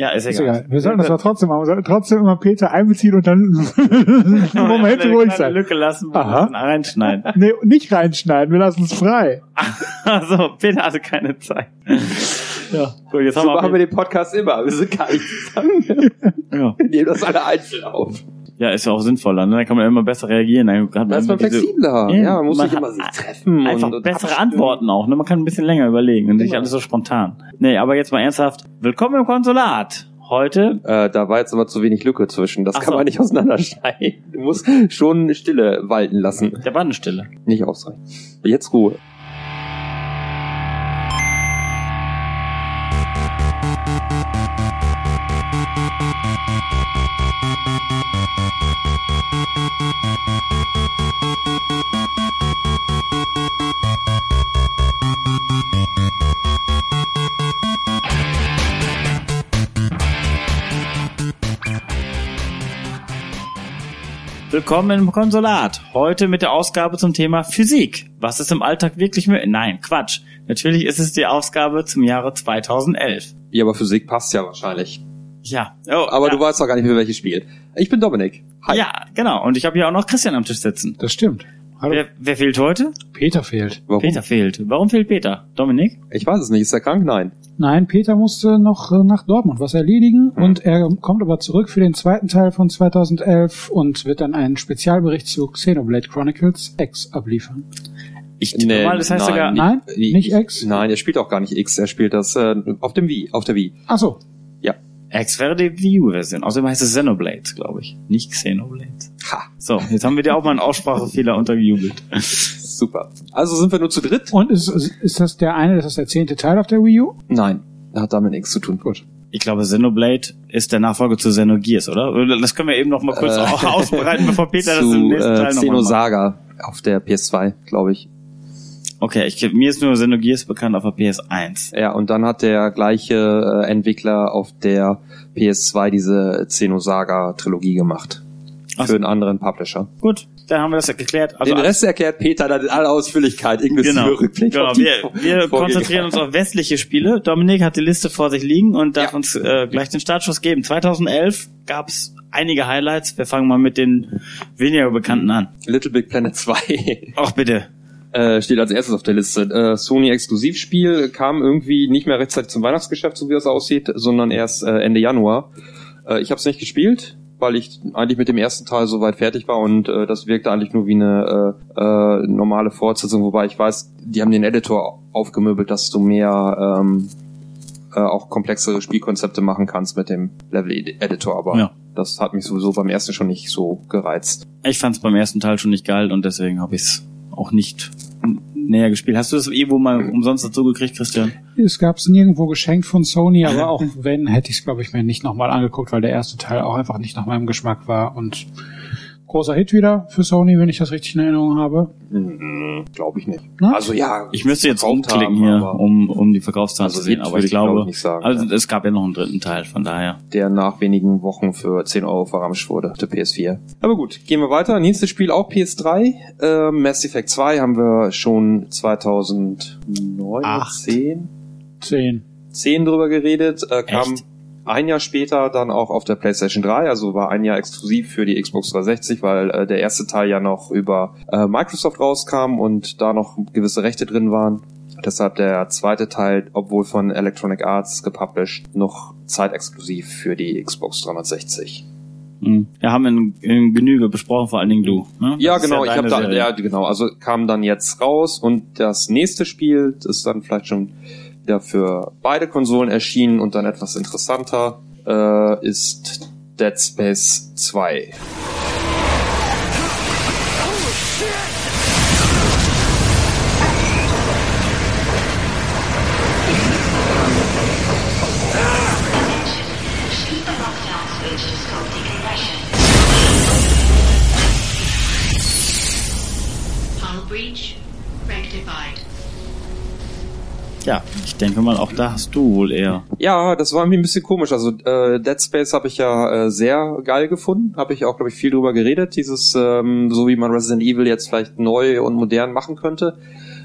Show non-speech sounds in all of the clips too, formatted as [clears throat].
Ja, ist Ist egal. egal. Wir sollten das aber trotzdem machen. Wir sollten trotzdem immer Peter einbeziehen und dann [laughs] Momente Eine ruhig sein. Lücke lassen, wo wir Aha. das dann reinschneiden. [laughs] Nee, nicht reinschneiden. Wir lassen es frei. [laughs] Also, Peter hatte keine Zeit. Ja, gut, jetzt So haben wir, machen wir den Podcast immer. Wir sind gar nicht zusammen. ja. Wir nehmen das alle einzeln auf. Ja, ist ja auch sinnvoller. Ne? Dann kann man immer besser reagieren. Dann hat Da ist man diese- flexibler. Ja, Ja, man muss nicht hat immer sich [laughs] treffen. Einfach und, und bessere abstimmen. Antworten auch. Ne? Man kann ein bisschen länger überlegen und nicht Genau. alles so spontan. Nee, aber jetzt mal ernsthaft. Willkommen im Konsulat. Heute, Äh, da war jetzt aber zu wenig Lücke zwischen. Das Ach kann so. man nicht auseinanderschneiden. Du musst schon Stille walten lassen. der Bandenstille. Nicht ausreichend. Jetzt Ruhe. Willkommen im Konsulat. Heute mit der Ausgabe zum Thema Physik. Was ist im Alltag wirklich möglich? Nein, Quatsch. Natürlich ist es die Ausgabe zum Jahre 2011. Ja, aber Physik passt ja wahrscheinlich. Ja. Oh, Aber ja. du weißt doch gar nicht, für welches Spiel. Ich bin Dominik. Hi. Ja, genau. Und ich habe hier auch noch Christian am Tisch sitzen. Das stimmt. Hallo. Wer, wer fehlt heute? Peter fehlt. Warum? Peter fehlt. Warum fehlt Peter? Dominik? Ich weiß es nicht. Ist er krank? Nein. Nein, Peter musste noch äh, nach Dortmund was erledigen und er kommt aber zurück für den zweiten Teil von 2011 und wird dann einen Spezialbericht zu Xenoblade Chronicles X abliefern. Ich tippe Nee, mal, das heißt nein. sogar... Nein, Ich- nicht X. Nein, er spielt auch gar nicht X. Er spielt das äh, auf dem Wii. Auf der Wii. Ach so. Ja. X wäre die Wii U-Version. Außerdem heißt es Xenoblade, glaube ich. Nicht Xenoblade. Ha. So, jetzt haben wir dir auch mal einen Aussprachefehler untergejubelt. Super. Also sind wir nur zu dritt? Und ist, ist das der eine, das ist der zehnte Teil auf der Wii U? Nein. Hat damit nichts zu tun. Gut. Ich glaube, Xenoblade ist der Nachfolger zu Xenogears, oder? Oder Das können wir eben noch mal kurz Äh, [laughs] ausbreiten, bevor Peter das [laughs] zu im nächsten äh, Teil noch mal macht. Xenosaga auf der PS2, glaube ich. Okay, ich, mir ist nur Xenogears bekannt auf der PS1. Ja, und dann hat der gleiche äh, Entwickler auf der PS2 diese Xenosaga-Trilogie gemacht. Ach Für einen anderen Publisher. Gut, dann haben wir das ja geklärt. Also Den Rest erklärt Peter dann in aller Ausführlichkeit, inklusive Genau, Rückblick. genau. Wir, wir konzentrieren uns auf westliche Spiele. Dominik hat die Liste vor sich liegen und darf Ja. uns äh, gleich den Startschuss geben. 2011 gab es einige Highlights. Wir fangen mal mit den weniger bekannten an. Little Big Planet 2 Ach bitte. äh, steht als erstes auf der Liste. Äh, Sony Exklusivspiel kam irgendwie nicht mehr rechtzeitig zum Weihnachtsgeschäft, so wie das aussieht, sondern erst äh, Ende Januar. Äh, ich habe es nicht gespielt, weil ich eigentlich mit dem ersten Teil soweit fertig war und äh, das wirkte eigentlich nur wie eine äh, äh, normale Fortsetzung, wobei ich weiß, die haben den Editor aufgemöbelt, dass du mehr ähm, äh, auch komplexere Spielkonzepte machen kannst mit dem Level-Editor, aber Ja. das hat mich sowieso beim ersten schon nicht so gereizt. Ich fand es beim ersten Teil schon nicht geil und deswegen habe ich es auch nicht näher gespielt. Hast du das irgendwo mal umsonst dazu gekriegt, Christian? Es gab es nirgendwo geschenkt von Sony, aber auch wenn, hätte ich es, glaube ich, mir nicht nochmal angeguckt, weil der erste Teil auch einfach nicht nach meinem Geschmack war. Und großer Hit wieder für Sony, wenn ich das richtig in Erinnerung habe. Mhm, Glaube ich nicht. Na? Also ja, Ich müsste jetzt verkauft umklicken haben, hier, um, um die Verkaufszahlen Also zu sehen, aber ich ich, glaub glaube, ich, nicht sagen, also ja. es gab ja noch einen dritten Teil, von daher. der nach wenigen Wochen für 10 Euro verramscht wurde, der PS4. Aber gut, gehen wir weiter. Nächstes Spiel auch PS3. Äh, Mass Effect 2 haben wir schon 2009, Acht. 10, Zehn. 10 drüber geredet. Äh, kam Echt? Ein Jahr später dann auch auf der PlayStation 3, also war ein Jahr exklusiv für die Xbox 360, weil äh, der erste Teil ja noch über äh, Microsoft rauskam und da noch gewisse Rechte drin waren. Deshalb der zweite Teil, obwohl von Electronic Arts gepublished, noch zeitexklusiv für die Xbox 360. Hm. Ja, haben wir in, in Genüge besprochen, vor allen Dingen du. Ne? Ja, Das genau, ich habe da, Serie. ja, genau, also kam dann jetzt raus und das nächste Spiel ist dann vielleicht schon wieder für beide Konsolen erschienen und dann etwas interessanter äh, ist Dead Space 2. denke mal, auch da hast du wohl eher. Ja, das war irgendwie ein bisschen komisch. Also äh, Dead Space habe ich ja äh, sehr geil gefunden. Habe ich auch, glaube ich, viel drüber geredet. Dieses, ähm, so wie man Resident Evil jetzt vielleicht neu und modern machen könnte.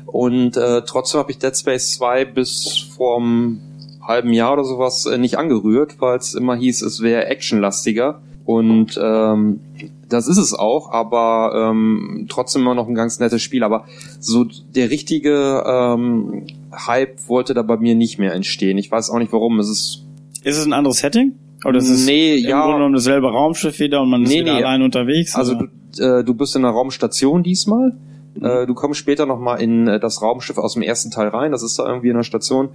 Und äh, trotzdem habe ich Dead Space 2 bis vorm halben Jahr oder sowas äh, nicht angerührt, weil es immer hieß, es wäre actionlastiger. Und ähm, das ist es auch, aber ähm, trotzdem immer noch ein ganz nettes Spiel. Aber so der richtige ähm, Hype wollte da bei mir nicht mehr entstehen. Ich weiß auch nicht warum. Es ist Ist es ein anderes Setting? Oder ist es Nee, im ja. Grunde genommen dasselbe Raumschiff wieder und man ist Nee, wieder nee. allein unterwegs? Also du, äh, du bist in einer Raumstation diesmal. Äh, du kommst später nochmal in äh, das Raumschiff aus dem ersten Teil rein. Das ist da irgendwie in der Station.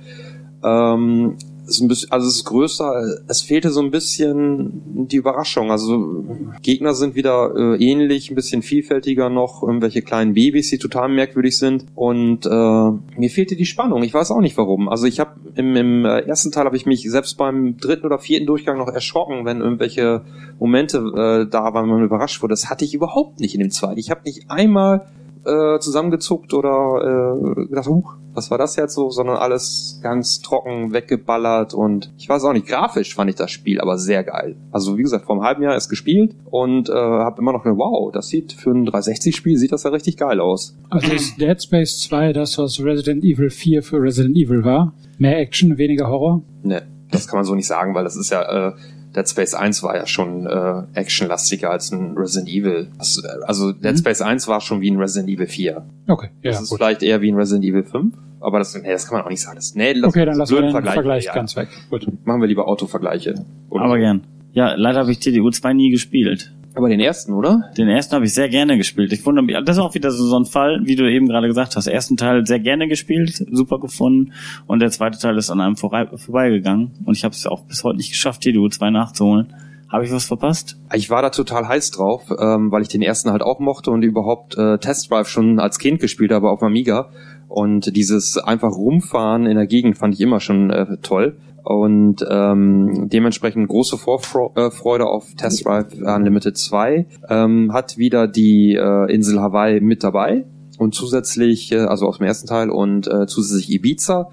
Ähm, ist ein bisschen, also es ist größer. Es fehlte so ein bisschen die Überraschung. Also Gegner sind wieder äh, ähnlich, ein bisschen vielfältiger noch. Irgendwelche kleinen Babys, die total merkwürdig sind. Und äh, mir fehlte die Spannung. Ich weiß auch nicht warum. Also ich habe im, im äh, ersten Teil habe ich mich selbst beim dritten oder vierten Durchgang noch erschrocken, wenn irgendwelche Momente äh, da waren, man überrascht wurde. Das hatte ich überhaupt nicht in dem zweiten. Ich habe nicht einmal äh, zusammengezuckt oder äh, gedacht, huch, was war das jetzt so, sondern alles ganz trocken weggeballert und ich weiß auch nicht, grafisch fand ich das Spiel aber sehr geil. Also wie gesagt, vor einem halben Jahr ist gespielt und äh, habe immer noch gedacht, wow, das sieht für ein 360-Spiel sieht das ja richtig geil aus. Also ist Dead Space 2 das, was Resident Evil 4 für Resident Evil war? Mehr Action, weniger Horror? Ne, das kann man so nicht sagen, weil das ist ja äh, Dead Space 1 war ja schon äh, actionlastiger als ein Resident Evil. Äh, also Dead Mhm. Space 1 war schon wie ein Resident Evil 4. Okay, ja, das ist gut. vielleicht eher wie ein Resident Evil 5, aber das, nee, das kann man auch nicht sagen. Das, nee, das Okay, dann lassen wir den Vergleich, Vergleiche, ja. ganz weg. Gut. Machen wir lieber Autovergleiche. Oder Aber gern. Ja, leider habe ich TDU 2 nie gespielt. Aber den ersten, oder? Den ersten habe ich sehr gerne gespielt. Ich wundere mich, das ist auch wieder so, so ein Fall, wie du eben gerade gesagt hast. Ersten Teil sehr gerne gespielt, super gefunden und der zweite Teil ist an einem vorei- vorbeigegangen und ich habe es auch bis heute nicht geschafft, TDU 2 nachzuholen. Habe ich was verpasst? Ich war da total heiß drauf, ähm, weil ich den ersten halt auch mochte und überhaupt äh, Test Drive schon als Kind gespielt habe auf Amiga. Und dieses einfach rumfahren in der Gegend fand ich immer schon äh, toll. Und ähm, dementsprechend große Vorfreude auf Test Drive Unlimited 2. Ähm, hat wieder die äh, Insel Hawaii mit dabei. Und zusätzlich, äh, also aus dem ersten Teil und äh, zusätzlich Ibiza.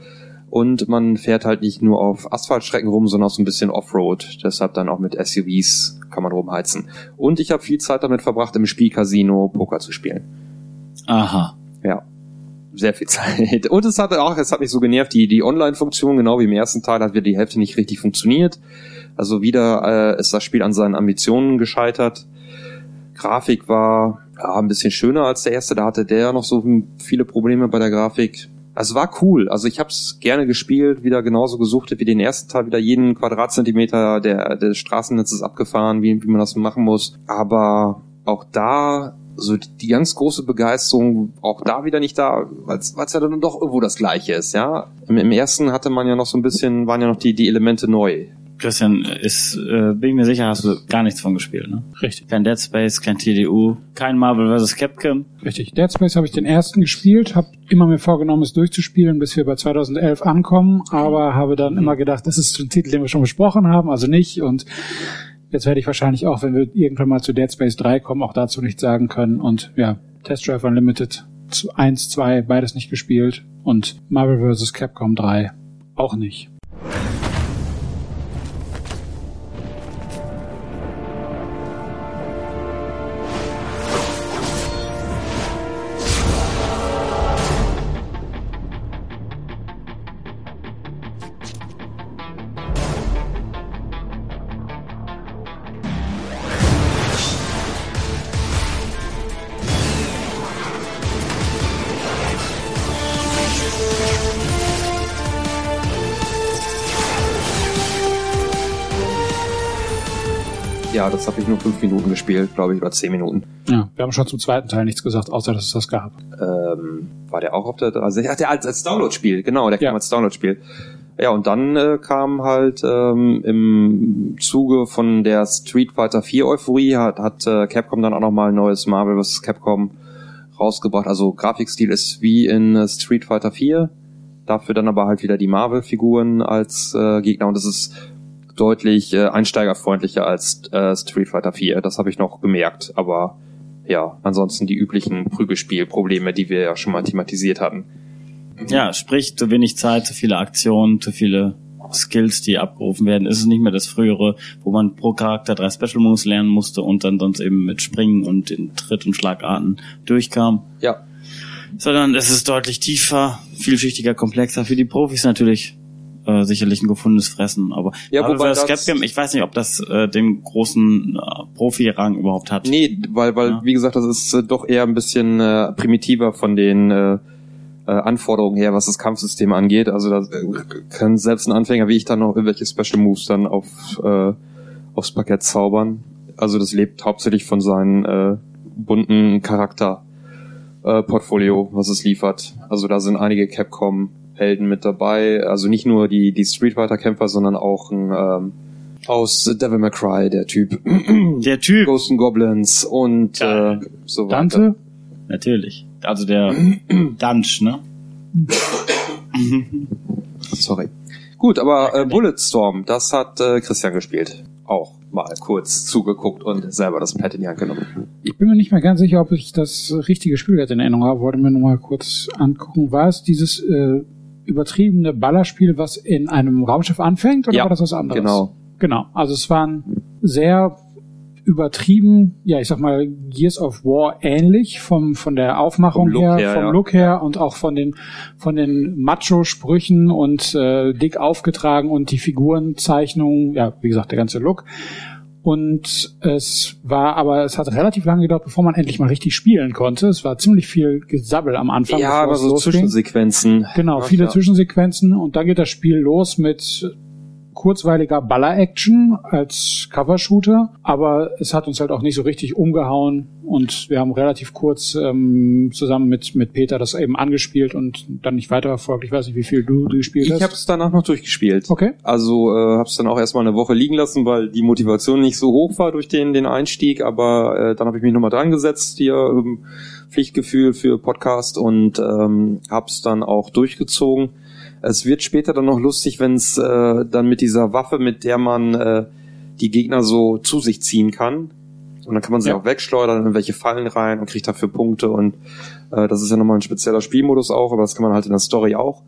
Und man fährt halt nicht nur auf Asphaltstrecken rum, sondern auch so ein bisschen Offroad. Deshalb dann auch mit SUVs kann man rumheizen. Und ich habe viel Zeit damit verbracht, im Spielcasino Poker zu spielen. Aha. Ja. Sehr viel Zeit. Und es hat auch, es hat mich so genervt, die, die Online-Funktion, genau wie im ersten Teil, hat wieder die Hälfte nicht richtig funktioniert. Also wieder äh, ist das Spiel an seinen Ambitionen gescheitert. Grafik war ja, ein bisschen schöner als der erste, da hatte der noch so viele Probleme bei der Grafik. Also war cool. Also ich habe es gerne gespielt, wieder genauso gesuchtet wie den ersten Teil, wieder jeden Quadratzentimeter der, des Straßennetzes abgefahren, wie, wie man das machen muss. Aber auch da so die, die ganz große Begeisterung auch da wieder nicht da, weil es ja dann doch irgendwo das Gleiche ist, ja. Im, Im ersten hatte man ja noch so ein bisschen, waren ja noch die, die Elemente neu. Christian, ist, äh, bin ich mir sicher, hast du gar nichts von gespielt, ne? Richtig, Kein Dead Space, kein TDU, kein Marvel vs. Capcom. richtig. Dead Space habe ich den ersten gespielt, habe immer mir vorgenommen, es durchzuspielen, bis wir bei 2011 ankommen, aber habe dann immer gedacht, das ist ein Titel, den wir schon besprochen haben, also nicht. Und jetzt werde ich wahrscheinlich auch, wenn wir irgendwann mal zu Dead Space 3 kommen, auch dazu nichts sagen können. Und ja, Test Drive Unlimited 1, 2, beides nicht gespielt und Marvel vs. Capcom 3 auch nicht. Ja, das habe ich nur fünf Minuten gespielt, glaube ich, oder zehn Minuten. Ja, wir haben schon zum zweiten Teil nichts gesagt, außer dass es das gab. Ähm, war der auch auf der 360? Ach, der als, als Download-Spiel, genau, der Ja. kam als Download-Spiel. Ja, und dann äh, kam halt ähm, im Zuge von der Street Fighter 4 Euphorie hat, hat äh, Capcom dann auch nochmal ein neues Marvel vs. Capcom rausgebracht. Also Grafikstil ist wie in äh, Street Fighter 4, dafür dann aber halt wieder die Marvel-Figuren als äh, Gegner und es ist deutlich äh, einsteigerfreundlicher als äh, Street Fighter 4. Das habe ich noch bemerkt, aber ja, ansonsten die üblichen Prügelspielprobleme, die wir ja schon mal thematisiert hatten. Ja, sprich, zu wenig Zeit, zu viele Aktionen, zu viele Skills, die abgerufen werden. Es ist nicht mehr das frühere, wo man pro Charakter drei Special Moves lernen musste und dann sonst eben mit Springen und in Tritt- und Schlagarten durchkam. Ja, Sondern es ist deutlich tiefer, vielschichtiger, komplexer. Für die Profis natürlich äh, sicherlich ein gefundenes Fressen. Aber Ja, Marvel wobei Capcom, ich weiß nicht, ob das äh, den großen äh, Profi-Rang überhaupt hat. Nee, weil, weil, Ja. wie gesagt, das ist äh, doch eher ein bisschen äh, primitiver von den äh, äh, Anforderungen her, was das Kampfsystem angeht. Also da äh, kann selbst ein Anfänger wie ich dann noch irgendwelche Special Moves dann auf äh, aufs Parkett zaubern. Also das lebt hauptsächlich von seinem äh, bunten Charakter äh, Portfolio, was es liefert. Also da sind einige Capcom Helden mit dabei, also nicht nur die die Street Fighter Kämpfer, sondern auch ein ähm, aus Devil May Cry, der Typ. [clears throat] Der Typ, Ghosts and Goblins und Ja. äh, so weiter. Dante? natürlich. Also der [clears throat] Dunch, ne? [clears throat] Sorry. Gut, aber äh, Bulletstorm, das hat äh, Christian gespielt. Auch mal kurz zugeguckt und selber das Pad in die Hand genommen. Ich bin mir nicht mehr ganz sicher, ob ich das richtige Spiel gerade in Erinnerung habe. Wollte mir nur mal kurz angucken. War es dieses äh, übertriebene Ballerspiel, was in einem Raumschiff anfängt, oder Ja, war das was anderes? Genau. Genau. Also es waren sehr übertrieben, ja, ich sag mal, Gears of War ähnlich vom, von der Aufmachung her, her, vom ja. Look her und auch von den, von den Macho-Sprüchen und äh, dick aufgetragen und die Figurenzeichnung, ja, wie gesagt, der ganze Look. Und es war aber, es hat relativ lange gedauert, bevor man endlich mal richtig spielen konnte. Es war ziemlich viel Gesabbel am Anfang. Ja, aber so losging. Zwischensequenzen. Genau, Ja, viele ja. Zwischensequenzen und dann geht das Spiel los mit kurzweiliger Baller-Action als Cover-Shooter, aber es hat uns halt auch nicht so richtig umgehauen und wir haben relativ kurz ähm, zusammen mit, mit Peter das eben angespielt und dann nicht weiterverfolgt. Ich weiß nicht, wie viel du, gespielt Ich hast. habe es danach noch durchgespielt. Okay. Also äh, habe es dann auch erstmal eine Woche liegen lassen, weil die Motivation nicht so hoch war durch den den Einstieg. Aber äh, dann habe ich mich nochmal dran gesetzt, hier ähm, Pflichtgefühl für Podcast und ähm, habe es dann auch durchgezogen. Es wird später dann noch lustig, wenn es äh, dann mit dieser Waffe, mit der man äh, die Gegner so zu sich ziehen kann. Und dann kann man sie Ja. auch wegschleudern in welche Fallen rein und kriegt dafür Punkte. Und äh, das ist ja nochmal ein spezieller Spielmodus auch, aber das kann man halt in der Story auch.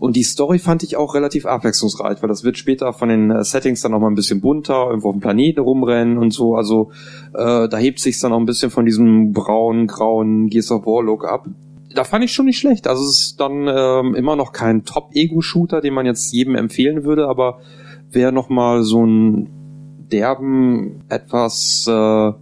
Und die Story fand ich auch relativ abwechslungsreich, weil das wird später von den äh, Settings dann noch mal ein bisschen bunter, irgendwo auf dem Planeten rumrennen und so. Also äh, da hebt sich dann auch ein bisschen von diesem braunen, grauen Gears of War Look ab. Da fand ich schon nicht schlecht. Also es ist dann ähm, immer noch kein Top-Ego-Shooter, den man jetzt jedem empfehlen würde, aber wer noch mal so einen derben, etwas äh,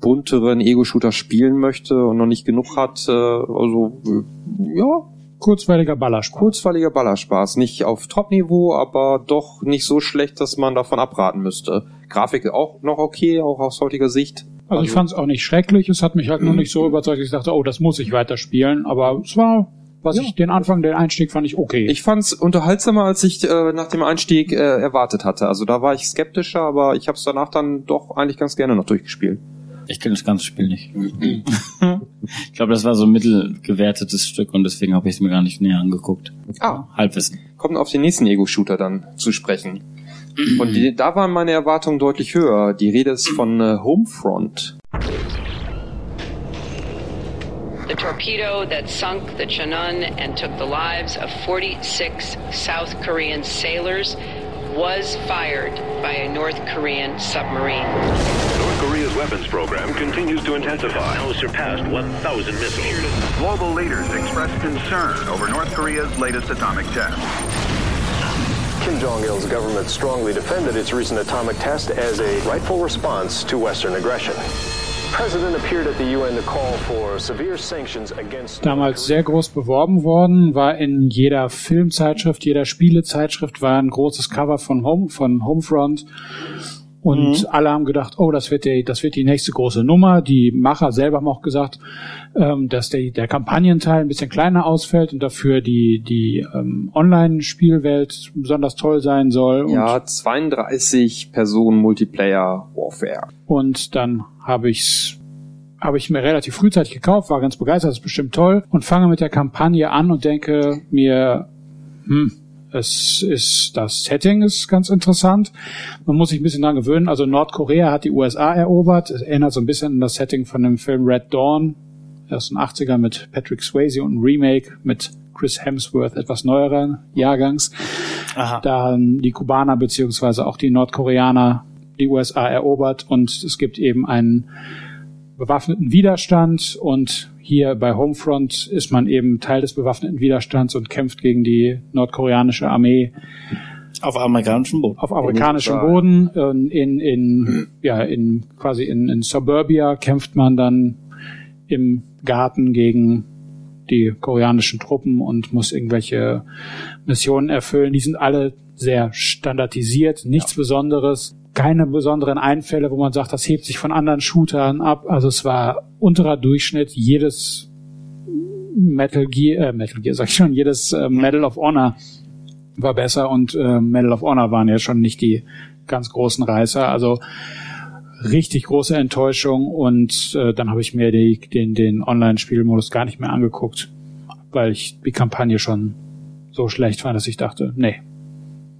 bunteren Ego-Shooter spielen möchte und noch nicht genug hat, äh, also äh, ja, Kurzweiliger Ballerspiel. kurzweiliger Ballerspaß. Nicht auf Top-Niveau, aber doch nicht so schlecht, dass man davon abraten müsste. Grafik auch noch okay, auch aus heutiger Sicht. Also ich fand es auch nicht schrecklich, es hat mich halt nur nicht so überzeugt, dass ich dachte, oh, das muss ich weiterspielen, aber es war, was Ja. ich, den Anfang, den Einstieg fand ich okay. Ich fand's unterhaltsamer, als ich äh, nach dem Einstieg äh, erwartet hatte. Also da war ich skeptischer, aber ich habe es danach dann doch eigentlich ganz gerne noch durchgespielt. Ich kenne das ganze Spiel nicht. [laughs] ich glaube, das war so ein mittelgewertetes Stück und deswegen habe ich es mir gar nicht näher angeguckt. Ah, Halbwissen. kommt auf den nächsten Ego-Shooter dann zu sprechen. Und die, da waren meine Erwartungen deutlich höher. Die Rede ist von äh, Homefront. The torpedo that sunk the Cheonan and took the lives of 46 South Korean sailors was fired by a North Korean submarine. North Korea's weapons program continues to intensify. Now surpassed 1,000 missiles. Global leaders expressed concern over North Korea's latest atomic test. Kim Jong il's government strongly defended its recent atomic test as a rightful response to Western aggression. President appeared at the UN to call for severe sanctions against. damals sehr groß beworben worden, war in jeder Filmzeitschrift, jeder Spielezeitschrift war ein großes Cover von Home, von Homefront. Und alle haben gedacht, oh, das wird die, das wird die nächste große Nummer. Die Macher selber haben auch gesagt, ähm, dass der, der Kampagnenteil ein bisschen kleiner ausfällt und dafür die, die ähm, Online-Spielwelt besonders toll sein soll. Ja, 32 Personen Multiplayer Warfare. Und dann habe ich's habe ich mir relativ frühzeitig gekauft, war ganz begeistert, das ist bestimmt toll und fange mit der Kampagne an und denke mir, hm, es ist das Setting ist ganz interessant. Man muss sich ein bisschen dran gewöhnen. Also Nordkorea hat die USA erobert. Es erinnert so ein bisschen an das Setting von dem Film Red Dawn, aus den 80er mit Patrick Swayze und ein Remake mit Chris Hemsworth, etwas neueren Jahrgangs. Aha. Da haben die Kubaner beziehungsweise auch die Nordkoreaner die USA erobert und es gibt eben einen bewaffneten Widerstand und Hier bei Homefront ist man eben Teil des bewaffneten Widerstands und kämpft gegen die nordkoreanische Armee Auf amerikanischem Boden. auf amerikanischem Boden. In, in, in, ja, in quasi in, in Suburbia kämpft man dann im Garten gegen die koreanischen Truppen und muss irgendwelche Missionen erfüllen. Die sind alle sehr standardisiert, nichts Besonderes, keine besonderen Einfälle, wo man sagt, das hebt sich von anderen Shootern ab. Also es war unterer Durchschnitt. Jedes Metal Gear, äh, Metal Gear sag ich schon, jedes äh, Medal of Honor war besser und äh, Medal of Honor waren ja schon nicht die ganz großen Reißer. Also richtig große Enttäuschung und äh, dann habe ich mir die, den, den Online-Spielmodus gar nicht mehr angeguckt, weil ich die Kampagne schon so schlecht fand, dass ich dachte, nee.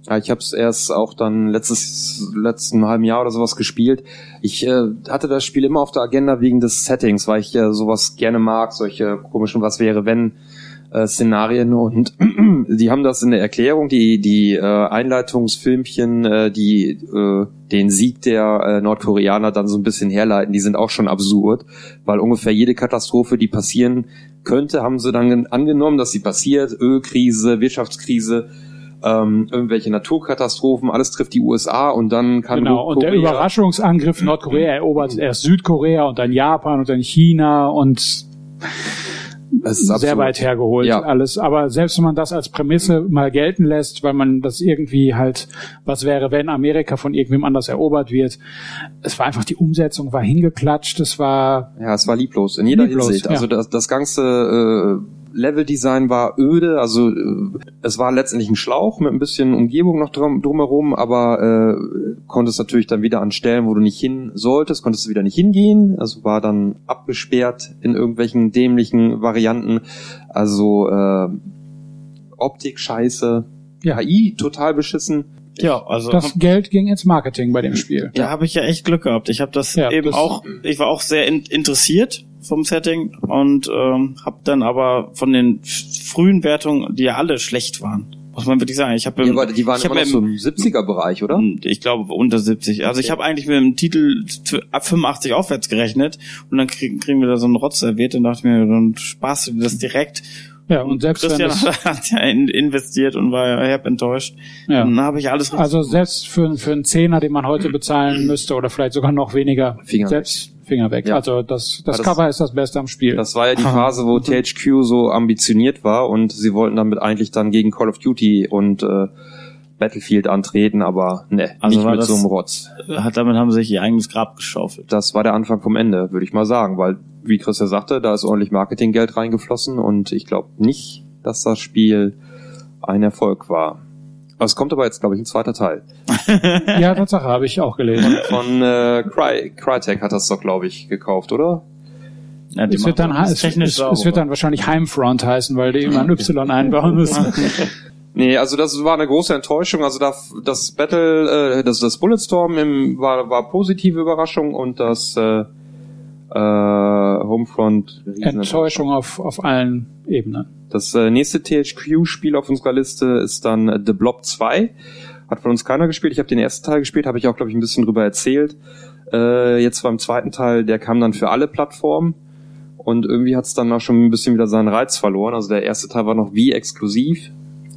Ja, ich habe es erst auch dann letztes letzten halben Jahr oder sowas gespielt. Ich äh, hatte das Spiel immer auf der Agenda wegen des Settings, weil ich äh, sowas gerne mag, solche komischen was wäre wenn äh, Szenarien und [clears throat] die haben das in der Erklärung, die die äh, Einleitungsfilmchen, äh, die äh, den Sieg der äh, Nordkoreaner dann so ein bisschen herleiten, die sind auch schon absurd, weil ungefähr jede Katastrophe, die passieren könnte, haben sie dann angenommen, dass sie passiert, Ölkrise, Wirtschaftskrise, ähm, irgendwelche Naturkatastrophen, alles trifft die USA und dann kann Genau, und der Überraschungsangriff Nordkorea erobert erst Südkorea und dann Japan und dann China und Es ist sehr weit hergeholt Ja. alles. Aber selbst wenn man das als Prämisse mal gelten lässt, weil man das irgendwie halt, was wäre, wenn Amerika von irgendwem anders erobert wird, es war einfach die Umsetzung war hingeklatscht, es war Ja, es war lieblos in jeder Lieblos, Hinsicht. ja. Also das, das ganze äh, Leveldesign war öde. Also äh, es war letztendlich ein Schlauch mit ein bisschen Umgebung noch drum, drumherum, aber äh, konntest natürlich dann wieder an Stellen, wo du nicht hin solltest, konntest du wieder nicht hingehen. Also war dann abgesperrt in irgendwelchen dämlichen Varianten. Also äh, Optik scheiße, Ja. KI total beschissen. Ja, also das Geld ging ins Marketing bei dem Spiel. Da habe ich ja echt Glück gehabt. Ich habe das Ja, eben das- auch, ich war auch sehr in, interessiert vom Setting und ähm, habe dann aber von den frühen Wertungen, die ja alle schlecht waren, muss man wirklich sagen. Ich habe war- die waren ich hab immer noch im- so im 70er-Bereich, oder? Ich glaube unter 70. Also ich habe eigentlich mit dem Titel ab 85 aufwärts gerechnet und dann kriegen, kriegen wir da so einen Rotz serviert und dachte mir, dann sparst du dir das direkt. Ja, und selbst wenn Christian das, [laughs] hat ja in, investiert und war ja herb enttäuscht. Ja. Dann habe ich alles also selbst für, für einen Zehner, den man heute bezahlen [clears throat] müsste oder vielleicht sogar noch weniger, Finger selbst Finger weg. Ja. Also das, das, das- Cover ist das Beste am Spiel. Das war ja die Phase, wo THQ so ambitioniert war und sie wollten damit eigentlich dann gegen Call of Duty und äh, Battlefield antreten, aber ne, Also nicht war mit das- so einem Rotz. hat, damit haben sie sich ihr eigenes Grab geschaufelt. Das war der Anfang vom Ende, würde ich mal sagen, weil, wie Chris ja sagte, da ist ordentlich Marketinggeld reingeflossen und ich glaube nicht, dass das Spiel ein Erfolg war. Es kommt aber jetzt, glaube ich, ein zweiter Teil. [laughs] ja, Tatsache, habe ich auch gelesen. Von äh, Cry, Crytek hat das doch, glaube ich, gekauft, oder? Ja, Es wird, dann, es, technisch es, sauber. es wird dann wahrscheinlich Heimfront heißen, weil die immer ein Y [laughs] einbauen müssen. [laughs] Nee, also das war eine große Enttäuschung. Also das, das Battle, äh, das, das Bulletstorm im, war, war positive Überraschung und das äh, äh, Homefront Enttäuschung auf, auf allen Ebenen. Das äh, nächste THQ-Spiel auf unserer Liste ist dann äh, The Blob 2. Hat von uns keiner gespielt. Ich habe den ersten Teil gespielt, habe ich auch, glaube ich, ein bisschen drüber erzählt. Äh, jetzt beim zweiten Teil, der kam dann für alle Plattformen. Und irgendwie hat es dann auch schon ein bisschen wieder seinen Reiz verloren. Also der erste Teil war noch wie exklusiv.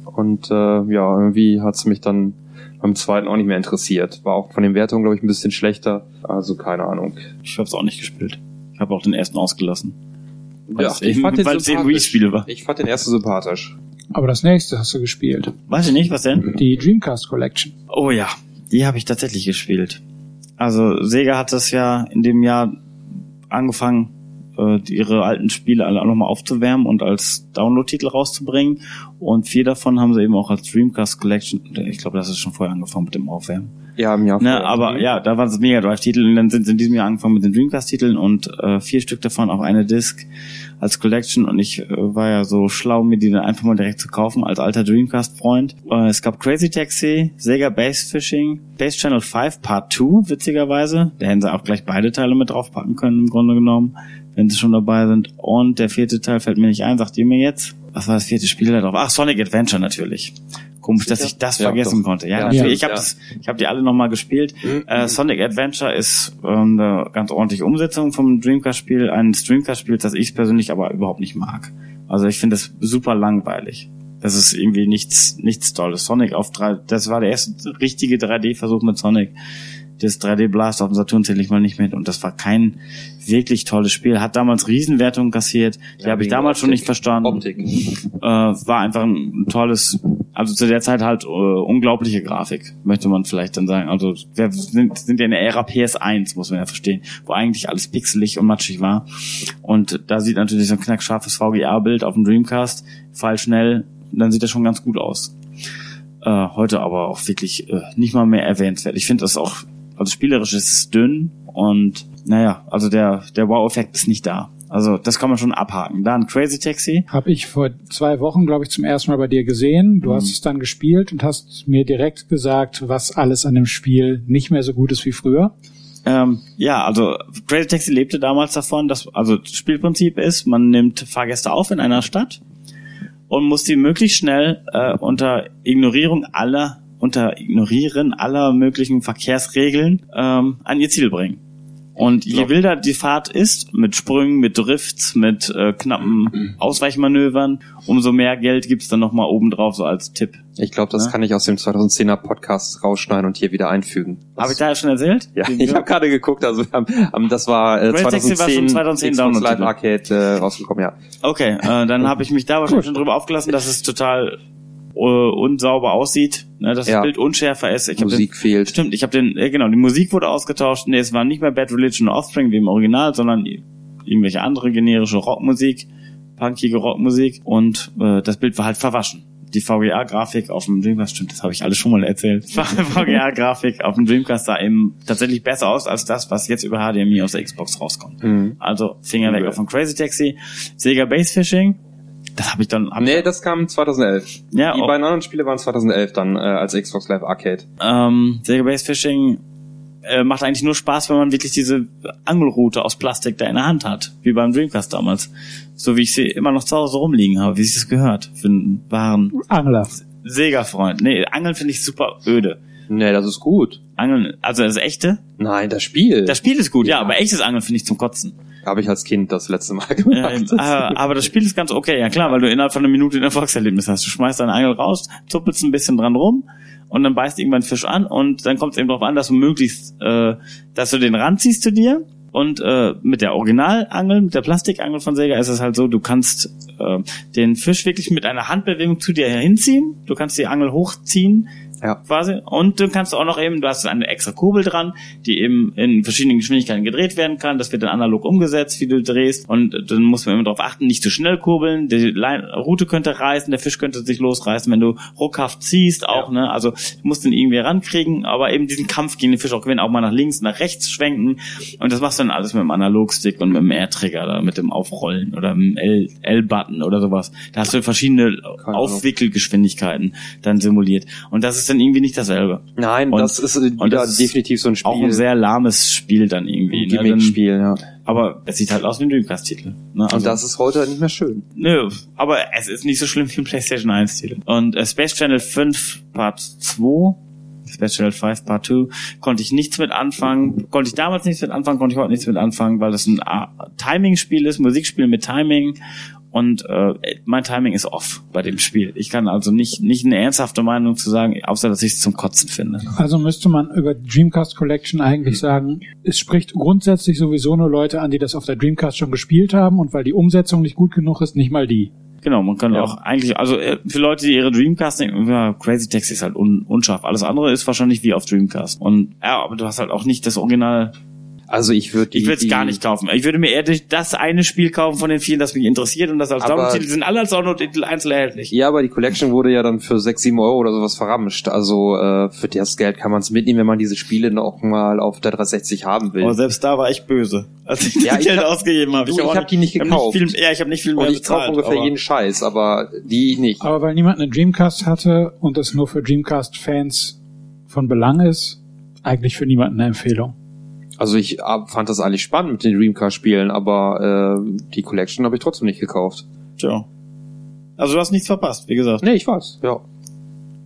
Und äh, ja, irgendwie hat es mich dann beim zweiten auch nicht mehr interessiert. War auch von den Wertungen, glaube ich, ein bisschen schlechter. Also keine Ahnung. Ich habe es auch nicht gespielt. Ich habe auch den ersten ausgelassen. Weil es ich eben- fand den weil es eben. Wii-Spiel war. Ich fand den ersten sympathisch. Aber das nächste hast du gespielt. Weiß ich nicht, was denn? Die Dreamcast Collection. Oh ja, die habe ich tatsächlich gespielt. Also Sega hat das ja in dem Jahr angefangen, äh, ihre alten Spiele alle nochmal aufzuwärmen und als Download-Titel rauszubringen. Und vier davon haben sie eben auch als Dreamcast Collection. Ich glaube, das ist schon vorher angefangen mit dem Aufwärmen. Ja, im Jahr Ne, aber ja, da waren es Mega Drive-Titel und dann sind sie in diesem Jahr angefangen mit den Dreamcast-Titeln und äh, vier Stück davon auf eine Disc als Collection und ich äh, war ja so schlau, mir die dann einfach mal direkt zu kaufen als alter Dreamcast-Freund. Äh, es gab Crazy Taxi, Sega Base Fishing, Base Channel 5 Part 2, witzigerweise. Da hätten sie auch gleich beide Teile mit draufpacken können, im Grunde genommen, wenn sie schon dabei sind. Und der vierte Teil fällt mir nicht ein, sagt ihr mir jetzt? Was war das vierte Spiel da drauf? Ach, Sonic Adventure natürlich. Komisch, dass ich das Ja, vergessen doch. konnte. Ja, Ja. natürlich. Ja. Ich habe Ja. das, ich habe die alle nochmal gespielt. Äh, Sonic Adventure ist ähm, eine ganz ordentliche Umsetzung vom Dreamcast-Spiel, eines Dreamcast-Spiels, das ich persönlich aber überhaupt nicht mag. Also ich finde das super langweilig. Das ist irgendwie nichts, nichts Tolles. Sonic auf drei, das war der erste richtige 3D-Versuch mit Sonic. Das 3D Blast auf dem Saturn zähle ich mal nicht mit und das war kein wirklich tolles Spiel. Hat damals Riesenwertungen kassiert. Die Ja, habe ich damals schon Optik. nicht verstanden Optik. äh, war einfach ein tolles, also zu der Zeit halt äh, unglaubliche Grafik, möchte man vielleicht dann sagen. Also wir sind, sind ja in der Ära PS1, muss man ja verstehen, wo eigentlich alles pixelig und matschig war. Und da sieht natürlich so ein knackscharfes VGA-Bild auf dem Dreamcast, fall schnell, dann sieht das schon ganz gut aus. Äh, heute aber auch wirklich äh, nicht mal mehr erwähnenswert. Ich finde das auch, also spielerisch ist es dünn und naja, also der, der Wow-Effekt ist nicht da. Also das kann man schon abhaken. Dann Crazy Taxi. Habe ich vor zwei Wochen, glaube ich, zum ersten Mal bei dir gesehen. Du hast es dann gespielt und hast mir direkt gesagt, was alles an dem Spiel nicht mehr so gut ist wie früher. Ähm, ja, also Crazy Taxi lebte damals davon, dass also das Spielprinzip ist, man nimmt Fahrgäste auf in einer Stadt und muss die möglichst schnell äh, unter Ignorierung aller unter Ignorieren aller möglichen Verkehrsregeln ähm, an ihr Ziel bringen. Und je wilder die Fahrt ist, mit Sprüngen, mit Drifts, mit äh, knappen Ausweichmanövern, umso mehr Geld gibt's dann nochmal obendrauf so als Tipp. Ich glaube, das Ja. kann ich aus dem 2010er Podcast rausschneiden und hier wieder einfügen. Habe ich da ja schon erzählt? Ja, Den ich habe gerade geguckt, also wir haben, haben, das war äh, Crazy Taxi war 2010, schon 2010 Xbox. Live Arcade äh, rausgekommen, ja. Okay, äh, dann [laughs] habe ich mich da wahrscheinlich schon drüber aufgelassen, dass es total äh, unsauber aussieht, ne, dass Ja. das Bild unschärfer ist. Ich Musik den, fehlt. Stimmt, ich habe den, äh, genau, die Musik wurde ausgetauscht. Nee, es war nicht mehr Bad Religion Offspring wie im Original, sondern irgendwelche andere generische Rockmusik, punkige Rockmusik und äh, das Bild war halt verwaschen. Die VGA-Grafik auf dem Dreamcast, stimmt, das habe ich alles schon mal erzählt. VGA-Grafik auf dem Dreamcast sah eben tatsächlich besser aus als das, was jetzt über HDMI aus der Xbox rauskommt. Mhm. Also Finger weg Ja. von Crazy Taxi, Sega Base Fishing. Das habe ich dann. Hab Nee, das kam 2011. Ja, Die auch- beiden anderen Spiele waren 2011 dann äh, als Xbox Live Arcade. Ähm, Sega Base Fishing äh, macht eigentlich nur Spaß, wenn man wirklich diese Angelrute aus Plastik da in der Hand hat, wie beim Dreamcast damals. So wie ich sie immer noch zu Hause rumliegen habe, wie sich das gehört für einen wahren Angler. Sega-Freund. Nee, Angeln finde ich super öde. Nee, das ist gut. Angeln, also das echte, Nein, das Spiel. das Spiel ist gut, ja, Ja. aber echtes Angeln finde ich zum Kotzen. habe ich als Kind das letzte Mal [laughs] Ähm, gemacht. aber, aber das Spiel ist ganz okay, ja klar, weil du innerhalb von einer Minute ein Erfolgserlebnis hast. Du schmeißt deine Angel raus, zuppelst ein bisschen dran rum und dann beißt irgendwann ein Fisch an und dann kommt es eben darauf an, dass du möglichst, äh, dass du den ranziehst zu dir und äh, mit der Originalangel, mit der Plastikangel von Sega ist es halt so, du kannst äh, den Fisch wirklich mit einer Handbewegung zu dir hinziehen, du kannst die Angel hochziehen Ja. quasi. Und du kannst auch noch eben, du hast eine extra Kurbel dran, die eben in verschiedenen Geschwindigkeiten gedreht werden kann. Das wird dann analog umgesetzt, wie du drehst. Und dann muss man immer darauf achten, nicht zu schnell kurbeln. Die Lein- Route könnte reißen, der Fisch könnte sich losreißen, wenn du ruckhaft ziehst auch. Ne? Also du musst den irgendwie rankriegen, aber eben diesen Kampf gegen den Fisch auch gewinnen, auch mal nach links, nach rechts schwenken. Und das machst du dann alles mit dem Analogstick und mit dem R-Trigger oder mit dem Aufrollen oder mit dem L- L-Button oder sowas. Da hast du verschiedene. Aufwickelgeschwindigkeiten dann simuliert. Und das ist dann irgendwie nicht dasselbe. Nein, Und- das ist äh, und wieder das definitiv so ein Spiel. Auch ein sehr lahmes Spiel dann irgendwie. ein Ne? Gimmick-Spiel, ja. aber es sieht halt aus wie ein Dreamcast-Titel. Ne? Und das ist heute nicht mehr schön. Nö, aber es ist nicht so schlimm wie ein PlayStation 1-Titel. Und äh, Space Channel 5 Part 2, Space Channel 5 Part 2, konnte ich nichts mit anfangen. Konnte ich damals nichts mit anfangen, konnte ich heute nichts mit anfangen, weil das ein äh, Timing-Spiel ist, Musikspiel mit Timing. Und äh, mein Timing ist off bei dem Spiel. Ich kann also nicht, nicht eine ernsthafte Meinung zu sagen, außer dass ich es zum Kotzen finde. Also müsste man über die Dreamcast Collection eigentlich sagen, es spricht grundsätzlich sowieso nur Leute an, die das auf der Dreamcast schon gespielt haben und weil die Umsetzung nicht gut genug ist, nicht mal die. Genau, man kann Ja. auch eigentlich, also äh, für Leute, die ihre Dreamcast denken, ja, Crazy Taxi ist halt un, unscharf. Alles andere ist wahrscheinlich wie auf Dreamcast. Und ja, aber du hast halt auch nicht das Original. Also ich würde Ich würde es gar nicht kaufen. Ich würde mir eher das eine Spiel kaufen von den vielen, das mich interessiert und das als Download-Titel sind alle als Download-Titel einzeln erhältlich. Ja, aber die Collection wurde ja dann für 6, 7 Euro oder sowas verramscht. Also äh, für das Geld kann man es mitnehmen, wenn man diese Spiele noch mal auf der 360 haben will. Aber selbst da war ich böse, als ich Ja, das ich Geld hab- ausgegeben habe. Ich auch hab die nicht hab gekauft. viel, ja, ich habe nicht viel mehr Und ich kaufe bezahlt. ungefähr aber- jeden Scheiß, aber die nicht. Aber weil niemand eine Dreamcast hatte und das nur für Dreamcast-Fans von Belang ist, eigentlich für niemanden eine Empfehlung. Also ich fand das eigentlich spannend mit den Dreamcast-Spielen, aber äh, die Collection habe ich trotzdem nicht gekauft. Tja. Also du hast nichts verpasst, wie gesagt. Nee, ich weiß. Ja.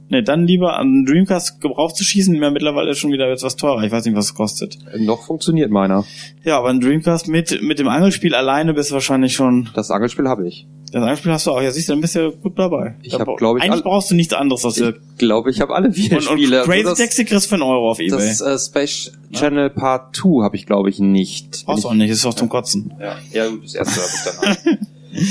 Ne, dann lieber an Dreamcast Gebrauch zu schießen, mir mittlerweile ist schon wieder etwas teurer. Ich weiß nicht, was es kostet. Äh, Noch funktioniert meiner. Ja, aber ein Dreamcast mit, mit dem Angelspiel alleine bist du wahrscheinlich schon. Das Angelspiel habe ich. Das Angelspiel hast du auch. Ja, siehst du, dann bist du ja gut dabei. Ich Da hab, bra- glaub ich, Eigentlich brauchst du nichts anderes als Ich glaube, ich habe alle vier und, und Spiele. Crazy Nur das, Taxi kriegst du für einen Euro auf Ebay. das äh, Space Channel Part 2 habe ich, glaube ich, nicht. Brauchst du auch nicht, ist doch zum Kotzen. Ja, ja gut, das erste habe ich dann halt.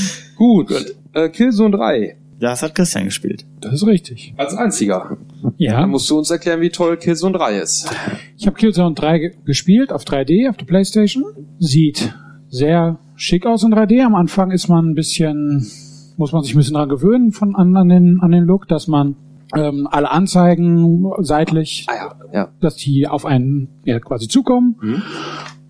[laughs] gut, Äh, Killzone 3. Ja, das hat Christian gespielt. Das ist richtig. Als einziger. Ja. Dann musst du uns erklären, wie toll Killzone 3 ist. Ich habe Killzone 3 ge- gespielt auf 3D auf der Playstation. Sieht sehr schick aus in 3D. Am Anfang ist man ein bisschen, muss man sich ein bisschen dran gewöhnen von an, an den an den Look, dass man ähm, alle Anzeigen seitlich, Ah ja, ja. dass die auf einen ja, quasi zukommen. Mhm.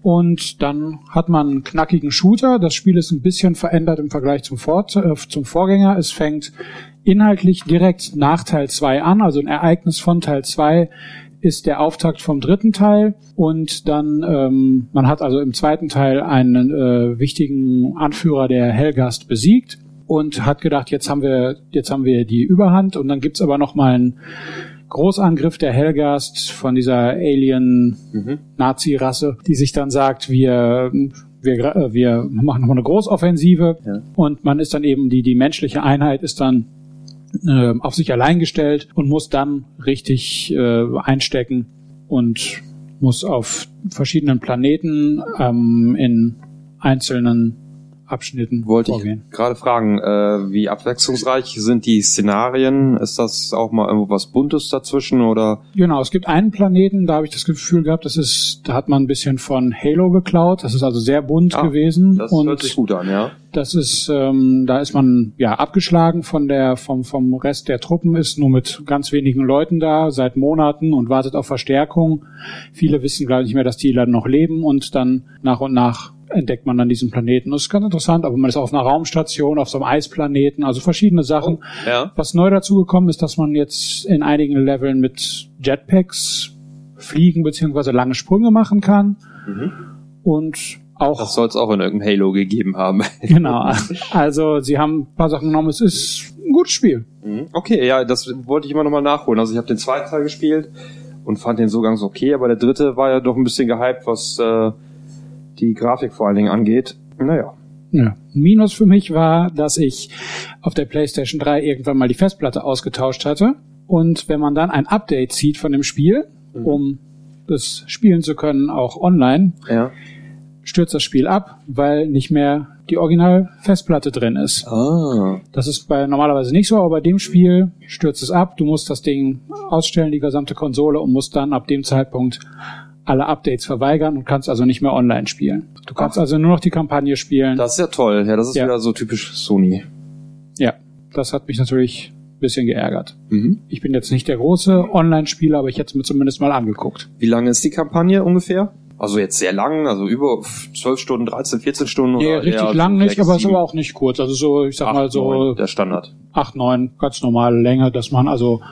Und dann hat man einen knackigen Shooter. Das Spiel ist ein bisschen verändert im Vergleich zum, Vor äh, zum Vorgänger. Es fängt inhaltlich direkt nach Teil 2 an. Also ein Ereignis von Teil 2 ist der Auftakt vom dritten Teil. Und dann, ähm, man hat also im zweiten Teil einen äh, wichtigen Anführer der Helgast besiegt und hat gedacht, jetzt haben wir, jetzt haben wir die Überhand. Und dann gibt's aber noch mal einen Großangriff der Helgast von dieser Alien Mhm. Nazi-Rasse, die sich dann sagt, wir wir, äh, wir machen nochmal eine Großoffensive Ja. und man ist dann eben die die menschliche Einheit ist dann äh, auf sich allein gestellt und muss dann richtig äh, einstecken und muss auf verschiedenen Planeten ähm, in einzelnen Abschnitten Wollte ich vorgehen. gerade fragen, äh, wie abwechslungsreich sind die Szenarien? Ist das auch mal irgendwo was Buntes dazwischen oder? Genau, es gibt einen Planeten, da habe ich das Gefühl gehabt, das ist, da hat man ein bisschen von Halo geklaut. Das ist also sehr bunt Ah, gewesen Das und hört sich gut an, ja. das ist, ähm, da ist man ja abgeschlagen von der vom vom Rest der Truppen, ist nur mit ganz wenigen Leuten da seit Monaten und wartet auf Verstärkung. Viele wissen ich nicht mehr, dass die dann noch leben und dann nach und nach entdeckt man dann diesen Planeten. Das ist ganz interessant, aber man ist auf einer Raumstation, auf so einem Eisplaneten, also verschiedene Sachen. Ja. Was neu dazugekommen ist, dass man jetzt in einigen Leveln mit Jetpacks fliegen beziehungsweise lange Sprünge machen kann. Und auch Das soll es auch in irgendeinem Halo gegeben haben. [laughs] genau. Also sie haben ein paar Sachen genommen. Es ist ein gutes Spiel. Mhm. Okay, ja, das wollte ich immer nochmal nachholen. Also ich habe den zweiten Teil gespielt und fand den so ganz okay, aber der dritte war ja doch ein bisschen gehypt, was äh, die Grafik vor allen Dingen angeht. Naja. Ja. Minus für mich war, dass ich auf der PlayStation 3 irgendwann mal die Festplatte ausgetauscht hatte. Und wenn man dann ein Update zieht von dem Spiel, um das spielen zu können, auch online, Ja. stürzt das Spiel ab, weil nicht mehr die Original-Festplatte drin ist. Ah. Das ist bei normalerweise nicht so, aber bei dem Spiel stürzt es ab. Du musst das Ding ausstellen, die gesamte Konsole, und musst dann ab dem Zeitpunkt alle Updates verweigern und kannst also nicht mehr online spielen. Du kannst also nur noch die Kampagne spielen. Das ist ja toll. Ja, das ist Ja. wieder so typisch Sony. ja, das hat mich natürlich ein bisschen geärgert. Mhm. Ich bin jetzt nicht der große Online-Spieler, aber ich hätte es mir zumindest mal angeguckt. Wie lange ist die Kampagne ungefähr? Also jetzt sehr lang, also über 12 Stunden, 13, 14 Stunden Nee, oder richtig lang nicht, aber es ist aber auch nicht kurz. Also so, ich sag acht, mal so neun, der Standard. acht, neun, ganz normale Länge, dass man also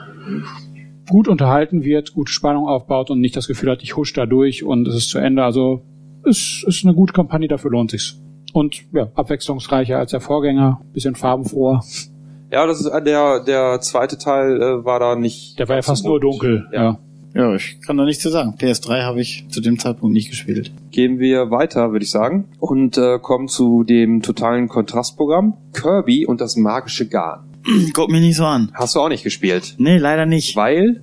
gut unterhalten wird, gute Spannung aufbaut und nicht das Gefühl hat, ich husch da durch und es ist zu Ende. Also es ist eine gute Kampagne, dafür lohnt sich's. Und ja, abwechslungsreicher als der Vorgänger, bisschen farbenfroher. Ja, das ist äh, der der zweite Teil äh, war da nicht. Der war ja fast nur dunkel. Ja. Ja. Ja, ich kann da nichts zu sagen. PS3 habe ich zu dem Zeitpunkt nicht gespielt. Gehen wir weiter, würde ich sagen, und äh, kommen zu dem totalen Kontrastprogramm Kirby und das magische Garn. [clears throat] Guck mich nicht so an. Hast du auch nicht gespielt, Nee, leider nicht. weil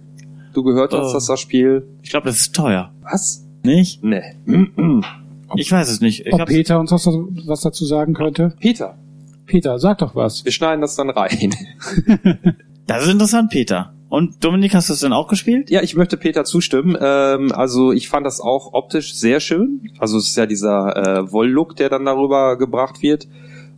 du gehört hast, Oh. dass das Spiel Ich glaube, das ist teuer. was? Nicht? Nee. [clears throat] Ich weiß es nicht. Ich Ob Peter uns was, was dazu sagen könnte? Peter, Peter, sag doch was. wir schneiden das dann rein. [laughs] das ist interessant, Peter. Und Dominik, hast du es denn auch gespielt? Ja, ich möchte Peter zustimmen. Ähm, also ich fand das auch optisch sehr schön. Also es ist ja dieser äh, Wolllook, der dann darüber gebracht wird.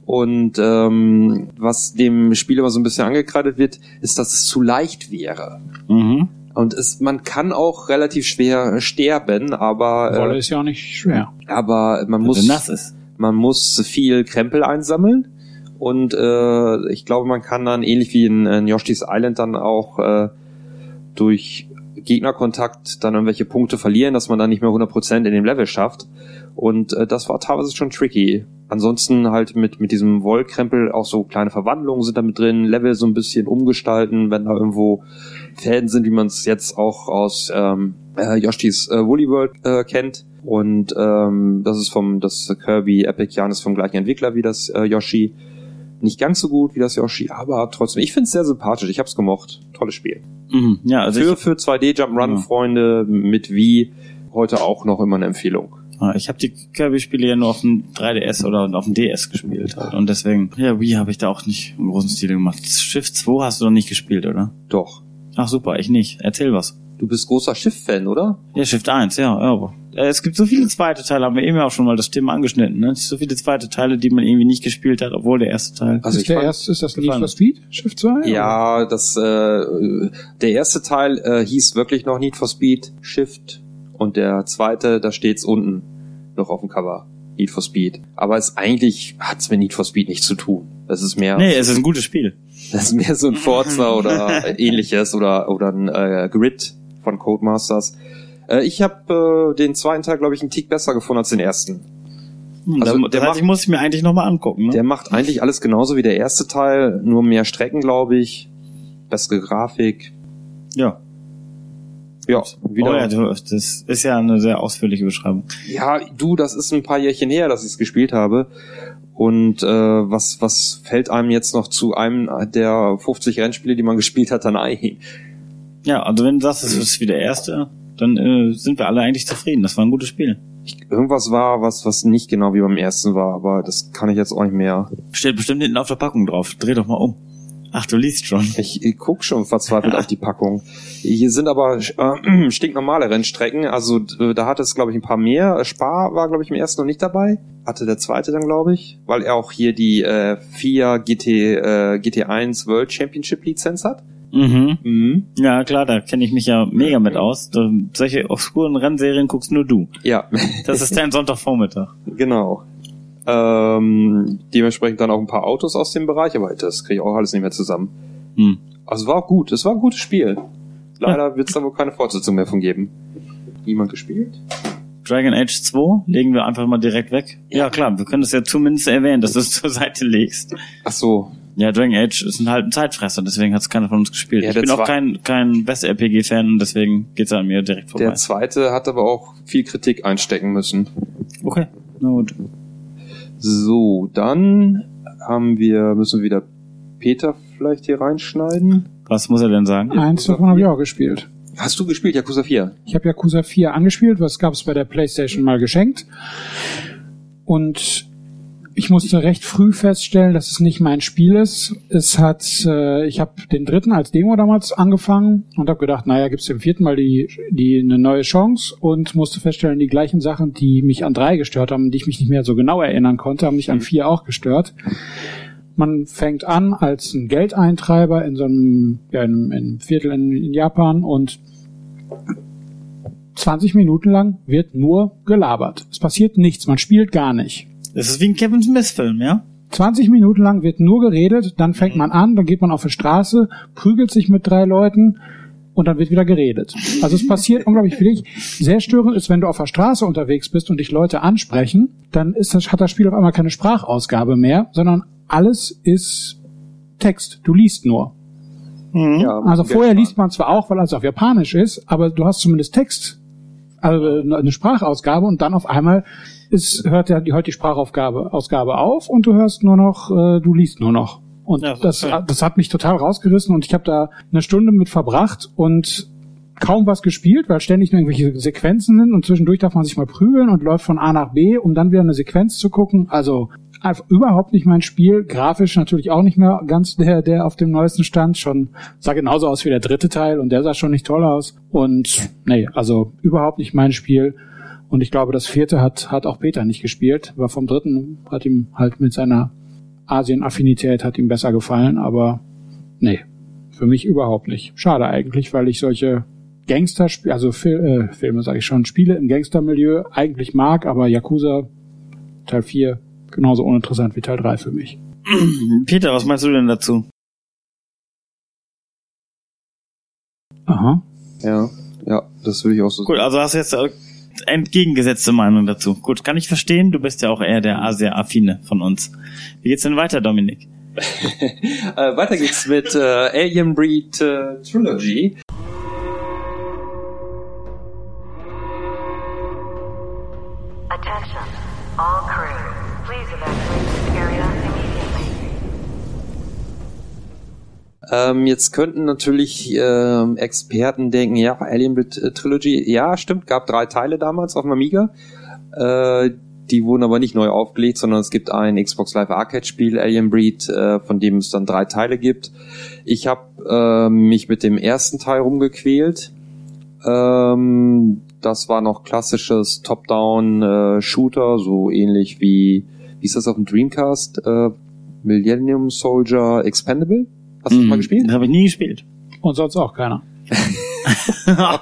Und ähm, was dem Spiel immer so ein bisschen angekreidet wird, ist, dass es zu leicht wäre. Mhm. Und es, man kann auch relativ schwer sterben, aber, Wolle äh, ist ja auch nicht schwer. aber man muss nass ist. man muss viel Krempel einsammeln und äh, ich glaube, man kann dann ähnlich wie in, in Yoshi's Island dann auch äh, durch Gegnerkontakt dann irgendwelche Punkte verlieren, dass man dann nicht mehr 100% in dem Level schafft. Und äh, das war teilweise schon tricky. Ansonsten halt mit, mit diesem Wollkrempel auch so kleine Verwandlungen sind da mit drin, Level so ein bisschen umgestalten, wenn da irgendwo Fäden sind, wie man es jetzt auch aus ähm, äh, Yoshis äh, Woolly World äh, kennt. Und ähm, das ist vom das Kirby Epic Yarn ist vom gleichen Entwickler wie das äh, Yoshi. Nicht ganz so gut wie das Yoshi, aber trotzdem, ich finde es sehr sympathisch. Ich habe es gemocht. Tolles Spiel. Mhm. Ja, also für ich, für 2D Jump'n'Run. Freunde mit Wii heute auch noch immer eine Empfehlung. Ah, ich habe die Kirby-Spiele ja nur auf dem 3DS oder auf dem DS gespielt halt. Und deswegen, ja, Wii habe ich da auch nicht im großen Stil gemacht. Schiff 2 hast du noch nicht gespielt, oder? Doch. Ach super, ich nicht. Erzähl was. Du bist großer Schiff-Fan, oder? Ja, Shift 1, ja, ja. aber, äh, Es gibt so viele zweite Teile, haben wir eben ja auch schon mal das Thema angeschnitten, ne? So viele zweite Teile, die man irgendwie nicht gespielt hat, obwohl der erste Teil. Also ist ich der fand- erste, ist das Need for Speed? Shift 2? Ja, das äh, der erste Teil äh, hieß wirklich noch Need for Speed Shift und der zweite, da steht's unten noch auf dem Cover. Need for Speed. Aber es eigentlich hat's mit Need for Speed nichts zu tun. Das ist mehr, Nee, es ist ein gutes Spiel. das ist mehr so ein Forza oder [laughs] ähnliches oder oder ein äh, Grid von Codemasters. Äh, ich habe äh, den zweiten Teil, glaube ich, einen Tick besser gefunden als den ersten. Hm, Also, der das heißt, macht- ich muss ich mir eigentlich nochmal angucken, ne? Der macht eigentlich alles genauso wie der erste Teil, nur mehr Strecken, glaube ich. Bessere Grafik. ja. Ja, wieder. Oh ja, das ist ja eine sehr ausführliche Beschreibung. Ja, du, das ist ein paar Jährchen her, dass ich es gespielt habe. Und äh, was, was fällt einem jetzt noch zu einem der 50 Rennspiele, die man gespielt hat, dann ein? Ja, also wenn du sagst, es ist wie der erste, dann äh, sind wir alle eigentlich zufrieden. Das war ein gutes Spiel. Ich, irgendwas war, was, was nicht genau wie beim ersten war, aber das kann ich jetzt auch nicht mehr. Steht bestimmt hinten auf der Packung drauf. Dreh doch mal um. Ach, du liest schon. Ich, ich guck schon verzweifelt auf die Packung. Hier sind aber äh, [clears throat] stinknormale Rennstrecken. Also äh, da hat es, glaube ich, ein paar mehr. Spar war, glaube ich, im ersten noch nicht dabei. Hatte der zweite dann, glaube ich, weil er auch hier die äh, FIA GT, äh, GT1 World Championship Lizenz hat. Mhm. Mhm. Ja, klar, da kenne ich mich ja mega mit aus. Da, solche obskuren Rennserien guckst nur du. Ja, Das ist dein Sonntagvormittag. [laughs] genau. Ähm, dementsprechend dann auch ein paar Autos aus dem Bereich, aber das kriege ich auch alles nicht mehr zusammen. Hm. Also war auch gut, es war ein gutes Spiel. Leider wird es da wohl keine Fortsetzung mehr von geben. Niemand gespielt? Dragon Age 2 legen wir einfach mal direkt weg. Ja, klar, wir können das ja zumindest erwähnen, dass du es zur Seite legst. Ach so, Ja, Dragon Age ist ein halt ein Zeitfresser, deswegen hat es keiner von uns gespielt. Ja, ich bin auch kein, kein Best-RPG-Fan und deswegen geht's an mir direkt vorbei. Der zweite hat aber auch viel Kritik einstecken müssen. Okay, na gut. So, dann haben wir, müssen wir wieder Peter vielleicht hier reinschneiden. Was muss er denn sagen? Eins davon habe ich auch gespielt. Hast du gespielt, Yakuza 4? Ich habe Yakuza 4 angespielt, was gab es bei der PlayStation mal geschenkt. Und ich musste recht früh feststellen, dass es nicht mein Spiel ist. Es hat, äh, ich habe den dritten als Demo damals angefangen und habe gedacht, naja, gibt's dem vierten Mal die, die eine neue Chance und musste feststellen, die gleichen Sachen, die mich an drei gestört haben, die ich mich nicht mehr so genau erinnern konnte, haben mich an vier auch gestört. Man fängt an als ein Geldeintreiber in so einem, ja, in einem, in einem Viertel in, in Japan und 20 Minuten lang wird nur gelabert. Es passiert nichts, man spielt gar nicht. Das ist wie ein Kevin Smith-Film, ja? 20 Minuten lang wird nur geredet, dann fängt man an, dann geht man auf die Straße, prügelt sich mit drei Leuten und dann wird wieder geredet. Also es passiert unglaublich viel. Sehr störend ist, wenn du auf der Straße unterwegs bist und dich Leute ansprechen, dann ist das, hat das Spiel auf einmal keine Sprachausgabe mehr, sondern alles ist Text. Du liest nur. Ja, Also vorher liest man zwar auch, weil es auf Japanisch ist, aber du hast zumindest Text, also eine Sprachausgabe und dann auf einmal ist, hört ja die, hört die Sprachausgabe Ausgabe auf und du hörst nur noch, äh, du liest nur noch. Und Ja, das, okay. das hat mich total rausgerissen und ich habe da eine Stunde mit verbracht und kaum was gespielt, weil ständig nur irgendwelche Sequenzen sind und zwischendurch darf man sich mal prügeln und läuft von A nach B, um dann wieder eine Sequenz zu gucken. Also einfach überhaupt nicht mein Spiel. Grafisch natürlich auch nicht mehr ganz der, der auf dem neuesten Stand. Schon sah genauso aus wie der dritte Teil und der sah schon nicht toll aus. Und nee, also überhaupt nicht mein Spiel. Und ich glaube, das vierte hat, hat auch Peter nicht gespielt, war vom dritten, hat ihm halt mit seiner Asien-Affinität hat ihm besser gefallen, aber nee, für mich überhaupt nicht. Schade eigentlich, weil ich solche Gangsterspiele, also Fil äh, Filme sage ich schon, Spiele im Gangstermilieu eigentlich mag, aber Yakuza Teil 4 genauso uninteressant wie Teil 3 für mich. [clears throat] Peter, was meinst du denn dazu? Aha. Ja, ja, das würde ich auch so Gut, also hast du jetzt äh, entgegengesetzte Meinung dazu. Gut, kann ich verstehen. Du bist ja auch eher der Asia-Affine von uns. Wie geht's denn weiter, Dominik? [laughs] äh, weiter geht's mit äh, Alien Breed äh, Trilogy. Attention, Ähm, jetzt könnten natürlich ähm, Experten denken, ja, Alien Breed äh, Trilogy, ja, stimmt, gab drei Teile damals auf dem Amiga. Äh, die wurden aber nicht neu aufgelegt, sondern es gibt ein Xbox Live Arcade Spiel, Alien Breed, äh, von dem es dann drei Teile gibt. Ich habe äh, mich mit dem ersten Teil rumgequält. Ähm, das war noch klassisches Top-Down-Shooter, so ähnlich wie, wie ist das auf dem Dreamcast? Äh, Millennium Soldier Expendable? Hast du das mal gespielt? Habe ich nie gespielt. Und sonst auch keiner. [laughs]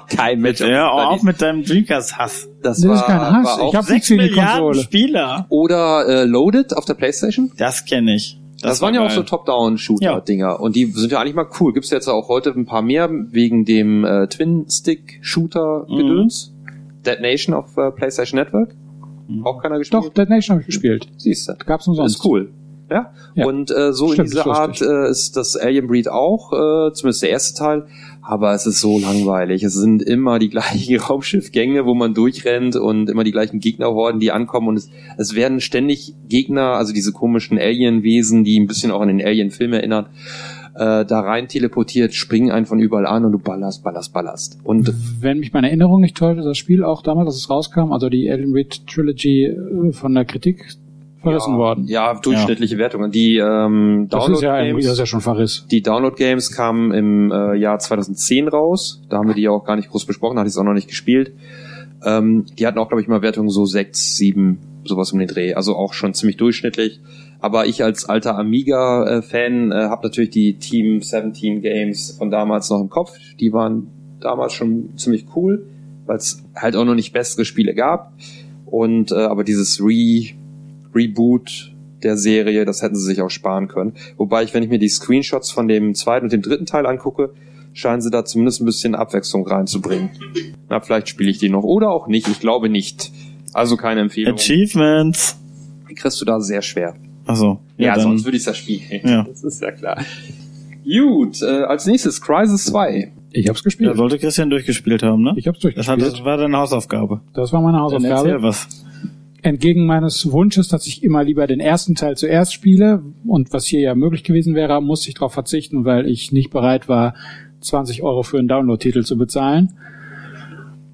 Kein Mensch. Ja, auf mit deinem Dreamcast-Hass. Das, Das war, ist kein Hass. war auch Ich habe Sechs nichts für die Milliarden Konsole. Spieler. oder äh, Loaded auf der Playstation. Das kenne ich. Das, war waren ja auch geil. so Top-Down-Shooter-Dinger. Und die sind ja eigentlich mal cool. Gibt's jetzt auch heute ein paar mehr wegen dem äh, Twin-Stick-Shooter-Gedöns. Dead Nation auf äh, PlayStation Network. Auch keiner gespielt. Doch, Dead Nation habe ich gespielt. siehst du. Gab's umsonst. Ist cool. Ja. Ja. Und äh, so Stimmt, in dieser Art äh, ist das Alien Breed auch, äh, zumindest der erste Teil. Aber es ist so langweilig. Es sind immer die [laughs] gleichen Raumschiffgänge, wo man durchrennt und immer die gleichen Gegnerhorden, die ankommen. Und es, es werden ständig Gegner, also diese komischen Alien-Wesen, die ein bisschen auch an den Alien-Film erinnern, äh, da rein teleportiert, springen einen von überall an und du ballerst, ballerst, ballerst. Und Wenn mich meine Erinnerung nicht täuscht, ist das Spiel auch damals, als es rauskam, also die Alien Breed Trilogy äh, von der Kritik verrissen ja, worden. Ja, durchschnittliche Wertungen. Die ähm, das ist ja Download-Games. irgendwie, das ist ja schon Verriss. Die Download Games kamen im äh, Jahr 2010 raus. Da haben wir die auch gar nicht groß besprochen, hatte ich es auch noch nicht gespielt. Ähm, die hatten auch, glaube ich, mal Wertungen so 6, 7, sowas um den Dreh. Also auch schon ziemlich durchschnittlich. Aber ich als alter Amiga-Fan äh, habe natürlich die Team 17 Games von damals noch im Kopf. Die waren damals schon ziemlich cool, weil es halt auch noch nicht bessere Spiele gab. Und äh, aber dieses Re Reboot der Serie, das hätten sie sich auch sparen können. Wobei ich, wenn ich mir die Screenshots von dem zweiten und dem dritten Teil angucke, scheinen sie da zumindest ein bisschen Abwechslung reinzubringen. Na, vielleicht spiele ich die noch. Oder auch nicht. Ich glaube nicht. Also keine Empfehlung. Achievements. Die kriegst du da sehr schwer. Achso. Ja, dann- sonst würde ich das spielen. Ja. [laughs] Das ist ja klar. Gut, äh, als nächstes Crisis 2. Ich hab's Ja, gespielt. sollte Christian durchgespielt haben, ne? ich hab's Das, hat, durchgespielt. das war deine Hausaufgabe. Das war meine Dann erzähl Hausaufgabe. was. Entgegen meines Wunsches, dass ich immer lieber den ersten Teil zuerst spiele und was hier ja möglich gewesen wäre, musste ich darauf verzichten, weil ich nicht bereit war, 20 Euro für einen Download-Titel zu bezahlen.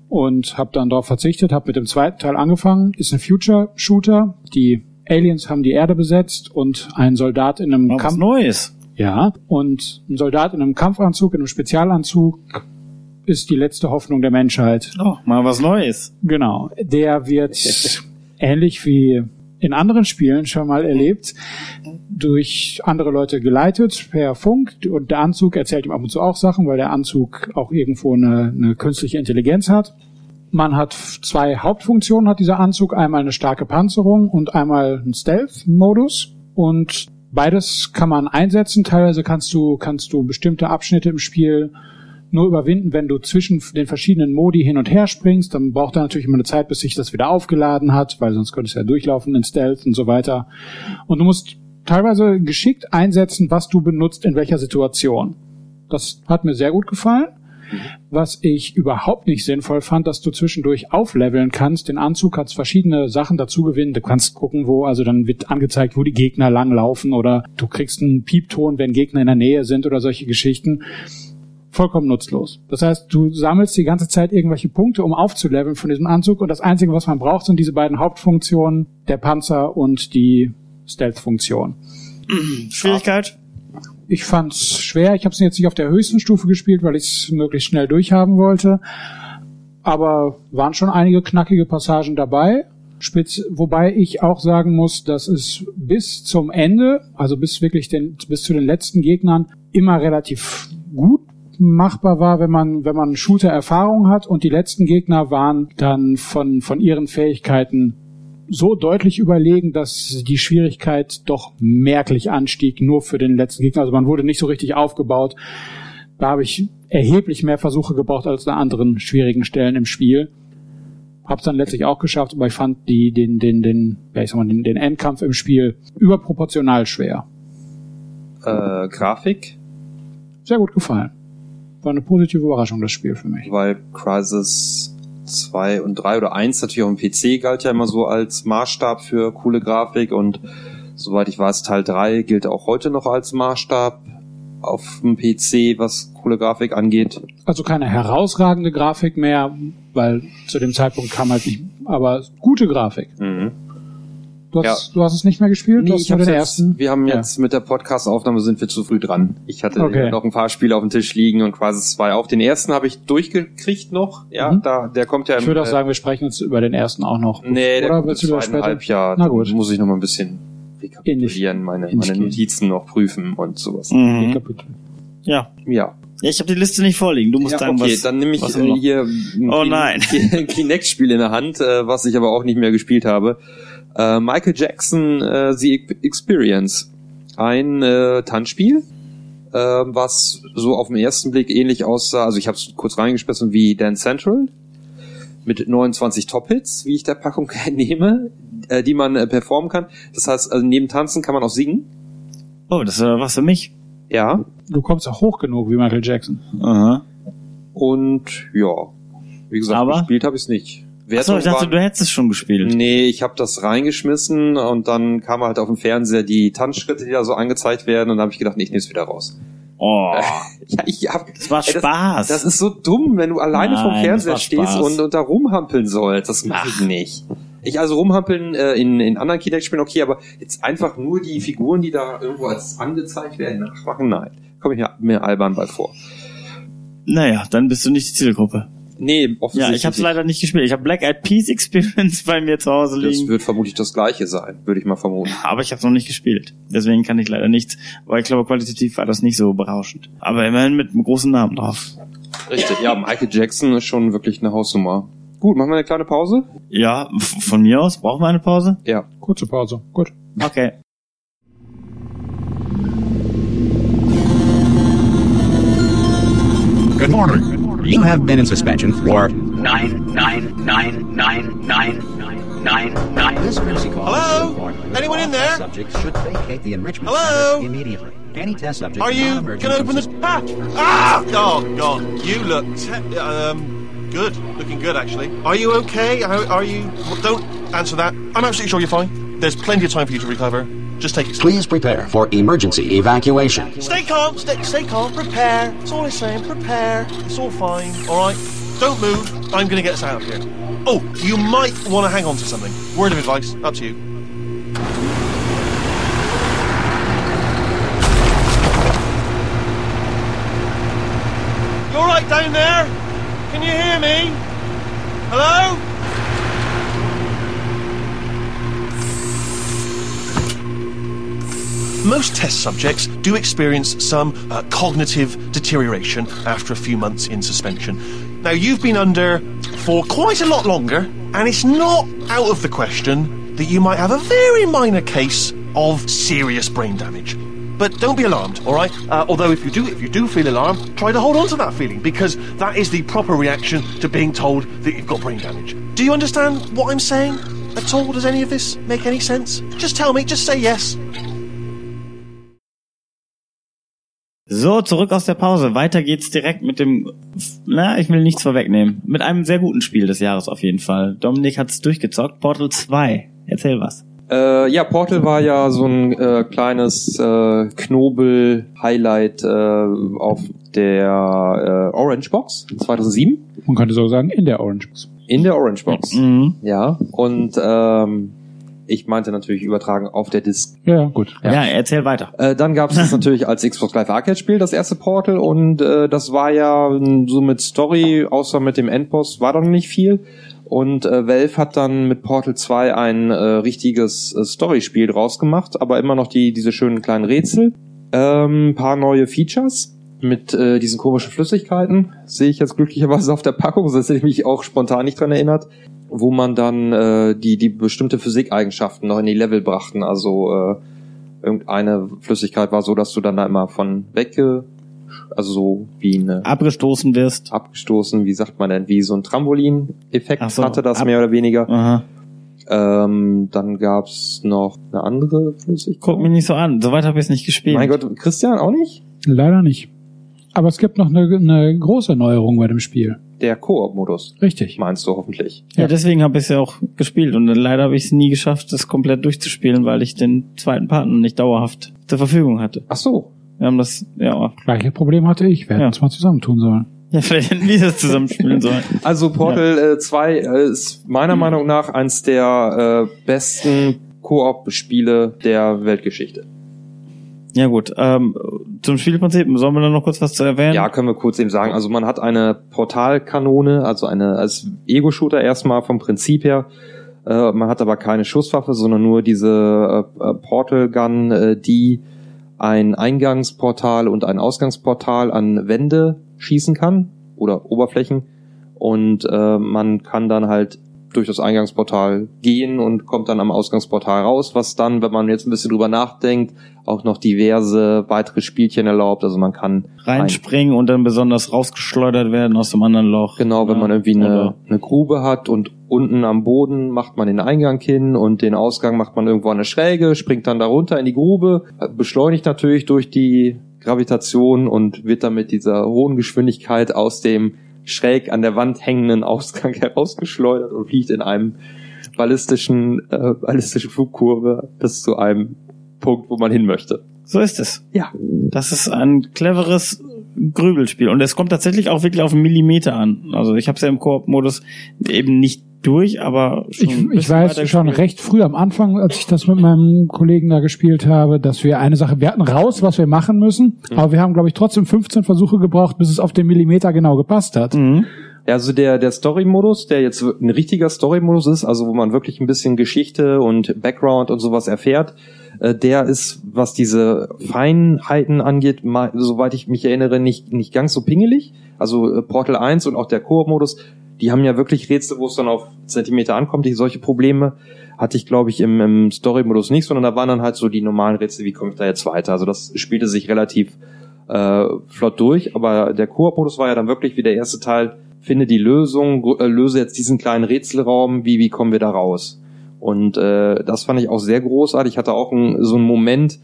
Und habe dann darauf verzichtet, habe mit dem zweiten Teil angefangen. Ist ein Future-Shooter. Die Aliens haben die Erde besetzt und ein Soldat in einem Mal was Kampf... Neues. Ja, und ein Soldat in einem Kampfanzug, in einem Spezialanzug ist die letzte Hoffnung der Menschheit. Oh, mal was Neues. Genau. Der wird [laughs] ähnlich wie in anderen Spielen schon mal erlebt, durch andere Leute geleitet per Funk und der Anzug erzählt ihm ab und zu auch Sachen, weil der Anzug auch irgendwo eine, eine künstliche Intelligenz hat. Man hat zwei Hauptfunktionen, hat dieser Anzug. Einmal eine starke Panzerung und einmal einen Stealth-Modus. Und beides kann man einsetzen. Teilweise kannst du, kannst du bestimmte Abschnitte im Spiel nur überwinden, wenn du zwischen den verschiedenen Modi hin und her springst. Dann braucht er natürlich immer eine Zeit, bis sich das wieder aufgeladen hat, weil sonst könnte es ja durchlaufen in Stealth und so weiter. Und du musst teilweise geschickt einsetzen, was du benutzt in welcher Situation. Das hat mir sehr gut gefallen. Was ich überhaupt nicht sinnvoll fand, dass du zwischendurch aufleveln kannst. Den Anzug kannst verschiedene Sachen dazu gewinnen. Du kannst gucken, wo, also dann wird angezeigt, wo die Gegner langlaufen oder du kriegst einen Piepton, wenn Gegner in der Nähe sind oder solche Geschichten. Vollkommen nutzlos. Das heißt, du sammelst die ganze Zeit irgendwelche Punkte, um aufzuleveln von diesem Anzug und das Einzige, was man braucht, sind diese beiden Hauptfunktionen, der Panzer und die Stealth-Funktion. Schwierigkeit? Ich fand's schwer. Ich habe es jetzt nicht auf der höchsten Stufe gespielt, weil ich es möglichst schnell durchhaben wollte. Aber waren schon einige knackige Passagen dabei. Spitz, wobei ich auch sagen muss, dass es bis zum Ende, also bis wirklich den, bis zu den letzten Gegnern, immer relativ gut machbar war, wenn man, wenn man Shooter-Erfahrung hat und die letzten Gegner waren dann von, von ihren Fähigkeiten so deutlich überlegen, dass die Schwierigkeit doch merklich anstieg, nur für den letzten Gegner. Also man wurde nicht so richtig aufgebaut. Da habe ich erheblich mehr Versuche gebraucht als an anderen schwierigen Stellen im Spiel. Hab's dann letztlich auch geschafft, aber ich fand die, den, den, den, ja, ich sag mal, den, den Endkampf im Spiel überproportional schwer. Äh, Grafik, Sehr gut gefallen. War eine positive Überraschung, das Spiel für mich. weil Crisis 2 und 3 oder 1 natürlich auf dem PC galt ja immer so als Maßstab für coole Grafik und soweit ich weiß, Teil 3 gilt auch heute noch als Maßstab auf dem PC, was coole Grafik angeht. Also keine herausragende Grafik mehr, weil zu dem Zeitpunkt kam halt nicht, aber gute Grafik. Mhm. Du hast, du hast es nicht mehr gespielt? Nee, du hast ich nur den jetzt, ersten? wir haben Ja. jetzt mit der Podcast-Aufnahme sind wir zu früh dran. Ich hatte Okay. noch ein paar Spiele auf dem Tisch liegen und Crisis 2 auch. Den ersten habe ich durchgekriegt noch. Ja, Mhm. da, der kommt ja im, Ich würde auch äh, sagen, wir sprechen uns über den ersten auch noch. Nee, der Oder kommt willst du im zweiten später? Halbjahr. Na gut. Da muss ich noch mal ein bisschen rekapitulieren, meine, in meine. Notizen noch prüfen und sowas. Mhm. Ja. Ja. Ja, ich habe die Liste nicht vorliegen. Du musst ja, sagen, okay, was. dann nehme ich äh, hier ein Oh [laughs] Kinect-Spiel in der Hand, äh, was ich aber auch nicht mehr gespielt habe. Äh, Michael Jackson äh, The Experience. Ein äh, Tanzspiel, äh, was so auf den ersten Blick ähnlich aussah. Also ich habe es kurz reingeschmissen wie Dance Central mit 29 Top-Hits, wie ich der Packung [laughs] nehme, äh, die man äh, performen kann. Das heißt, also neben Tanzen kann man auch singen. Oh, das ist äh, was für mich. Ja. Du kommst auch hoch genug wie Michael Jackson. Aha. Und ja, wie gesagt, Aber? gespielt habe ich es nicht. Achso, ich dachte, waren- du hättest es schon gespielt. Nee, ich habe das reingeschmissen und dann kam halt auf dem Fernseher die Tanzschritte, die da so angezeigt werden und dann habe ich gedacht, nee, ich nehme es wieder raus. Oh, [laughs] Ja, ich hab, das war Ey, das- Spaß. das ist so dumm, wenn du alleine Nein, vom Fernseher stehst und, und da rumhampeln sollst. Das mache ich nicht. Ich also rumhampeln äh, in, in anderen Kinect-Spielen okay, aber jetzt einfach nur die Figuren, die da irgendwo als angezeigt werden, nachmachen, nein. Komme ich mir, mir albern bei vor. naja, dann bist du nicht die Zielgruppe. Nee, Ja, offensichtlich. ich habe es leider nicht gespielt. Ich habe Black Eyed Peas [laughs] Experience bei mir zu Hause Das liegen. wird vermutlich das gleiche sein, würde ich mal vermuten. Aber ich habe es noch nicht gespielt. Deswegen kann ich leider nichts, weil ich glaube, qualitativ war das nicht so berauschend. Aber immerhin mit einem großen Namen drauf. Richtig, ja, Michael Jackson ist schon wirklich eine Hausnummer. Gut, machen wir eine kleine Pause? Ja, von mir aus brauchen wir eine Pause. Ja. Kurze Pause. Gut. Okay. Good morning. You have been in suspension for nine, nine, nine, nine, nine, nine, nine. This courtesy call Hello? Anyone in there? Subjects should vacate the enrichment Hello? immediately. Any test subject Are you non-emergent gonna open from the ah ah? Oh God, you look te- um good, looking good actually. Are you okay? Are, are you? well, Don't answer that. I'm absolutely sure you're fine. There's plenty of time for you to recover. Just take it. slow. Please prepare for emergency evacuation. Stay calm. Stay, stay calm. Prepare. That's all I'm saying. Prepare. It's all fine. All right. Don't move. I'm gonna get us out of here. Oh, you might want to hang on to something. Word of advice. Up to you. You all right down there? Can you hear me? Hello? Most test subjects do experience some uh, cognitive deterioration after a few months in suspension. Now, you've been under for quite a lot longer, and it's not out of the question that you might have a very minor case of serious brain damage. But don't be alarmed, all right? Uh, although if you do, if you do feel alarmed, try to hold on to that feeling because that is the proper reaction to being told that you've got brain damage. Do you understand what I'm saying at all? Does any of this make any sense? Just tell me. Just say yes. So, zurück aus der Pause. Weiter geht's direkt mit dem, na, ich will nichts vorwegnehmen. Mit einem sehr guten Spiel des Jahres auf jeden Fall. Dominik hat's durchgezockt. Portal 2. Erzähl was. Äh, ja, Portal war ja so ein äh, kleines äh, Knobel-Highlight äh, auf der äh, Orange Box 2007. Man könnte so sagen, in der Orange Box. In der Orange Box. Mhm. Ja, und ähm, ich meinte natürlich übertragen auf der Disk. Ja, gut. Ja, erzähl weiter. Äh, dann gab es das [laughs] natürlich als Xbox Live Arcade Spiel, das erste Portal, und äh, das war ja so mit Story, außer mit dem Endboss, war dann nicht viel. Und äh, Valve hat dann mit Portal 2 ein äh, richtiges äh, Story-Spiel draus gemacht, aber immer noch die diese schönen kleinen Rätsel. Ähm, paar neue Features mit äh, diesen komischen Flüssigkeiten. Sehe ich jetzt glücklicherweise auf der Packung, sonst hätte ich mich auch spontan nicht dran erinnert, wo man dann äh, die, die bestimmte Physikeigenschaften noch in die Level brachten. Also äh, irgendeine Flüssigkeit war so, dass du dann da immer von wegge, also so wie eine Abgestoßen wirst. abgestoßen, wie sagt man denn, wie so ein Trambolin-Effekt Ach so, hatte das ab- mehr oder weniger. Aha. Ähm, dann gab's noch eine andere Flüssigkeit. Guck mich nicht so an. Soweit habe ich es nicht gespielt. Mein Gott, Christian auch nicht? Leider nicht. Aber es gibt noch eine, eine große Neuerung bei dem Spiel. Der Koop-Modus. Richtig. Meinst du hoffentlich? Ja, deswegen habe ich es ja auch gespielt und leider habe ich es nie geschafft, das komplett durchzuspielen, weil ich den zweiten Partner nicht dauerhaft zur Verfügung hatte. Ach so. Wir haben das, ja, Gleiche Problem hatte ich. Wir hätten Ja. es mal zusammentun sollen. ja vielleicht hätten wir das zusammenspielen sollen. [laughs] Also Portal äh, 2 äh, ist meiner Meinung nach eins der äh, besten Koop-Spiele der Weltgeschichte. Ja gut, ähm, zum Spielprinzip, sollen wir da noch kurz was zu erwähnen? Ja, können wir kurz eben sagen. Also man hat eine Portalkanone, also eine als Ego-Shooter erstmal vom Prinzip her. Äh, man hat aber keine Schusswaffe, sondern nur diese äh, äh, Portal Gun, äh, die ein Eingangsportal und ein Ausgangsportal an Wände schießen kann oder Oberflächen. Und äh, man kann dann halt durch das Eingangsportal gehen und kommt dann am Ausgangsportal raus, was dann, wenn man jetzt ein bisschen drüber nachdenkt, auch noch diverse weitere Spielchen erlaubt. Also man kann Reinspringen und dann besonders rausgeschleudert werden aus dem anderen Loch. Genau, wenn Ja, man irgendwie eine, oder- eine Grube hat und unten am Boden macht man den Eingang hin und den Ausgang macht man irgendwo an eine Schräge, springt dann da runter in die Grube, beschleunigt natürlich durch die Gravitation und wird dann mit dieser hohen Geschwindigkeit aus dem schräg an der Wand hängenden Ausgang [laughs] herausgeschleudert und fliegt in einem ballistischen, äh, ballistischen Flugkurve bis zu einem Punkt, wo man hin möchte. So ist es. Ja. Das ist ein cleveres Grübelspiel. Und es kommt tatsächlich auch wirklich auf einen Millimeter an. Also ich habe es ja im Koop-Modus eben nicht durch, aber schon Ich, ich weiß schon gespielt. recht früh am Anfang, als ich das mit meinem Kollegen da gespielt habe, dass wir eine Sache, wir hatten raus, was wir machen müssen, Mhm. aber wir haben, glaube ich, trotzdem 15 Versuche gebraucht, bis es auf den Millimeter genau gepasst hat. Mhm. Ja, Also der, der Story-Modus, der jetzt ein richtiger Story-Modus ist, also wo man wirklich ein bisschen Geschichte und Background und sowas erfährt, äh, der ist, was diese Feinheiten angeht, mal, soweit ich mich erinnere, nicht, nicht ganz so pingelig. Also äh, Portal 1 und auch der Koop-Modus, die haben ja wirklich Rätsel, wo es dann auf Zentimeter ankommt. Die solche Probleme hatte ich, glaube ich, im, im Story-Modus nicht, sondern da waren dann halt so die normalen Rätsel, wie komme ich da jetzt weiter. Also das spielte sich relativ äh, flott durch, aber der Koop-Modus war ja dann wirklich wie der erste Teil, finde die Lösung, äh, löse jetzt diesen kleinen Rätselraum, wie, wie kommen wir da raus? Und äh, das fand ich auch sehr großartig. Ich hatte auch ein, so einen Moment,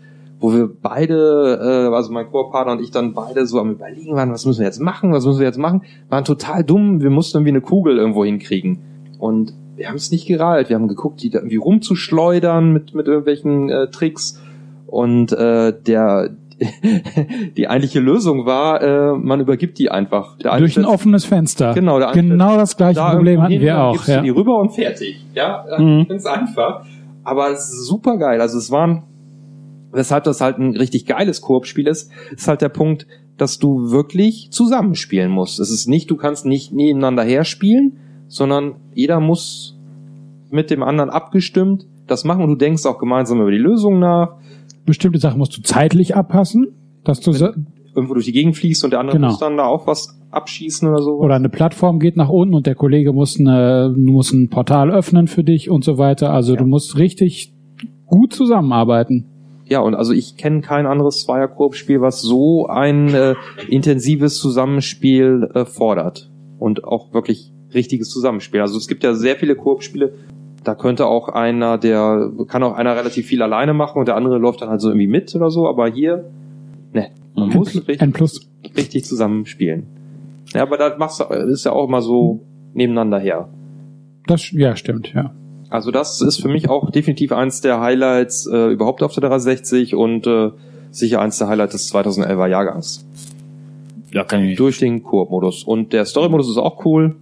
wo wir beide, äh, also mein Koop-Partner und ich dann beide so am überlegen waren, was müssen wir jetzt machen, was müssen wir jetzt machen, waren total dumm, wir mussten irgendwie eine Kugel irgendwo hinkriegen. Und wir haben es nicht gereilt, wir haben geguckt, die da irgendwie rumzuschleudern mit, mit irgendwelchen äh, Tricks. Und äh, der [laughs] die eigentliche Lösung war, äh, man übergibt die einfach. Der Durch ein offenes Fenster. Genau, der genau das gleiche da Problem hatten wir auch. gibst du Ja. die rüber und fertig. Ja, Mhm. ganz einfach. Aber es ist super geil. Also es waren, weshalb das halt ein richtig geiles Koop-Spiel ist, ist halt der Punkt, dass du wirklich zusammenspielen musst. Es ist nicht, du kannst nicht nebeneinander herspielen, sondern jeder muss mit dem anderen abgestimmt das machen und du denkst auch gemeinsam über die Lösung nach. Bestimmte Sachen musst du zeitlich abpassen, dass du Irgendwo durch die Gegend fließt und der andere Genau. muss dann da auch was abschießen oder so. oder eine Plattform geht nach unten und der Kollege muss, eine, muss ein Portal öffnen für dich und so weiter. Also du musst richtig gut zusammenarbeiten. Ja, und also ich kenne kein anderes Zweier-Koop-Spiel, was so ein äh, intensives Zusammenspiel äh, fordert. Und auch wirklich richtiges Zusammenspiel. Also es gibt ja sehr viele Koop-Spiele, da könnte auch einer, der, kann auch einer relativ viel alleine machen und der andere läuft dann halt so irgendwie mit oder so, aber hier, ne, man Ein muss richtig, ein Plus. richtig zusammenspielen. Ja, aber das machst du, ist ja auch mal so nebeneinander her. Das, ja, stimmt, ja. Also das ist für mich auch definitiv eins der Highlights äh, überhaupt auf der 360 und äh, sicher eins der Highlights des 2011er Jahrgangs. Ja, kann ich. Durch den Koop-Modus. Und der Story-Modus ist auch cool.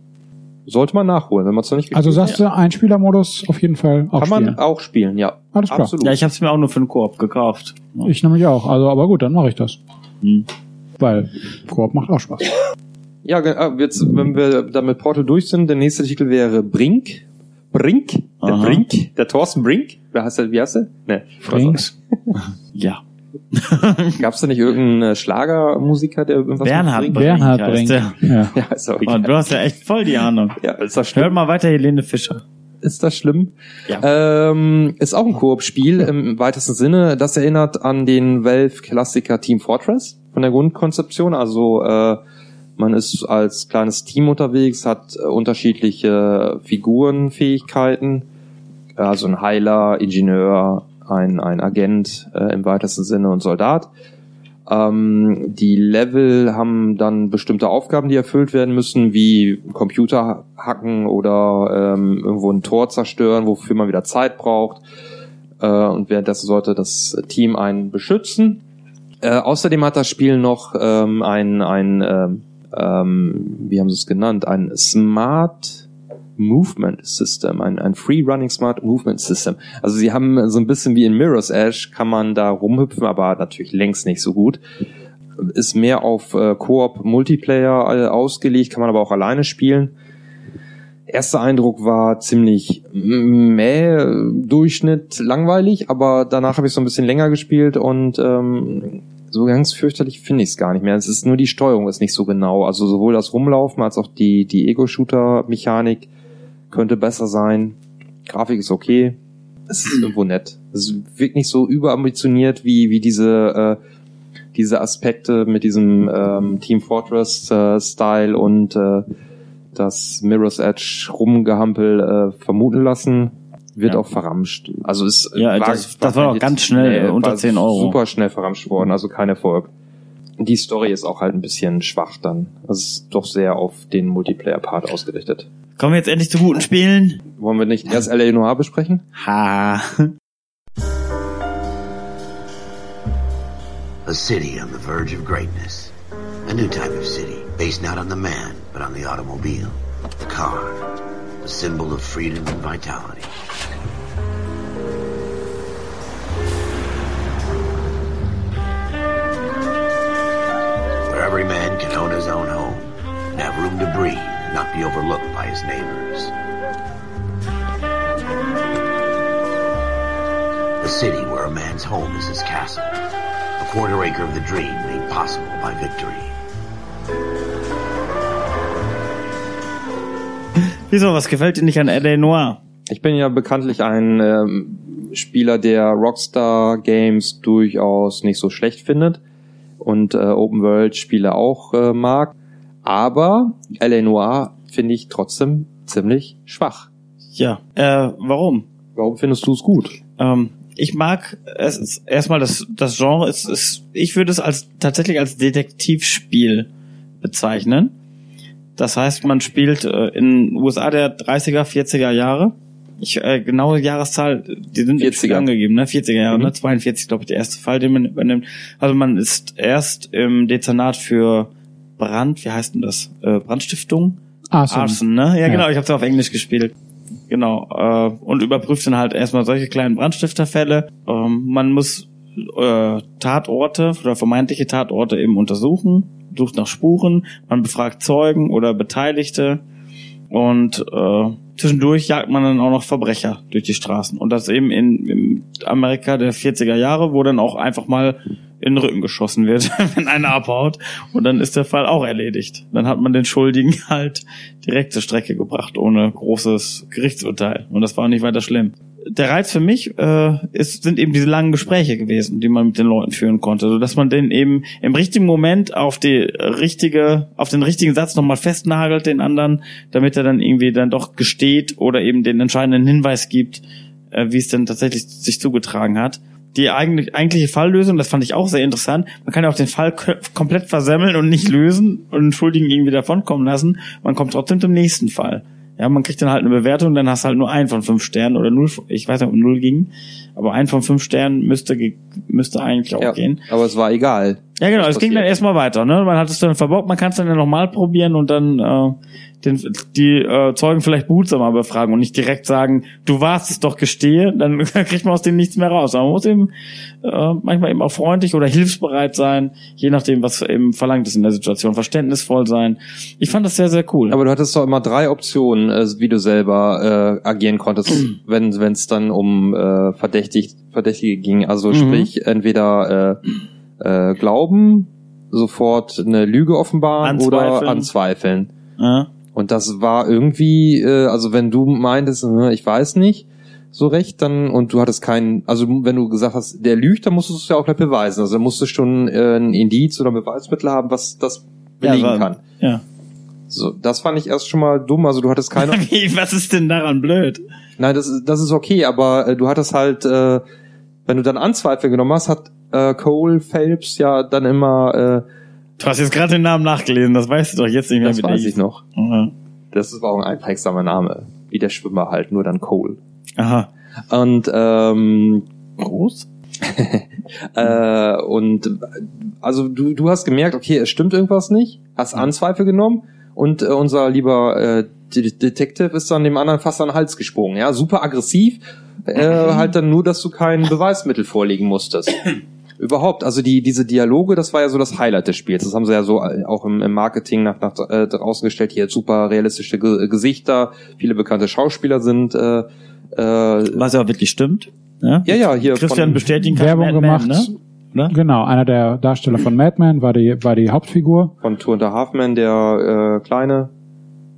Sollte man nachholen, wenn man es noch nicht Also gespielt sagst du, Einspielermodus auf jeden Fall auch Kann spielen. man auch spielen, ja. Alles klar. Absolut. Ja, ich habe es mir auch nur für den Koop gekauft. Ja. Ich nämlich auch. Also, aber gut, dann mache ich das. Hm. Weil Koop macht auch Spaß. Ja, ah, jetzt, wenn wir da mit Portal durch sind, der nächste Titel wäre Brink. Brink? Der Aha. Brink? Der Thorsten Brink? Wer heißt der, wie heißt der? Nee. Frings. [laughs] Ja. [laughs] Gab's da nicht irgendeinen Schlagermusiker, der irgendwas Bernhard Brink. Bernhard heißt Brink. der. Ja. [laughs] Ja, ist auch Oh, egal. du hast ja echt voll die Ahnung. Ja, ist das schlimm? Hört mal weiter, Helene Fischer. Ist das schlimm? Ja. Ähm, ist auch ein Koop-Spiel im weitesten Sinne. Das erinnert an den Valve-Klassiker Team Fortress von der Grundkonzeption. Also äh, man ist als kleines Team unterwegs, hat äh, unterschiedliche Figurenfähigkeiten, Also ein Heiler, Ingenieur, ein, ein Agent äh, im weitesten Sinne und Soldat. Ähm, die Level haben dann bestimmte Aufgaben, die erfüllt werden müssen, wie Computer hacken oder ähm, irgendwo ein Tor zerstören, wofür man wieder Zeit braucht. Äh, und währenddessen sollte das Team einen beschützen. Äh, außerdem hat das Spiel noch ähm, ein, ein ähm, ähm, wie haben sie es genannt, ein Smart Movement System, ein, ein Free Running Smart Movement System. Also sie haben so ein bisschen wie in Mirror's Edge, kann man da rumhüpfen, aber natürlich längst nicht so gut. Ist mehr auf äh, Koop Multiplayer äh, ausgelegt, kann man aber auch alleine spielen. Erster Eindruck war ziemlich mäh, Durchschnitt, langweilig, aber danach habe ich so ein bisschen länger gespielt und ähm, so ganz fürchterlich finde ich es gar nicht mehr. Es ist nur die Steuerung ist nicht so genau. Also sowohl das Rumlaufen als auch die, die Ego-Shooter-Mechanik könnte besser sein. Grafik ist okay. Es ist irgendwo nett. Es wirkt nicht so überambitioniert wie, wie diese, äh, diese Aspekte mit diesem ähm, Team Fortress äh, und äh, das Mirror's Edge Rumgehampel äh, vermuten lassen. Wird Ja. auch verramscht. Also es Ja, das- das war auch ganz schnell, äh, unter war 10 Euro. Super schnell verramscht worden, also kein Erfolg. Die Story ist auch halt ein bisschen schwach dann. Also es ist doch sehr auf den Multiplayer-Part ausgerichtet. Kommen wir jetzt endlich zu guten Spielen? Wollen wir nicht erst L.A. Noir besprechen? Ha. A city on the verge of greatness. A new type of city, based not on the man, but on the automobile. The car. The symbol of freedom and vitality. Where every man can own his own home and have room to breathe and not be overlooked by his neighbors. A city where a man's home is his castle. A quarter acre of the dream made possible by victory. Wieso, was gefällt dir nicht an L.A. Noir? Ich bin ja bekanntlich ein ähm, Spieler, der Rockstar Games durchaus nicht so schlecht findet und äh, Open World Spiele auch äh, mag. Aber L.A. Noir finde ich trotzdem ziemlich schwach. Ja. Äh, warum? Warum findest du es gut? Ähm, ich mag es ist erstmal das das Genre ist, ist ich würde es als tatsächlich als Detektivspiel bezeichnen. Das heißt, man spielt äh, in USA der 30er, 40er Jahre. Ich äh, genaue Jahreszahl, die sind im Spiel 40er. angegeben, ne? 40er Jahre, Mhm. ne? 42, glaube ich, der erste Fall, den man übernimmt. Also man ist erst im Dezernat für Brand, wie heißt denn das? Äh, Brandstiftung? Arson. ne? Ja, Ja. genau, ich habe es auf Englisch gespielt. Genau. Äh, und überprüft dann halt erstmal solche kleinen Brandstifterfälle. Ähm, man muss äh, Tatorte oder vermeintliche Tatorte eben untersuchen, sucht nach Spuren, man befragt Zeugen oder Beteiligte und äh, zwischendurch jagt man dann auch noch Verbrecher durch die Straßen. Und das eben in, in Amerika der 40er Jahre, wo dann auch einfach mal in den Rücken geschossen wird, [laughs] wenn einer abhaut. Und dann ist der Fall auch erledigt. Dann hat man den Schuldigen halt direkt zur Strecke gebracht, ohne großes Gerichtsurteil. Und das war nicht weiter schlimm. Der Reiz für mich äh, ist, sind eben diese langen Gespräche gewesen, die man mit den Leuten führen konnte, so dass man den eben im richtigen Moment auf die richtige, auf den richtigen Satz nochmal festnagelt, den anderen, damit er dann irgendwie dann doch gesteht oder eben den entscheidenden Hinweis gibt, äh, wie es denn tatsächlich sich zugetragen hat. Die eigentlich, eigentliche Falllösung, das fand ich auch sehr interessant. Man kann ja auch den Fall komplett versemmeln und nicht lösen und Schuldigen irgendwie davonkommen lassen. Man kommt trotzdem zum nächsten Fall. Ja, man kriegt dann halt eine Bewertung, dann hast du halt nur einen von fünf Sternen oder null, ich weiß nicht, ob null ging, aber ein von fünf Sternen müsste, müsste eigentlich auch Ja, gehen. aber es war egal. Ja, genau, es ging dann erstmal weiter, ne? Man hat es dann verbockt, man kann es dann ja nochmal probieren und dann äh, den, die äh, Zeugen vielleicht behutsamer befragen und nicht direkt sagen, du warst es doch gestehe, dann [laughs] kriegt man aus dem nichts mehr raus. Aber man muss eben äh, manchmal eben auch freundlich oder hilfsbereit sein, je nachdem, was eben verlangt ist in der Situation, verständnisvoll sein. Ich fand das sehr, sehr cool. Aber du hattest doch immer drei Optionen, äh, wie du selber äh, agieren konntest, [clears throat] wenn es dann um äh, verdächtig, Verdächtige ging. Also Mhm. sprich, entweder äh, äh, glauben, sofort eine Lüge offenbaren oder Anzweifeln. anzweifeln. Ja. Und das war irgendwie, äh, also wenn du meintest, äh, ich weiß nicht so recht, dann und du hattest keinen, also wenn du gesagt hast, der lügt, dann musst du es ja auch gleich beweisen. Also dann musst du schon äh, ein Indiz oder ein Beweismittel haben, was das belegen war- kann. Ja. So, das fand ich erst schon mal dumm. Also du hattest keine. [laughs] Wie, was ist denn daran blöd? Nein, das, ist- das ist okay, aber äh, du hattest halt, äh, wenn du dann Anzweifel genommen hast, hat äh, Cole Phelps ja dann immer. Äh, Du hast jetzt gerade den Namen nachgelesen, das weißt du doch jetzt nicht mehr. das weiß ich noch. Aha. Das ist auch ein einprägsamer Name, wie der Schwimmer halt, nur dann Cole. Aha. Und ähm, Groß? [laughs] äh, und also du, du hast gemerkt, okay, es stimmt irgendwas nicht, hast Anzweifel genommen und äh, unser lieber äh, De Detective ist dann dem anderen fast an den Hals gesprungen. Ja, super aggressiv, äh, [laughs] halt dann nur, dass du kein Beweismittel vorlegen musstest. [laughs] Überhaupt, also die diese Dialoge, das war ja so das Highlight des Spiels. Das haben sie ja so äh, auch im, im Marketing nach, nach äh, draußen gestellt. Hier super realistische Ge Gesichter, viele bekannte Schauspieler sind. Äh, äh, Was ja auch wirklich stimmt. Ja, ja, ja, hier Christian von- bestätigen kann. Werbung gemacht. ne? Oder? Genau, einer der Darsteller von Madman war die, war die Hauptfigur. von Two and a Half Men, der äh, kleine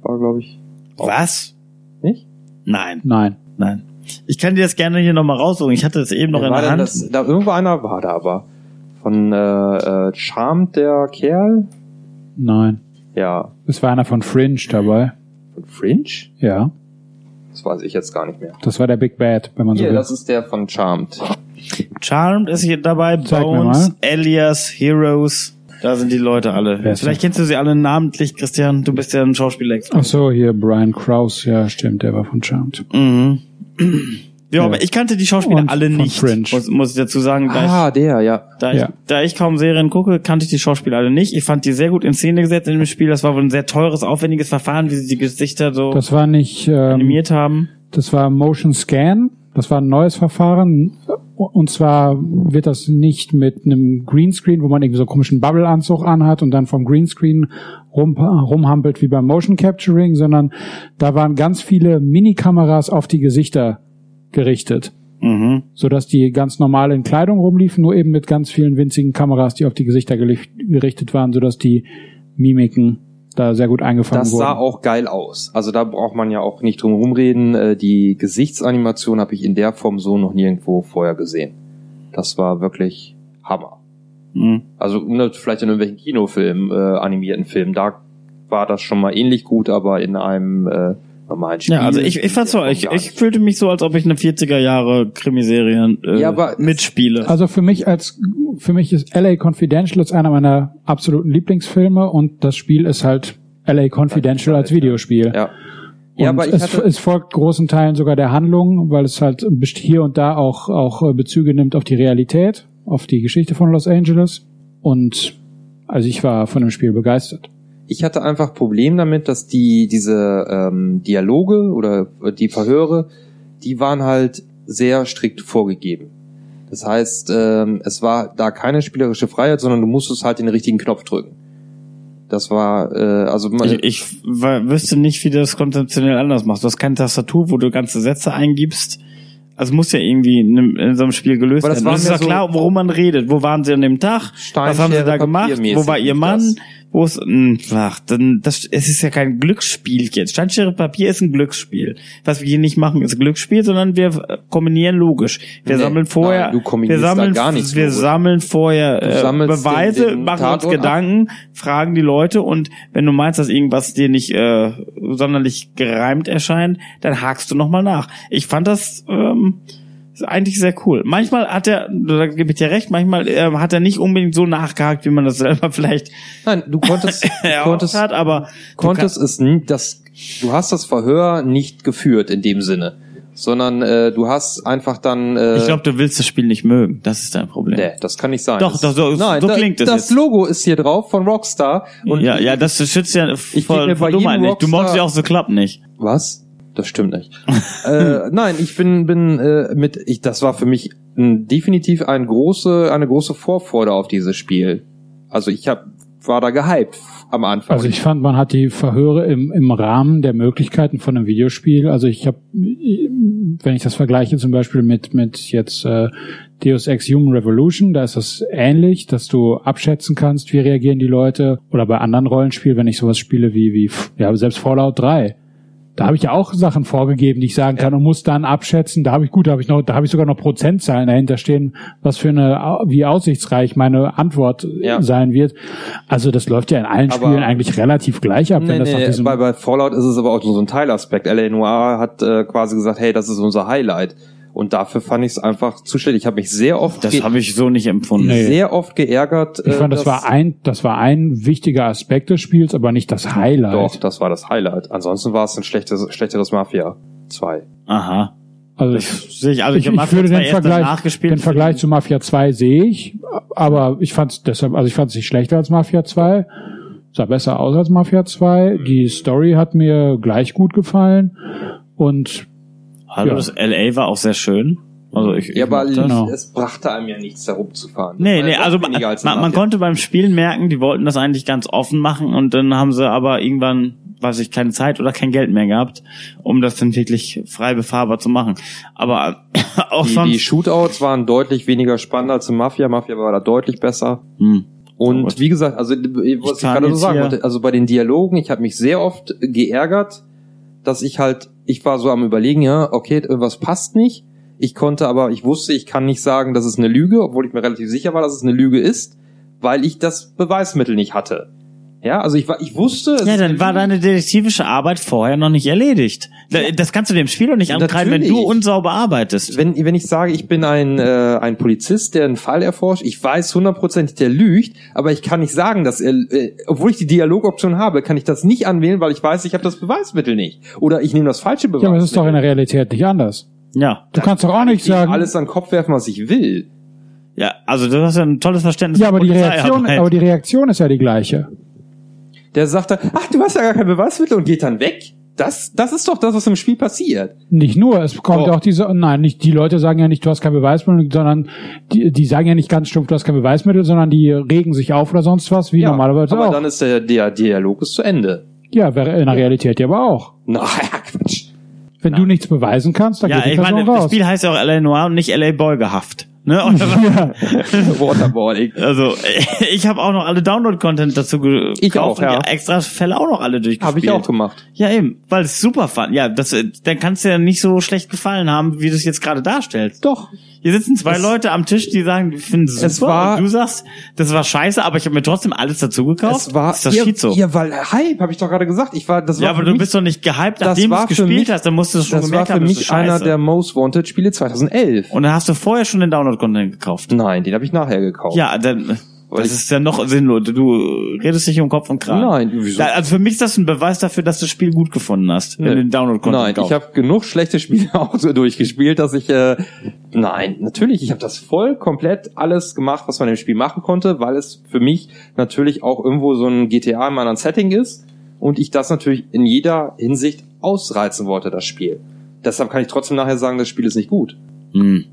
war, glaube ich. Was? Nicht? Nein, Nein. nein. Ich kann dir das gerne hier nochmal raussuchen. Ich hatte es eben noch Wer in war der Hand. das? Da irgendwo einer war da aber. Von äh, äh, Charmed der Kerl? Nein. Ja. Es war einer von Fringe dabei. Von Fringe? Ja. Das weiß ich jetzt gar nicht mehr. Das war der Big Bad, wenn man so Hier, will. das ist der von Charmed. Charmed ist hier dabei, Zeig Bones, mal. Alias, Heroes. Da sind die Leute alle. Wer Vielleicht kennst du sie alle namentlich, Christian. Du bist ja ein Schauspieler. Ach so, hier Brian Krause, ja, stimmt, der war von Charmed. Mhm. Ja, Ja. aber ich kannte die Schauspieler Und alle nicht. Fringe. Muss, muss ich dazu sagen. Da Ah, ich, der, ja. da, ich, Ja. da ich kaum Serien gucke, kannte ich die Schauspieler alle nicht. Ich fand die sehr gut in Szene gesetzt in dem Spiel. Das war wohl ein sehr teures, aufwendiges Verfahren, wie sie die Gesichter so Das war nicht, ähm, animiert haben. das war Motion Scan. Das war ein neues Verfahren. Und zwar wird das nicht mit einem Greenscreen, wo man irgendwie so einen komischen Bubble-Anzug anhat und dann vom Greenscreen rum, rumhampelt wie beim Motion Capturing, sondern da waren ganz viele Minikameras auf die Gesichter gerichtet. Mhm. so dass die ganz normal in Kleidung rumliefen, nur eben mit ganz vielen winzigen Kameras, die auf die Gesichter gerichtet waren, so dass die Mimiken da sehr gut eingefangen Das wurden. sah auch geil aus. Also da braucht man ja auch nicht drum rumreden. Äh, Die Gesichtsanimation habe ich in der Form so noch nirgendwo vorher gesehen. Das war wirklich Hammer. Mhm. Also ne, vielleicht in irgendwelchen Kinofilmen, äh, animierten Filmen, da war das schon mal ähnlich gut, aber in einem äh, normalen Spiel. Ja, also ich, ich fand's so, ich, ich fühlte mich so, als ob ich eine 40er Jahre Krimiserie äh, Ja, aber- mitspiele. Also für mich als für mich ist LA Confidential ist einer meiner absoluten Lieblingsfilme und das Spiel ist halt LA Confidential als Videospiel. Ja. Und Ja, aber ich es, hatte, es folgt großen Teilen sogar der Handlung, weil es halt hier und da auch auch äh, Bezüge nimmt auf die Realität, auf die Geschichte von Los Angeles und also ich war von dem Spiel begeistert. Ich hatte einfach Problem damit, dass die diese ähm, Dialoge oder die Verhöre, die waren halt sehr strikt vorgegeben. Das heißt, ähm, es war da keine spielerische Freiheit, sondern du musstest halt den richtigen Knopf drücken. Das war äh, also man, Ich, ich wüsste nicht, wie du das konzeptionell anders machst. Du hast keine Tastatur, wo du ganze Sätze eingibst. Also muss ja irgendwie in, in so einem Spiel gelöst das werden. war es ist ja so- klar, worum man redet. Wo waren sie an dem Tag? Was haben sie da gemacht? Wo war ihr Mann? das. Wo ist, mh, ach, dann, das, es ist ja kein Glücksspiel jetzt. Steinschere Papier ist ein Glücksspiel. Was wir hier nicht machen, ist ein Glücksspiel, sondern wir äh, kombinieren logisch. Wir Nee, sammeln vorher, nein, wir sammeln, da gar nichts wir sammeln vorher äh, Beweise, den- den machen uns Tatort ab. Gedanken, fragen die Leute und wenn du meinst, dass irgendwas dir nicht äh, sonderlich gereimt erscheint, dann hakst du nochmal nach. Ich fand das ähm, ist eigentlich sehr cool. Manchmal hat er, da gebe ich dir recht, manchmal ähm, hat er nicht unbedingt so nachgehakt, wie man das [laughs] selber vielleicht nein, du konntest, [laughs] konntest, hat, aber konntest es nie, das, du hast das Verhör nicht geführt in dem Sinne, sondern äh, du hast einfach dann. Äh, ich glaube, du willst das Spiel nicht mögen. Das ist dein Problem. Nee, das kann nicht sein. Doch, das, doch, so- nein, so da, klingt es Das jetzt. Logo ist hier drauf von Rockstar. Und ja, ja, das schützt ja geb voll, voll dumm eigentlich. Du mochtest ja auch so Club nicht. Was? Das stimmt nicht. [laughs] äh, nein, ich bin bin äh, mit ich das war für mich ein, definitiv ein große eine große Vorfreude auf dieses Spiel. Also ich hab war da gehypt am Anfang. Also ich fand, man hat die Verhöre im, im Rahmen der Möglichkeiten von einem Videospiel. Also ich habe, wenn ich das vergleiche zum Beispiel mit mit jetzt äh, Deus Ex Human Revolution, da ist das ähnlich, dass du abschätzen kannst, wie reagieren die Leute. Oder bei anderen Rollenspielen, wenn ich sowas spiele wie wie ja selbst Fallout 3, da habe ich ja auch Sachen vorgegeben, die ich sagen kann und muss dann abschätzen. Da habe ich gut, da habe ich noch, da habe ich sogar noch Prozentzahlen dahinter stehen, was für eine, wie aussichtsreich meine Antwort Ja. sein wird. Also das läuft ja in allen Aber- Spielen eigentlich relativ gleich ab, wenn Nee, das nach nee, diesem bei, bei Fallout ist es aber auch so ein Teilaspekt. L.A. Noir hat äh, quasi gesagt, hey, das ist unser Highlight. Und dafür fand ich es einfach zu schlecht. Ich habe mich sehr oft, Das habe ich so nicht empfunden. Nee. sehr oft geärgert. Ich äh, fand, das war ein, das war ein wichtiger Aspekt des Spiels, aber nicht das Highlight. Doch, das war das Highlight. Ansonsten war es ein schlechtes, schlechteres Mafia 2. Aha. Also Ich sehe ich, also ich, ich, ich würde den 2 erst Vergleich, den Vergleich zu Mafia 2 sehe ich, aber ich fand es deshalb, also ich fand es nicht schlechter als Mafia 2, sah besser aus als Mafia 2. Die Story hat mir gleich gut gefallen und Hallo, ja. das LA war auch sehr schön. Also ich, ich Ja, aber mochte das. Genau. es brachte einem ja nichts, da rumzufahren. Nee, nee, also man, als man, man konnte beim Spielen merken, die wollten das eigentlich ganz offen machen und dann haben sie aber irgendwann, weiß ich, keine Zeit oder kein Geld mehr gehabt, um das dann wirklich frei befahrbar zu machen. Aber [coughs] auch die, sonst. die Shootouts waren deutlich weniger spannend als in Mafia. Mafia war da deutlich besser. hm. Und gut. wie gesagt, also was ich, kann gerade so sagen wollte, also bei den Dialogen, ich habe mich sehr oft geärgert, dass ich halt, ich war so am überlegen, ja, okay, irgendwas passt nicht. Ich konnte aber, ich wusste, ich kann nicht sagen, dass es eine Lüge, obwohl ich mir relativ sicher war, dass es eine Lüge ist, weil ich das Beweismittel nicht hatte. Ja, also ich war, ich wusste. es ja, dann war deine detektivische Arbeit vorher noch nicht erledigt. Da- Das kannst du dem Spiel doch nicht antreiben, wenn du unsauber arbeitest. wenn, wenn ich sage, ich bin ein, äh, ein Polizist, der einen Fall erforscht, ich weiß hundertprozentig, der lügt, aber ich kann nicht sagen, dass er, äh, obwohl ich die Dialogoption habe, kann ich das nicht anwählen, weil ich weiß, ich habe das Beweismittel nicht. Oder ich nehme das falsche ja, Beweismittel. aber es ist doch in der Realität nicht anders. Ja. Du kannst doch auch nicht ich kann sagen, alles an den Kopf werfen, was ich will. Ja, also du hast ja ein tolles Verständnis ja, aber von die Reaktion, aber die Reaktion ist ja die gleiche. Der sagt dann, ach, du hast ja gar kein Beweismittel und geht dann weg. Das, das ist doch das, was im Spiel passiert. Nicht nur, es kommt Oh. auch diese, nein, nicht, die Leute sagen ja nicht, du hast kein Beweismittel, sondern die, die sagen ja nicht ganz stumpf, du hast kein Beweismittel, sondern die regen sich auf oder sonst was, wie normalerweise aber auch. dann ist der, der Dialog ist zu Ende. ja, wäre in der Realität ja aber auch. Na, [laughs] ja, Quatsch. Wenn du nichts beweisen kannst, dann Ja, geht die ich Person meine, das raus. Spiel heißt ja auch LA Noir und nicht LA Beugehaft. Ne? [laughs] Waterboarding. also [laughs] ich habe auch noch alle Download-Content dazu gekauft Ich auch, und ja. extra Fälle auch noch alle durchgespielt. Habe ich auch gemacht. Ja, eben, weil es super fand. Ja, das, äh, dann kannst du ja nicht so schlecht gefallen haben, wie du es jetzt gerade darstellst. Doch. Hier sitzen zwei Es- Leute am Tisch, die sagen, die finden es Es super. war- und du sagst, das war scheiße, aber ich habe mir trotzdem alles dazu gekauft. Es war, ist das ja, Schizo. ja, weil Hype, habe ich doch gerade gesagt. Ich war, das war ja, aber für du mich, bist doch nicht gehypt, nachdem du war es für gespielt mich- hast, dann musst du es schon das war gemerkt für haben, das mich ist einer scheiße. der Most Wanted Spiele 2011. Und dann hast du vorher schon den Download-Content gekauft. Nein, den habe ich nachher gekauft. Ja, dann, das ist ja noch sinnlos. Du redest dich um Kopf und Kragen. Nein, wieso? Da, also für mich ist das ein Beweis dafür, dass du das Spiel gut gefunden hast, wenn Nee. du den Download-Content Nein, kaufst. ich habe genug schlechte Spiele [laughs] auch so durchgespielt, dass ich äh, nein, natürlich, ich habe das voll komplett alles gemacht, was man im Spiel machen konnte, weil es für mich natürlich auch irgendwo so ein GTA in einem anderen Setting ist und ich das natürlich in jeder Hinsicht ausreizen wollte, das Spiel. Deshalb kann ich trotzdem nachher sagen, das Spiel ist nicht gut. Hm.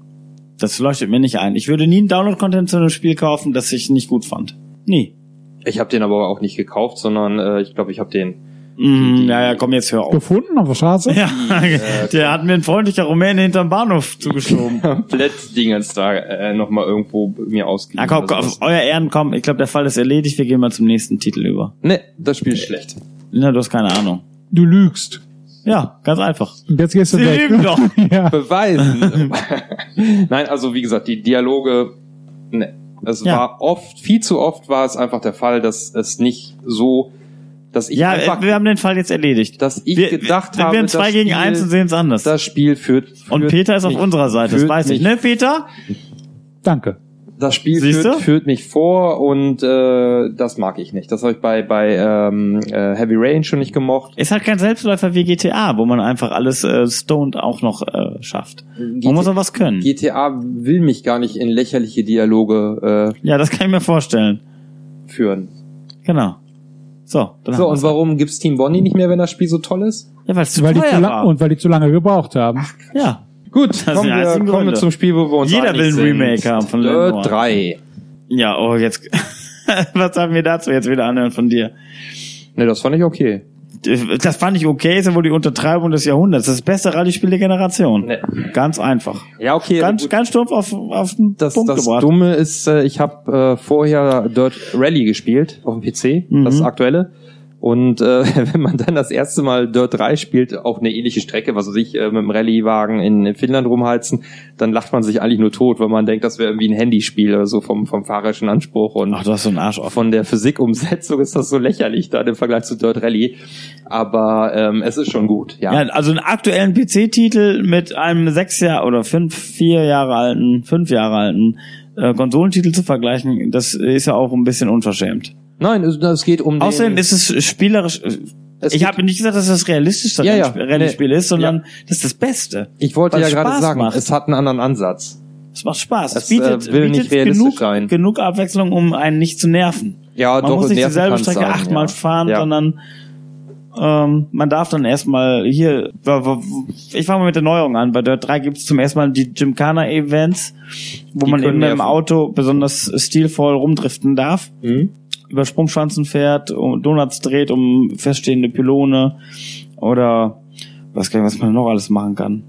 Das leuchtet mir nicht ein. Ich würde nie einen Download-Content zu einem Spiel kaufen, das ich nicht gut fand. Nie. Ich habe den aber auch nicht gekauft, sondern äh, ich glaube, ich habe den Mm, ja, ja, komm jetzt hör auf. Gefunden auf der Straße? Ja, äh, [laughs] der hat mir ein freundlicher Rumäne hinterm Bahnhof zugeschoben. [laughs] komplett Dingens da äh, nochmal irgendwo mir ausgeliehen. Na komm, komm, auf euer Ehren, komm. Ich glaube, der Fall ist erledigt. Wir gehen mal zum nächsten Titel über. Nee, das Spiel ist schlecht. Na, du hast keine Ahnung. Du lügst. Ja, ganz einfach. Und jetzt gehst du Sie weg. doch. [laughs] ja. beweisen. [laughs] Nein, also wie gesagt, die Dialoge, ne, es Ja. war oft, viel zu oft war es einfach der Fall, dass es nicht so, dass ich Ja, einfach, wir haben den Fall jetzt erledigt. dass ich wir, gedacht wir, habe, wir haben zwei das gegen Spiel, eins und sehen es anders. das Spiel führt, führt Und Peter ist auf unserer Seite, das weiß ich. Ne, Peter? Danke. Das Spiel führt, führt mich vor und äh, das mag ich nicht. Das habe ich bei bei ähm, äh, Heavy Rain schon nicht gemocht. Ist halt kein Selbstläufer wie GTA, wo man einfach alles äh, stoned auch noch äh, schafft. Man muss auch was können. GTA will mich gar nicht in lächerliche Dialoge Ja, das kann ich mir vorstellen. äh, führen. Genau. So, dann So, und warum gibt's Team Bonnie nicht mehr, wenn das Spiel so toll ist? Ja, weil es zu Weil die zu teuer lang, war. und weil die zu lange gebraucht haben. ja. Gut, sind kommen wir, kommen wir zum Spiel, wo wir uns Jeder will ein. Remake haben von Dirt Lenoir. 3. Ja, oh, jetzt. [laughs] was haben wir dazu jetzt wieder anhören von dir? Ne, das fand ich okay. Das fand ich okay, ist ja wohl die Untertreibung des Jahrhunderts. Das ist das beste Rallye-Spiel der Generation. Nee. Ganz einfach. Ja, okay. Ganz, gut. ganz stumpf auf, auf den das, Punkt das gebracht. Dumme ist, äh, ich habe äh, vorher Dirt Rally gespielt auf dem PC, Mhm. das aktuelle. Und äh, [laughs] wenn man dann das erste Mal Dirt 3 spielt, auch eine ähnliche Strecke, was weiß ich, äh, mit dem Rallye-Wagen in, in Finnland rumheizen, dann lacht man sich eigentlich nur tot, weil man denkt, das wäre irgendwie ein Handyspiel oder so vom, vom fahrerischen Anspruch. Und Ach, du hast so einen Arsch auf. von der Physikumsetzung ist das so lächerlich da im Vergleich zu Dirt Rally. Aber ähm, es ist schon gut, ja. Ja, also einen aktuellen PC-Titel mit einem sechs Jahre oder fünf, vier Jahre alten, fünf Jahre alten äh, Konsolentitel zu vergleichen, das ist ja auch ein bisschen unverschämt. Nein, es, geht um Außerdem ist es spielerisch. äh, Es ich habe nicht gesagt, dass das realistischste Ja, ja. Nee. ist, sondern das ist das Beste. Ich wollte ja gerade sagen, macht. es hat einen anderen Ansatz. Es macht Spaß. Es, Es, bietet, äh, will bietet nicht realistisch genug, sein. genug Abwechslung, um einen nicht zu nerven. Ja, man doch, muss nicht dieselbe Strecke sein, achtmal ja. fahren, Ja. sondern ähm, man darf dann erstmal hier, ich fange mal mit der Neuerung an. Bei Dirt 3 gibt es zum ersten Mal die Gymkhana-Events, wo Die man eben nerven. Auto besonders stilvoll rumdriften darf. Mhm. Über Sprungschanzen fährt, um Donuts dreht, um feststehende Pylone oder weiß gar nicht, was man noch alles machen kann.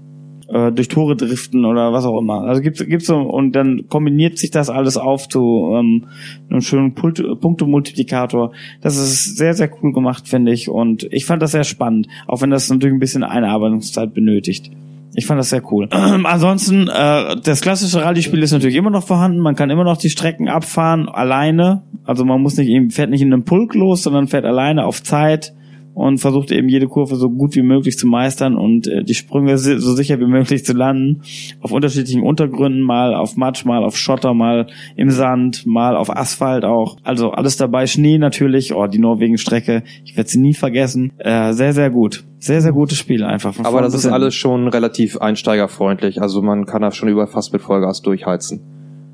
Äh, durch Tore driften oder was auch immer. Also gibt's gibt's so und dann kombiniert sich das alles auf zu ähm, einem schönen Pult Punktemultiplikator. Das ist sehr sehr cool gemacht, finde ich und ich fand das sehr spannend, auch wenn das natürlich ein bisschen Einarbeitungszeit benötigt. Ich fand das sehr cool. [clears throat] ansonsten, äh, das klassische Rallye-Spiel ist natürlich immer noch vorhanden. Man kann immer noch die Strecken abfahren, alleine. Also man muss nicht fährt nicht in einem Pulk los, sondern fährt alleine auf Zeit und versucht eben jede Kurve so gut wie möglich zu meistern und äh, die Sprünge so sicher wie möglich zu landen. Auf unterschiedlichen Untergründen, mal auf Matsch, mal auf Schotter, mal im Sand, mal auf Asphalt auch. Also alles dabei. Schnee natürlich. Oh, die Norwegen-Strecke. Ich werde sie nie vergessen. Äh, sehr, sehr gut. Sehr, sehr gutes Spiel einfach. Aber das ist alles schon relativ einsteigerfreundlich. Also man kann da schon über fast mit Vollgas durchheizen.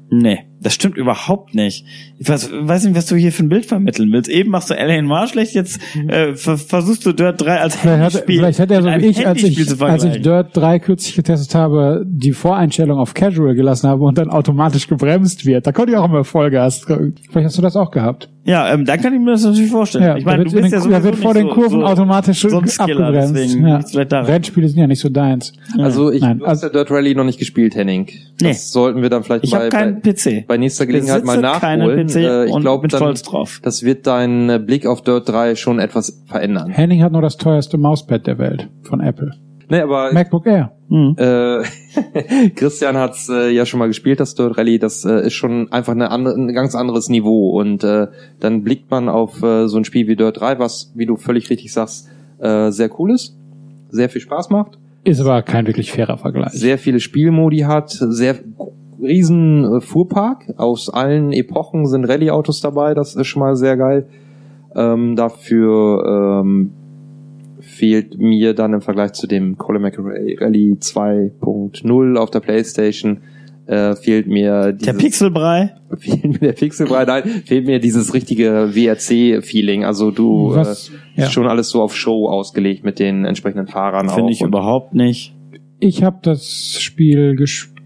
Nee, das stimmt überhaupt nicht. Ich weiß, weiß nicht, was du hier für ein Bild vermitteln willst. Eben machst du Alien Mar schlecht, jetzt äh, ver versuchst du Dirt 3 als Vielleicht hat, Handyspiel vielleicht hat er so wie ich, als ich, als ich. Dirt 3 kürzlich getestet habe, die Voreinstellung auf Casual gelassen habe und dann automatisch gebremst wird. Da konnte ich auch immer Vollgas. Vielleicht hast du das auch gehabt. Ja, ähm, dann kann ich mir das natürlich vorstellen. Ja, ich meine, du wird, bist ja den, da sowieso wird vor den Kurven so, automatisch so Skiller, abgebremst. deswegen Ja. liegt's vielleicht daran. Rennspiele sind ja nicht so deins. Also ich Nein, du hast ja Dirt Rally noch nicht gespielt, Henning. Das Nee. sollten wir dann vielleicht Ich bei, habe keinen PC. Bei nächster Gelegenheit mal nachholen. PC Äh, ich glaube, bin dann stolz drauf. das wird deinen äh, Blick auf Dirt 3 schon etwas verändern. Henning hat nur das teuerste Mauspad der Welt von Apple. Nee, aber MacBook Air. Hm. äh, [laughs] Christian hat's äh, ja schon mal gespielt, das Dirt Rally. Das äh, ist schon einfach eine andere, ein ganz anderes Niveau. Und äh, dann blickt man auf äh, so ein Spiel wie Dirt 3, was, wie du völlig richtig sagst, äh, sehr cool ist, sehr viel Spaß macht, Ist aber kein wirklich fairer Vergleich. sehr viele Spielmodi hat, sehr riesen äh, Fuhrpark. Aus allen Epochen sind Rallye-Autos dabei, das ist schon mal sehr geil. Ähm, dafür ähm, fehlt mir dann im Vergleich zu dem Colin McRae Rally 2.0 auf der Playstation äh, fehlt mir Der dieses, Pixelbrei. [laughs] fehlt mir der Pixelbrei, nein, fehlt mir dieses richtige WRC-Feeling. Also du Was- äh, ja. ist schon alles so auf Show ausgelegt mit den entsprechenden Fahrern Finde ich überhaupt nicht. Ich habe das Spiel gespielt,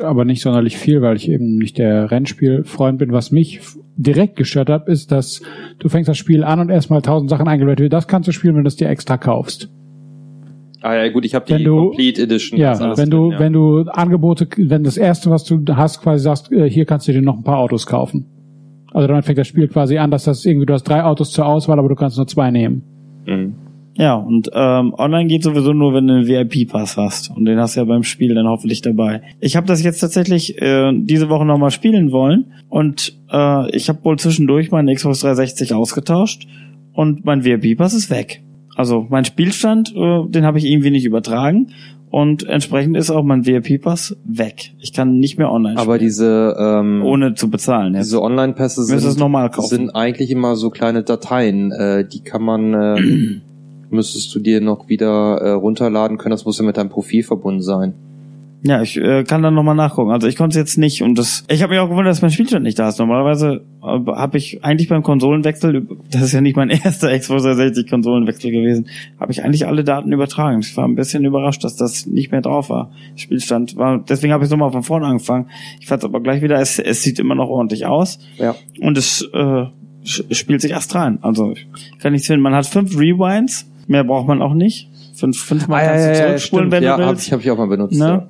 aber nicht sonderlich viel, weil ich eben nicht der Rennspielfreund bin. Was mich direkt gestört hat, ist, dass du fängst das Spiel an und erstmal tausend Sachen eingeleitet wird. Das kannst du spielen, wenn du es dir extra kaufst. Ah ja, gut, ich habe Wenn die du- Complete Edition. Ja, wenn du, drin, ja. wenn du Angebote, wenn das erste, was du hast, quasi sagst, äh, hier kannst du dir noch ein paar Autos kaufen. Also dann fängt das Spiel quasi an, dass das irgendwie, du hast drei Autos zur Auswahl, aber du kannst nur zwei nehmen. Mhm. Ja, und ähm, online geht sowieso nur, wenn du einen VIP-Pass hast. Und den hast du ja beim Spiel dann hoffentlich dabei. Ich habe das jetzt tatsächlich äh, diese Woche nochmal spielen wollen. Und äh, ich habe wohl zwischendurch meinen Xbox 360 ausgetauscht. Und mein VIP-Pass ist weg. Also mein Spielstand, äh, den habe ich irgendwie nicht übertragen. Und entsprechend ist auch mein VIP-Pass weg. Ich kann nicht mehr online Aber diese ähm, ohne zu bezahlen. Jetzt. diese Online-Pässe sind, normal kaufen. sind eigentlich immer so kleine Dateien. Äh, die kann man äh, [clears throat] müsstest du dir noch wieder äh, runterladen können. Das muss ja mit deinem Profil verbunden sein. Ja, ich äh, kann dann nochmal nachgucken. Also ich konnte es jetzt nicht und das. Ich habe mich auch gewundert, dass mein Spielstand nicht da ist. Normalerweise äh, habe ich eigentlich beim Konsolenwechsel, das ist ja nicht mein [laughs] erster Xbox 360 Konsolenwechsel gewesen, habe ich eigentlich alle Daten übertragen. Ich war ein bisschen überrascht, dass das nicht mehr drauf war. Spielstand war. Deswegen habe ich nochmal von vorne angefangen. Ich fand aber gleich wieder, es, es sieht immer noch ordentlich aus Ja. und es äh, spielt sich astral. Also ich kann nichts finden. Man hat fünf Rewinds, mehr braucht man auch nicht. Fünf, fünfmal kannst du zurückspulen, wenn ja, du hab willst. ich, hab ich auch mal benutzt. Ne? Ja.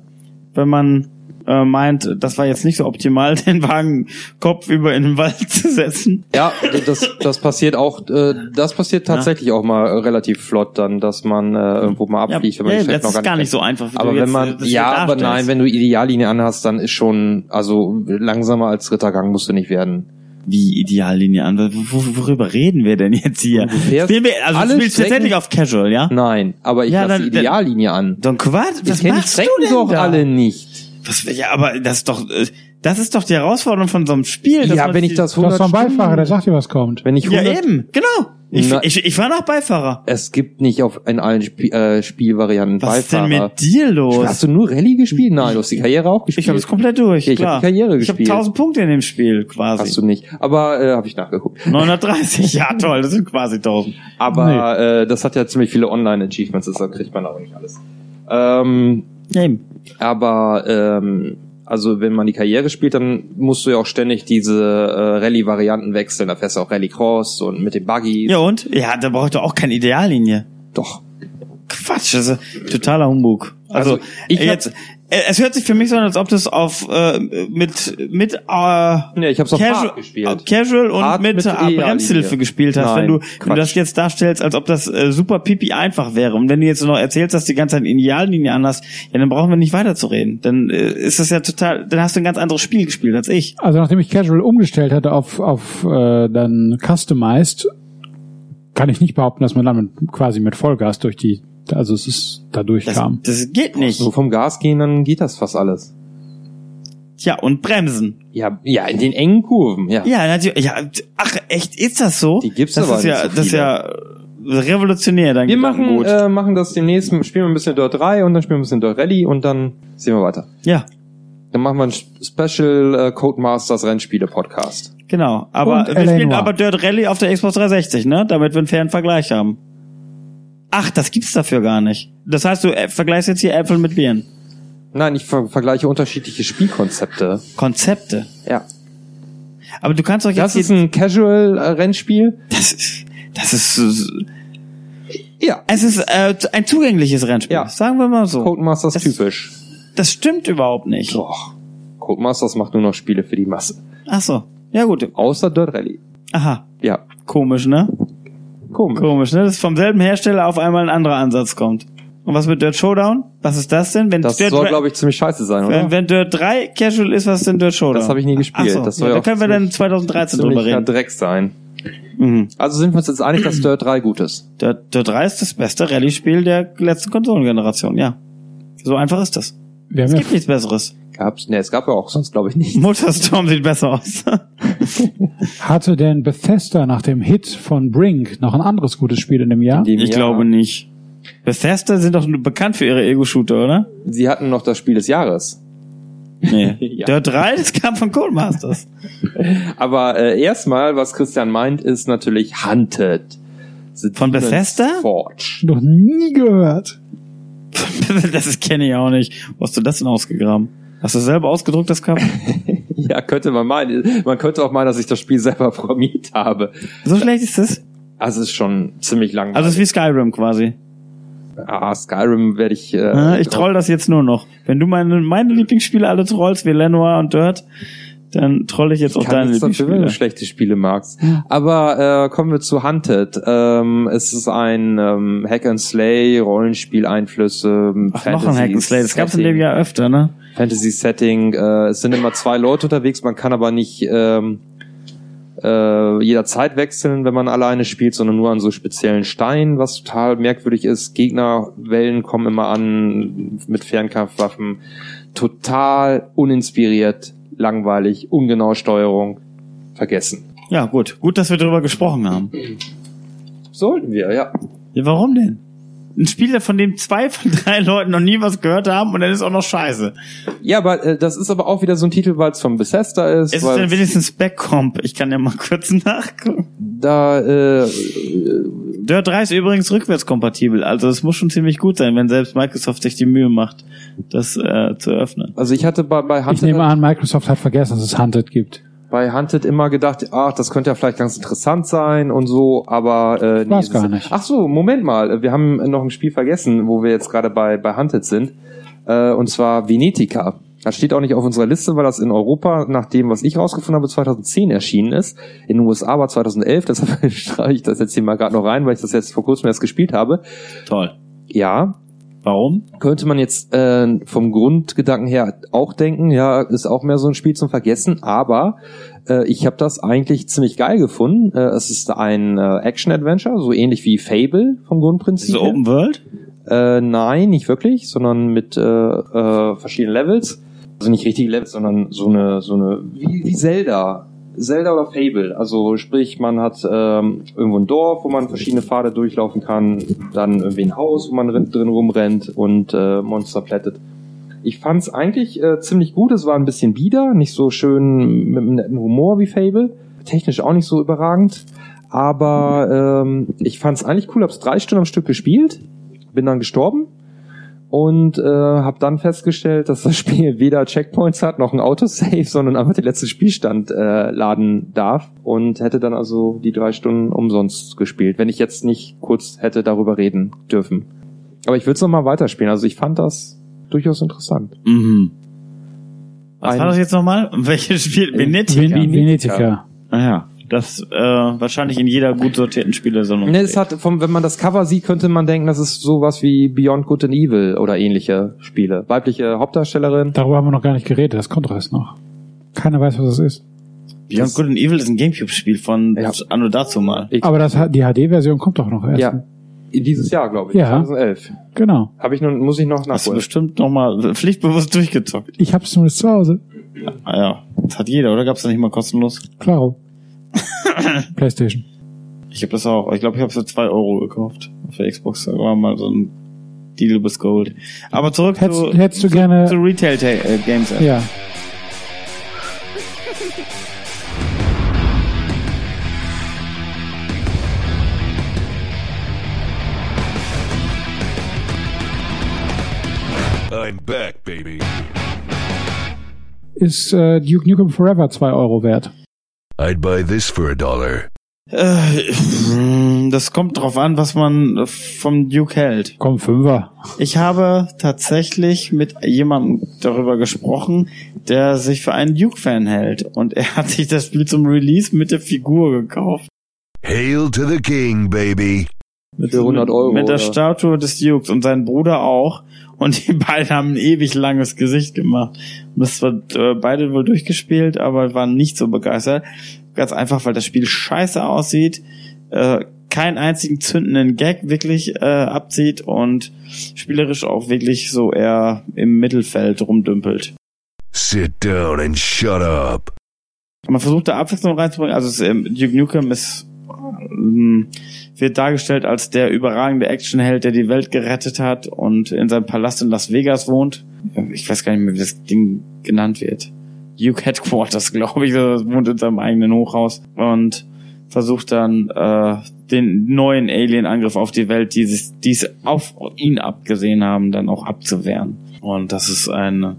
wenn man äh, meint, das war jetzt nicht so optimal, [laughs] den Wagen kopfüber in den Wald [laughs] zu setzen. Ja, das, das passiert auch, äh, das passiert tatsächlich auch mal relativ flott dann, dass man äh, irgendwo mal abfliegt, wenn man ja, die Strecke das ist gar nicht so einfach, wie Aber du wenn jetzt, man, äh, ja, aber nein, wenn du Ideallinie anhast, dann ist schon, also langsamer als Rittergang musst du nicht werden. Wie Ideallinie an? Wo, worüber reden wir denn jetzt hier? Spielen wir, also alle spielst Strecken- tatsächlich auf Casual, ja? Nein, aber ich Ja, lasse dann- die Ideallinie an. Dann Quatsch, die machst du denn doch da? alle nicht. Was, ja, aber das ist doch, äh, das ist doch die Herausforderung von so einem Spiel. dass Ja, wenn ich das Du hast 100 doch einen Beifahrer, der sagt dir, was kommt. Wenn ich Ja, 100 eben, genau. Ich, Na- ich, ich war noch Beifahrer. Es gibt nicht auf in allen Sp äh, Spielvarianten Was ist denn Beifahrer. mit dir los? Hast du nur Rallye gespielt? Nein, du hast die Karriere auch gespielt. Ich habe es komplett durch. Ja, ich klar. hab die Karriere Ich habe gespielt. 1000 Punkte in dem Spiel quasi. Hast du nicht. Aber äh, habe ich nachgeguckt. 930, [laughs] ja toll, das sind quasi 1000. Aber äh, das hat ja ziemlich viele Online-Achievements, deshalb kriegt man auch nicht alles. Ähm, Ja, eben. aber ähm, also wenn man die Karriere spielt, dann musst du ja auch ständig diese äh, Rallye-Varianten wechseln. Da fährst du auch Rallye-Cross und mit den Buggies. Ja und? Ja, da braucht doch auch keine Ideallinie. Doch. Quatsch, das ist totaler Humbug. Also, Also, ich jetzt, es hört sich für mich so an, als ob das auf äh, mit mit äh, Ja, ich hab's auf Casual, gespielt. Casual und Hard mit, mit äh, Ideallinie. Bremshilfe gespielt hast. Nein, wenn du, wenn du das jetzt darstellst, als ob das äh, super pipi einfach wäre. Und wenn du jetzt noch erzählst, dass du die ganze Zeit eine Ideallinie an hast, ja, dann brauchen wir nicht weiterzureden. Dann äh, ist das ja total, dann hast du ein ganz anderes Spiel gespielt als ich. Also nachdem ich Casual umgestellt hatte auf, auf äh, dann Customized, kann ich nicht behaupten, dass man damit quasi mit Vollgas durch die, also es ist da Das, durchkam. das geht nicht. So vom Gas gehen, dann geht das fast alles. Ja, und bremsen. Ja, ja, in den engen Kurven, ja. Ja, natürlich. Ja, ach, echt, ist das so? Die gibt's das aber ist nicht ja, so Das ist ja revolutionär, dein Wir machen, äh, machen das demnächst, spielen wir ein bisschen Dirt 3 und dann spielen wir ein bisschen Dirt Rally und dann sehen wir weiter. ja, Dann machen wir ein Special äh, Codemasters Rennspiele Podcast. genau. Aber Und wir LA spielen Noir. aber Dirt Rally auf der Xbox 360, ne? Damit wir einen fairen Vergleich haben. Ach, das gibt's dafür gar nicht. Das heißt, du äh, vergleichst jetzt hier Äpfel mit Birnen. Nein, ich ver vergleiche unterschiedliche Spielkonzepte. Konzepte. Ja. Aber du kannst doch jetzt Das ist ein Casual äh, Rennspiel. das ist, das ist, Ja. es ist äh, ein zugängliches Rennspiel. Ja. Sagen wir mal so. Codemasters Das- typisch. Das stimmt überhaupt nicht. Doch. Codemasters macht nur noch Spiele für die Masse. Ach so. Ja gut. Außer Dirt Rally. Aha. Ja. Komisch, ne? Komisch. Komisch, ne? Dass vom selben Hersteller auf einmal ein anderer Ansatz kommt. Und was mit Dirt Showdown? Was ist das denn? Wenn Das Dirt soll, glaube ich, ziemlich scheiße sein, oder? wenn, wenn Dirt 3 Casual ist, was ist denn Dirt Showdown? Das habe ich nie gespielt. So, Das soll ja, ja da können wir dann ziemlich- 2013 drüber reden. Dreck sein. Mhm. Also sind wir uns jetzt einig, dass Dirt 3 gut ist. Dirt, Dirt 3 ist das beste Rallye-Spiel der letzten Konsolengeneration, ja. So einfach ist das. Wir Es haben ja gibt nichts Besseres. Gab's? Ne, es gab ja auch sonst, glaube ich, nicht. Motorstorm sieht besser aus. [laughs] Hatte denn Bethesda nach dem Hit von Brink noch ein anderes gutes Spiel in dem Jahr? Dem Ich Jahr. glaube nicht. Bethesda sind doch nur bekannt für ihre Ego-Shooter, oder? Sie hatten noch das Spiel des Jahres. Nee. [laughs] Ja. Dirt 3, das kam von Codemasters. [laughs] Aber äh, erstmal, was Christian meint, ist natürlich Hunted. The Von Demon's Bethesda? Forge. Noch nie gehört. das kenne ich auch nicht. Wo hast du das denn ausgegraben? Hast du selber ausgedruckt, das Cover? [laughs] Ja, könnte man meinen. Man könnte auch meinen, dass ich das Spiel selber [laughs] programmiert habe. So schlecht ist es? Also es ist schon ziemlich langweilig. Also es ist wie Skyrim quasi. ah, Skyrim werde ich. Äh, Ja, ich troll das jetzt nur noch. Wenn du meine, meine Lieblingsspiele alle trollst, wie Lenoir und Dirt, dann troll ich jetzt auch kann deine nichts dafür, wenn du Lieblingsspiele. schlechte Spiele magst. Aber äh, kommen wir zu Hunted. Ähm, es ist ein ähm, Hack and Slay, Rollenspiel-Einflüsse, Ach, noch ein Hack and Slay. Das gab's in dem Jahr öfter, ne? Fantasy-Setting. Äh, es sind immer zwei Leute unterwegs, man kann aber nicht ähm, äh, jederzeit wechseln, wenn man alleine spielt, sondern nur an so speziellen Steinen, was total merkwürdig ist. Gegnerwellen kommen immer an mit Fernkampfwaffen. Total uninspiriert, langweilig, ungenaue Steuerung. Vergessen. Ja, gut. Gut, dass wir darüber gesprochen haben. Sollten wir, ja. Ja, warum denn? Ein Spiel, von dem zwei von drei Leuten noch nie was gehört haben und dann ist auch noch scheiße. Ja, aber äh, das ist aber auch wieder so ein Titel, weil es von Bethesda ist. Ist es weil denn wenigstens Backcomp? Ich kann ja mal [laughs] kurz nachgucken. da äh, Dirt 3 ist übrigens rückwärtskompatibel, also es muss schon ziemlich gut sein, wenn selbst Microsoft sich die Mühe macht, das äh, zu öffnen. also ich hatte bei, bei Ich Hunted nehme an, Microsoft hat vergessen, dass es Hunted gibt. Bei Hunted immer gedacht, ach, das könnte ja vielleicht ganz interessant sein und so, aber äh, nee, War's gar nicht. Ach so, Moment mal, wir haben noch ein Spiel vergessen, wo wir jetzt gerade bei bei Hunted sind, äh, und zwar Venetica. Das steht auch nicht auf unserer Liste, weil das in Europa, nach dem, was ich rausgefunden habe, 2010 erschienen ist. In den USA war 2011, [laughs] deshalb streiche ich das jetzt hier mal gerade noch rein, weil ich das jetzt vor kurzem erst gespielt habe. Toll. Ja, Warum? könnte man jetzt äh, vom Grundgedanken her auch denken, ja, ist auch mehr so ein Spiel zum Vergessen, aber äh, ich habe das eigentlich ziemlich geil gefunden. Äh, es ist ein äh, Action-Adventure, so ähnlich wie Fable vom Grundprinzip. So. Open World? Äh, nein, nicht wirklich, sondern mit äh, äh, verschiedenen Levels. Also nicht richtige Levels, sondern so eine, so eine, wie, wie Zelda. Zelda oder Fable. Also sprich, man hat ähm, irgendwo ein Dorf, wo man verschiedene Pfade durchlaufen kann, dann irgendwie ein Haus, wo man drin rumrennt und äh, Monster plättet. Ich fand's eigentlich äh, ziemlich gut. Es war ein bisschen bieder, nicht so schön mit einem netten Humor wie Fable. Technisch auch nicht so überragend. Aber ähm, ich fand's eigentlich cool. Hab's drei Stunden am Stück gespielt, bin dann gestorben und äh, habe dann festgestellt, dass das Spiel [laughs] weder Checkpoints hat noch ein Autosave, sondern einfach den letzten Spielstand äh, laden darf und hätte dann also die drei Stunden umsonst gespielt, wenn ich jetzt nicht kurz hätte darüber reden dürfen. Aber ich will es noch mal weiterspielen. Also ich fand das durchaus interessant. Mhm. Was Ein- war das jetzt nochmal? [laughs] Welches Spiel? Venetica. Ven Venetica. Ah ja, das äh, wahrscheinlich in jeder gut sortierten Spielesammlung. Ne, es hat, vom, wenn man das Cover sieht, könnte man denken, das ist sowas wie Beyond Good and Evil oder ähnliche Spiele. Weibliche Hauptdarstellerin. Darüber haben wir noch gar nicht geredet, das kommt doch erst noch. Keiner weiß, was das ist. Beyond Good and Evil ist ein Gamecube-Spiel von Ja. Anno dazu mal. Aber das, hat- die HD-Version kommt doch noch erst. Ja. Dieses Jahr, glaube ich. Ja. 2011. Genau. Habe ich noch, muss ich noch Hast du nachholen. bestimmt nochmal pflichtbewusst durchgezockt. Ich hab's zumindest zu Hause. Ah ja, das hat jeder, oder? Gab's das nicht mal kostenlos? Klaro. [laughs] Playstation. Ich habe das auch. Ich glaube, ich habe es für zwei Euro gekauft. Auf der Xbox. Da war mal so ein Deal bis Gold. Aber zurück Hättest, zu, hättest du zu gerne... Retail äh, Games. Ja. I'm back, baby. Ist äh, Duke Nukem Forever 2 Euro wert? I'd buy this for a dollar. Äh, Das kommt drauf an, was man vom Duke hält. Komm, Fünfer. Ich habe tatsächlich mit jemandem darüber gesprochen, der sich für einen Duke-Fan hält. Und er hat sich das Spiel zum Release mit der Figur gekauft. Hail to the king, baby. Mit, Für 100 Euro, Mit der? Statue des Dukes und sein Bruder auch. Und die beiden haben ein ewig langes Gesicht gemacht. Und das war äh, beide wohl durchgespielt, aber waren nicht so begeistert. Ganz einfach, weil das Spiel scheiße aussieht, äh, keinen einzigen zündenden Gag wirklich äh, abzieht und spielerisch auch wirklich so eher im Mittelfeld rumdümpelt. Sit down and shut up. Man versucht da Abwechslung reinzubringen. Also es, ähm, Duke Nukem ist ähm, wird dargestellt als der überragende Actionheld, der die Welt gerettet hat und in seinem Palast in Las Vegas wohnt. Ich weiß gar nicht mehr, wie das Ding genannt wird. Duke Headquarters, [laughs] glaube ich, das wohnt in seinem eigenen Hochhaus und versucht dann äh, den neuen Alien-Angriff auf die Welt, die sich dies auf ihn abgesehen haben, dann auch abzuwehren. Und das ist ein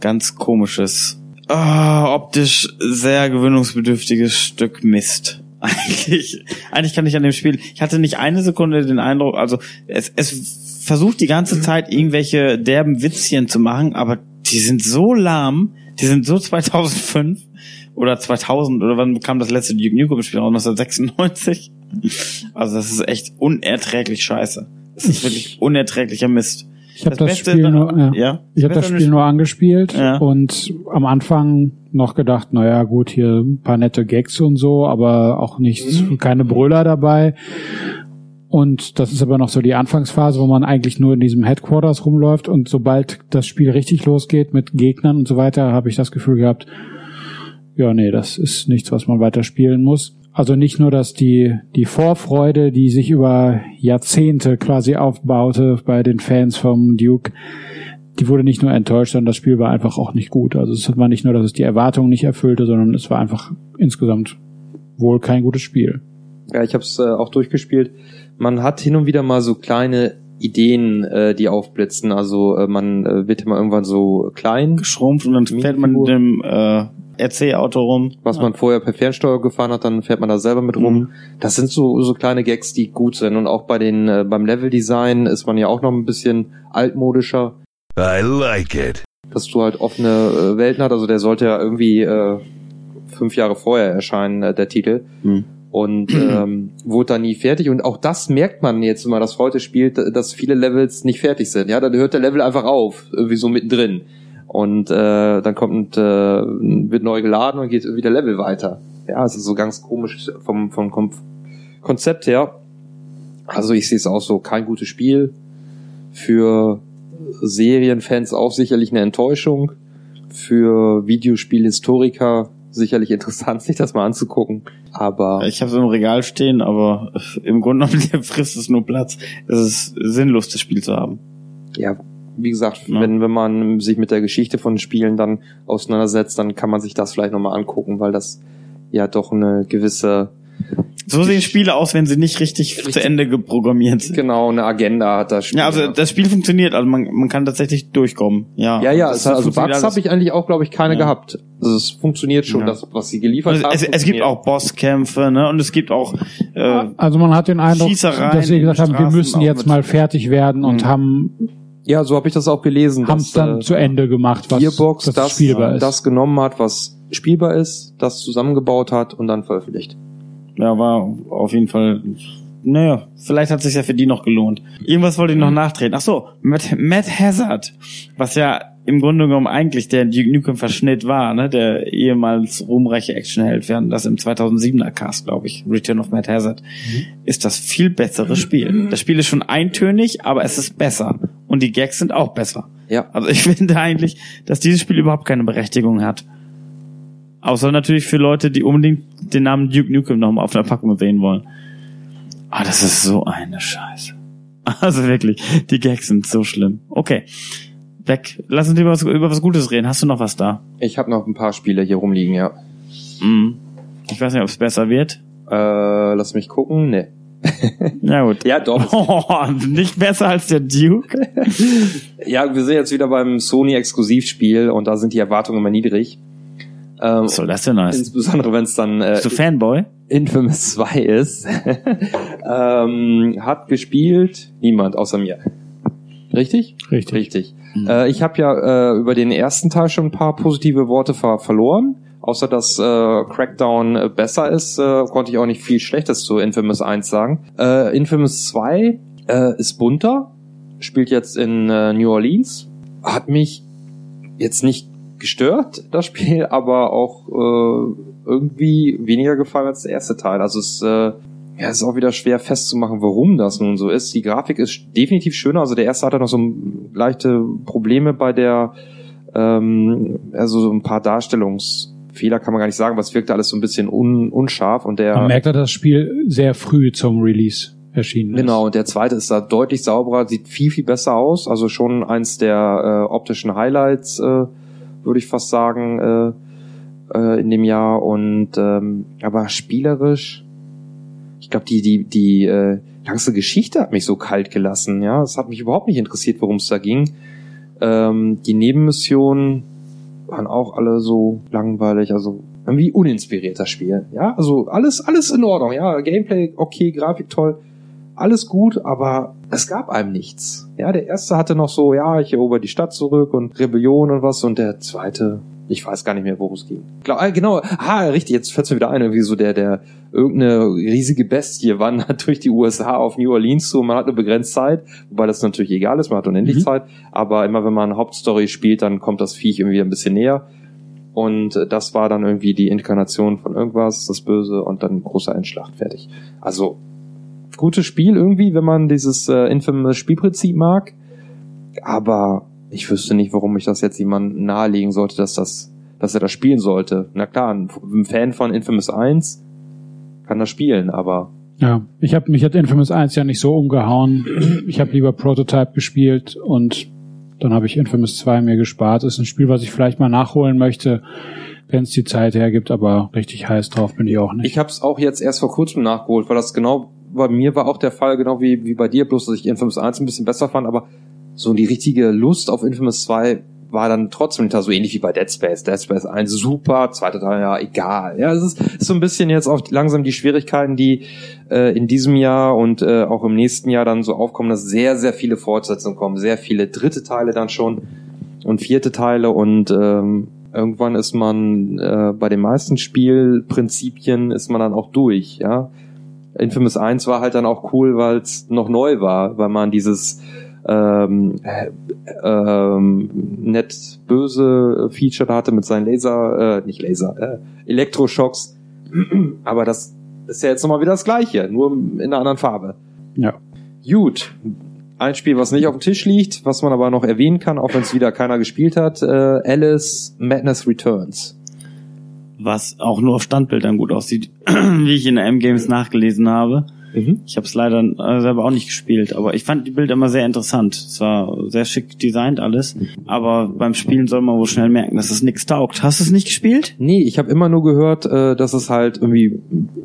ganz komisches, ah, optisch sehr gewöhnungsbedürftiges Stück Mist. Eigentlich, eigentlich kann ich an dem Spiel, ich hatte nicht eine Sekunde den Eindruck, also es, es versucht die ganze Zeit irgendwelche derben Witzchen zu machen, aber die sind so lahm, die sind so 2005 oder 2000 oder wann kam das letzte Duke Nukem Spiel raus? 1996? Also das ist echt unerträglich scheiße. Das ist wirklich unerträglicher Mist. Ich habe das, Beste Spiel nur, ja. ja? Ich habe das Spiel nur angespielt Ja. und am Anfang noch gedacht, naja gut, hier ein paar nette Gags und so, aber auch nichts, Mhm. keine Brüller dabei. Und das ist aber noch so die Anfangsphase, wo man eigentlich nur in diesem Headquarters rumläuft und sobald das Spiel richtig losgeht mit Gegnern und so weiter, habe ich das Gefühl gehabt, ja, nee, das ist nichts, was man weiter spielen muss. Also nicht nur, dass die, die Vorfreude, die sich über Jahrzehnte quasi aufbaute bei den Fans vom Duke, die wurde nicht nur enttäuscht, sondern das Spiel war einfach auch nicht gut. Also es war nicht nur, dass es die Erwartungen nicht erfüllte, sondern es war einfach insgesamt wohl kein gutes Spiel. Ja, ich habe es äh, auch durchgespielt. Man hat hin und wieder mal so kleine Ideen, äh, die aufblitzen. Also äh, man äh, wird immer irgendwann so klein, geschrumpft und dann fährt man dem äh, RC-Auto rum. was man vorher per Fernsteuer gefahren hat, dann fährt man da selber mit rum. Das sind so so kleine Gags, die gut sind. Und auch bei den äh, beim Leveldesign ist man ja auch noch ein bisschen altmodischer. I like it. dass du halt offene äh, Welten hast. Also der sollte ja irgendwie äh, fünf Jahre vorher erscheinen, äh, der Titel. Hm. Und [clears throat] ähm, wurde dann nie fertig. Und auch das merkt man jetzt, wenn man das heute spielt, dass viele Levels nicht fertig sind. Ja, dann hört der Level einfach auf, irgendwie so mittendrin. Und äh, dann kommt, äh, wird neu geladen und geht wieder Level weiter. Ja, es ist so ganz komisch vom, vom Kom Konzept her. Also ich sehe es auch so, kein gutes Spiel. Für Serienfans auch sicherlich eine Enttäuschung. Für Videospielhistoriker sicherlich [laughs] interessant, sich das mal anzugucken. Aber Ich habe es im Regal stehen, aber im Grunde genommen [laughs] frisst es nur Platz. Es ist sinnlos, das Spiel zu haben. ja, wie gesagt, wenn, wenn man sich mit der Geschichte von Spielen dann auseinandersetzt, dann kann man sich das vielleicht nochmal angucken, weil das ja doch eine gewisse So sehen Spiele aus, wenn sie nicht richtig, zu Ende geprogrammiert sind. Genau, eine Agenda hat das Spiel. Ja, also das Spiel funktioniert, also man, man kann tatsächlich durchkommen. Ja, Ja, ja, hat, also Bugs habe ich eigentlich auch, glaube ich, keine Ja. gehabt. Also es funktioniert schon, Ja. das, was sie geliefert Also haben. es, es gibt auch Bosskämpfe, ne? Und es gibt auch äh, Also man hat den Eindruck, dass sie gesagt haben, wir müssen jetzt mal fertig werden und haben Ja, so habe ich das auch gelesen. haben es dass, dann äh, zu Ende gemacht, was Gearbox was das, spielbar ist. das genommen hat, was spielbar ist, das zusammengebaut hat und dann veröffentlicht. ja, war auf jeden Fall. Naja, vielleicht hat sich ja für die noch gelohnt. Irgendwas wollte ich noch nachtreten. Ach so, Matt, Matt Hazard, was ja im Grunde genommen eigentlich der Duke Nukem Verschnitt war, ne, der ehemals ruhmreiche Actionheld. Hatten das im 2007er Cast, glaube ich, Return of Matt Hazard, ist das viel bessere Spiel. Das Spiel ist schon eintönig, aber es ist besser und die Gags sind auch besser. Ja. Also ich [laughs] finde eigentlich, dass dieses Spiel überhaupt keine Berechtigung hat. Außer natürlich für Leute, die unbedingt den Namen Duke Nukem nochmal auf der Packung sehen wollen. Ah, das ist so eine Scheiße. [laughs] Also wirklich, die Gags sind so schlimm. Okay. Weg. Lass uns lieber was, über was Gutes reden. Hast du noch was da? Ich habe noch ein paar Spiele hier rumliegen, ja. Mhm. Ich weiß nicht, ob es besser wird. Äh, lass mich gucken. Nee. [laughs] Ja gut. Ja, doch. [laughs] Oh, nicht besser als der Duke? [laughs] Ja, wir sind jetzt wieder beim Sony-Exklusivspiel und da sind die Erwartungen immer niedrig. Ähm, Was soll das denn heißen? insbesondere wenn es dann äh, Bist du Fanboy? Infamous 2 ist. ähm, hat gespielt niemand außer mir. Richtig? Richtig. Richtig. Äh, ich habe ja äh, über den ersten Teil schon ein paar positive Worte ver verloren. Außer dass äh, Crackdown äh, besser ist, äh, konnte ich auch nicht viel Schlechtes zu Infamous 1 sagen. Äh, Infamous 2 äh, ist bunter, spielt jetzt in äh, New Orleans, hat mich jetzt nicht gestört, das Spiel, [laughs] aber auch äh, irgendwie weniger gefallen als der erste Teil. Also es, äh, ja, es ist auch wieder schwer festzumachen, warum das nun so ist. Die Grafik ist definitiv schöner. Also der erste hatte noch so leichte Probleme bei der, ähm, also so ein paar Darstellungsfehler kann man gar nicht sagen, aber es wirkte alles so ein bisschen un, unscharf und der Man merkt, dass das Spiel sehr früh zum Release erschienen ist. Genau, und der zweite ist da deutlich sauberer, sieht viel, viel besser aus. Also schon eins der äh, optischen Highlights, äh, würde ich fast sagen, äh, äh, in dem Jahr. Und ähm, aber spielerisch, ich glaube, die, die, die äh, ganze Geschichte hat mich so kalt gelassen, ja. Es hat mich überhaupt nicht interessiert, worum es da ging. Ähm, die Nebenmissionen waren auch alle so langweilig, also irgendwie uninspiriert das Spiel. Ja, also alles, alles in Ordnung, ja. Gameplay okay, Grafik toll alles gut, aber es gab einem nichts. Ja, der erste hatte noch so, ja, ich erober die Stadt zurück und Rebellion und was und der zweite, ich weiß gar nicht mehr, worum es ging. Glaub, ah, genau, ah, richtig, jetzt fällt's mir wieder ein, irgendwie so der, der irgendeine riesige Bestie wandert [laughs] durch die USA auf New Orleans zu und man hat eine begrenzte Zeit, wobei das natürlich egal ist, man hat unendlich Mhm. Zeit, aber immer wenn man Hauptstory spielt, dann kommt das Viech irgendwie ein bisschen näher. Und das war dann irgendwie die Inkarnation von irgendwas, das Böse und dann großer Endschlacht fertig. Also gutes Spiel irgendwie, wenn man dieses äh, infamous Spielprinzip mag. Aber ich wüsste nicht, warum ich das jetzt jemandem nahelegen sollte, dass das, dass er das spielen sollte. Na klar, ein, ein Fan von Infamous 1 kann das spielen, aber Ja, ich habe mich hat Infamous 1 ja nicht so umgehauen. Ich habe lieber Prototype gespielt und dann habe ich Infamous 2 mir gespart. Ist ein Spiel, was ich vielleicht mal nachholen möchte, wenn es die Zeit hergibt, aber richtig heiß drauf bin ich auch nicht. ich habe es auch jetzt erst vor kurzem nachgeholt, weil das genau bei mir war auch der Fall, genau wie, wie bei dir, bloß dass ich Infamous 1 ein bisschen besser fand, aber so die richtige Lust auf Infamous 2 war dann trotzdem nicht so ähnlich wie bei Dead Space. Dead Space 1 super, zweiter Teil ja egal. Ja, es ist, ist so ein bisschen jetzt auch langsam die Schwierigkeiten, die äh, in diesem Jahr und äh, auch im nächsten Jahr dann so aufkommen, dass sehr, sehr viele Fortsetzungen kommen, sehr viele dritte Teile dann schon. und vierte Teile und ähm, irgendwann ist man äh, bei den meisten Spielprinzipien ist man dann auch durch, ja. Infamous 1 war halt dann auch cool, weil es noch neu war, weil man dieses ähm, äh, ähm, nett böse Feature hatte mit seinen Laser, äh, nicht Laser, äh, Elektroschocks. [clears throat] Aber das ist ja jetzt nochmal wieder das gleiche, nur in einer anderen Farbe. Ja. Gut. Ein Spiel, was nicht auf dem Tisch liegt, was man aber noch erwähnen kann, auch wenn es wieder keiner gespielt hat, äh, Alice Madness Returns. Was auch nur auf Standbildern gut aussieht, [clears throat] wie ich in der M-Games nachgelesen habe. Mhm. Ich habe es leider äh, selber auch nicht gespielt, aber ich fand die Bilder immer sehr interessant. Es war sehr schick designt alles, aber beim Spielen soll man wohl schnell merken, dass es nichts taugt. Hast du es nicht gespielt? Nee, ich habe immer nur gehört, äh, dass es halt irgendwie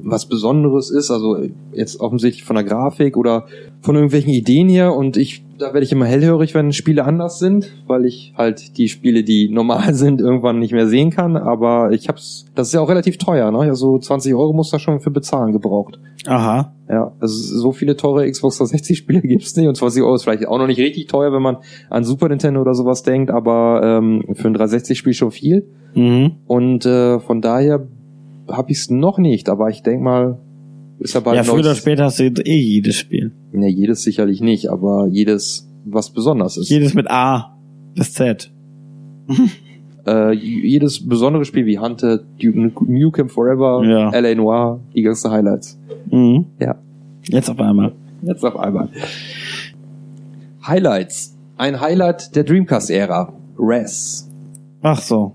was Besonderes ist, also jetzt offensichtlich von der Grafik oder von irgendwelchen Ideen her und ich da werde ich immer hellhörig, wenn Spiele anders sind, weil ich halt die Spiele, die normal [laughs] sind, irgendwann nicht mehr sehen kann, aber ich hab's, das ist ja auch relativ teuer, ne? Also 20 Euro muss da schon für bezahlen gebraucht. Aha. Ja, also so viele teure Xbox 360 Spiele [laughs] gibt's nicht und 20 Euro ist vielleicht auch noch nicht richtig teuer, wenn man an Super Nintendo oder sowas denkt, aber ähm, für ein 360 Spiel schon viel. Mhm. Und äh, von daher habe ich es noch nicht, aber ich denk mal, ist ja bald Ja, früher oder später hast du eh jedes Spiel. Ne, jedes sicherlich nicht, aber jedes, was besonders ist. Jedes mit A bis Z. [laughs] äh, jedes besondere Spiel wie Duke Nukem Forever, Ja. L.A. Noir, die ganzen Highlights. Mhm. Ja. Jetzt auf einmal. Jetzt auf einmal. Highlights. Ein Highlight der Dreamcast-Ära. Res. Ach so.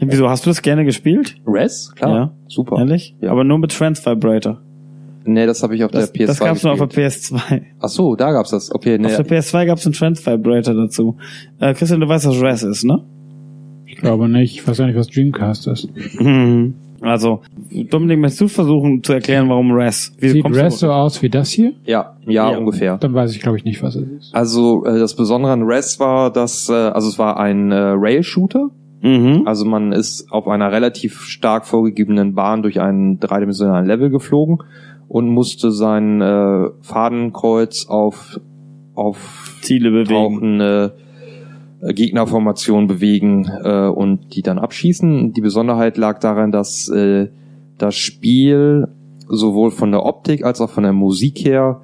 Wieso hast du das gerne gespielt? Res? Klar. Ja. Super. Ehrlich? Ja. Aber nur mit Trans Vibrator. Nee, das habe ich auf Das, der PS2 das gab's nur auf der gespielt. PS2. Ach so, da gab's das. Okay, nee. Auf der PS2 gab's einen Trans Vibrator dazu. Äh, Christian, du weißt, was Res ist, ne? Ich glaube nicht. Ich weiß ja nicht, was Dreamcast ist. Mhm. Also, Dominik, möchtest du versuchen zu erklären, warum Res? Wie Sieht kommst du- Res so aus wie das hier? Ja, ja, Ja. ungefähr. Dann weiß ich, glaube ich, nicht, was es ist. Also äh, das Besondere an Res war, dass äh, also es war ein äh, Rail-Shooter. Mhm. Also man ist auf einer relativ stark vorgegebenen Bahn durch einen dreidimensionalen Level geflogen und musste sein äh, Fadenkreuz auf auf Ziele bewegen. äh, Gegnerformation bewegen äh, und die dann abschießen. Die Besonderheit lag darin, dass äh, das Spiel sowohl von der Optik als auch von der Musik her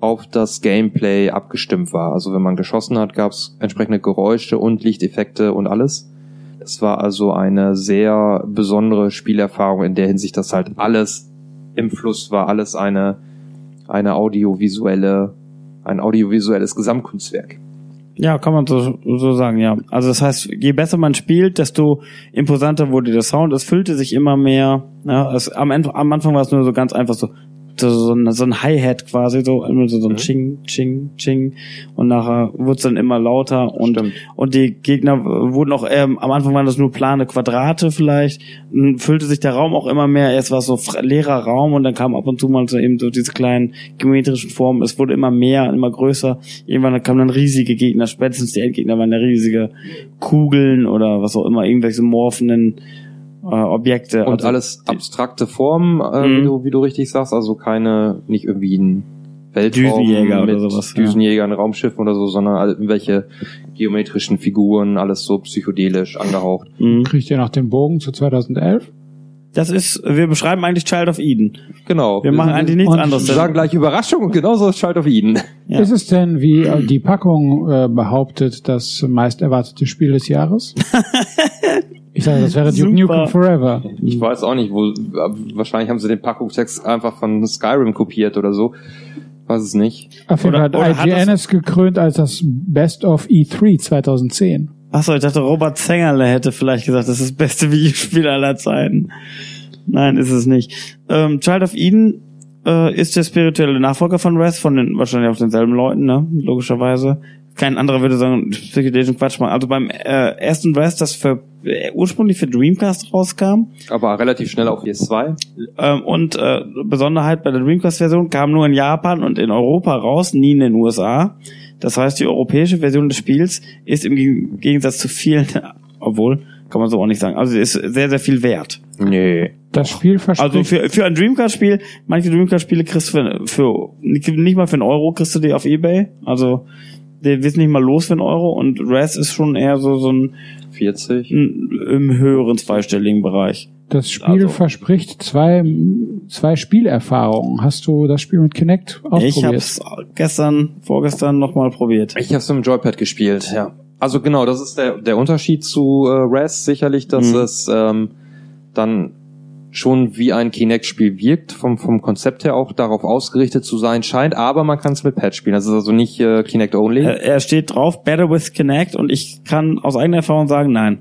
auf das Gameplay abgestimmt war. Also wenn man geschossen hat, gab es entsprechende Geräusche und Lichteffekte und alles. Das war also eine sehr besondere Spielerfahrung in der Hinsicht, dass halt alles im Fluss war, alles eine eine audiovisuelle ein audiovisuelles Gesamtkunstwerk. Ja, kann man so, so sagen, ja. Also das heißt, je besser man spielt, desto imposanter wurde der Sound. Es füllte sich immer mehr. Ja, es, am, Ende, am Anfang war es nur so ganz einfach so, so, so ein, so ein Hi-Hat quasi, so, immer so, so ein Ching, Ching, Ching. Und nachher wurde es dann immer lauter und, Stimmt. und die Gegner wurden auch, ähm, am Anfang waren das nur plane Quadrate vielleicht, Dann füllte sich der Raum auch immer mehr. Erst war es so leerer Raum und dann kam ab und zu mal so eben so diese kleinen geometrischen Formen. Es wurde immer mehr, immer größer. Irgendwann kamen dann riesige Gegner, spätestens die Endgegner waren ja riesige Kugeln oder was auch immer, irgendwelche morphenden äh, Objekte. Und Also, alles abstrakte Formen, äh, Mhm. wie, du, wie du richtig sagst, also keine, nicht irgendwie ein Weltraum Düsenjäger mit oder sowas, ja. Düsenjägern, Raumschiffen oder so, sondern irgendwelche geometrischen Figuren, alles so psychedelisch angehaucht. Mhm. Kriegt ihr noch den Bogen zu 2011? Das ist, wir beschreiben eigentlich Child of Eden. Genau. Wir machen eigentlich nichts Und anderes. Wir sagen gleich Überraschung und genauso ist Child of Eden. Ja. Ist es denn, wie äh, die Packung äh, behauptet, das meist erwartete Spiel des Jahres? [laughs] ich sage, das wäre Duke. Nukem Forever. Ich weiß auch nicht, wo, wahrscheinlich haben sie den Packungstext einfach von Skyrim kopiert oder so. Weiß es nicht. Auf jeden Fall hat IGN es gekrönt als das Best of E3 2010. Achso, ich dachte, Robert Zengerle hätte vielleicht gesagt, das ist das beste Videospiel aller Zeiten. Nein, ist es nicht. Ähm, Child of Eden äh, ist der spirituelle Nachfolger von Res, von den wahrscheinlich auch denselben Leuten, ne? Logischerweise. Kein anderer würde sagen, psychedelischen Quatsch machen. Also beim äh, ersten Res, das für äh, ursprünglich für Dreamcast rauskam, Aber relativ schnell auf PS2. ähm, und äh, Besonderheit bei der Dreamcast-Version kam nur in Japan und in Europa raus, nie in den USA. Das heißt, die europäische Version des Spiels ist im Geg- Gegensatz zu vielen, [laughs] obwohl, kann man so auch nicht sagen, also sie ist sehr, sehr viel wert. Nee. Das Spiel verspricht Also für, für ein Dreamcast-Spiel, manche Dreamcast-Spiele kriegst du für, für nicht mal für einen Euro kriegst du die auf Ebay. Also Der wird nicht mal los für einen Euro und Res ist schon eher so, so ein 40. ein, im höheren zweistelligen Bereich. Das Spiel Also- verspricht zwei, zwei Spielerfahrungen. Hast du das Spiel mit Kinect ausprobiert? Ich habe es gestern, vorgestern nochmal probiert. Ich habe es mit dem Joypad gespielt, ja. Also genau, das ist der, der Unterschied zu äh, Res sicherlich, dass Mhm. es ähm, dann schon wie ein Kinect-Spiel wirkt, vom, vom Konzept her auch darauf ausgerichtet zu sein scheint, aber man kann es mit Pad spielen. Das ist also nicht äh, Kinect-only. Er er steht drauf, Better with Kinect und ich kann aus eigener Erfahrung sagen, nein.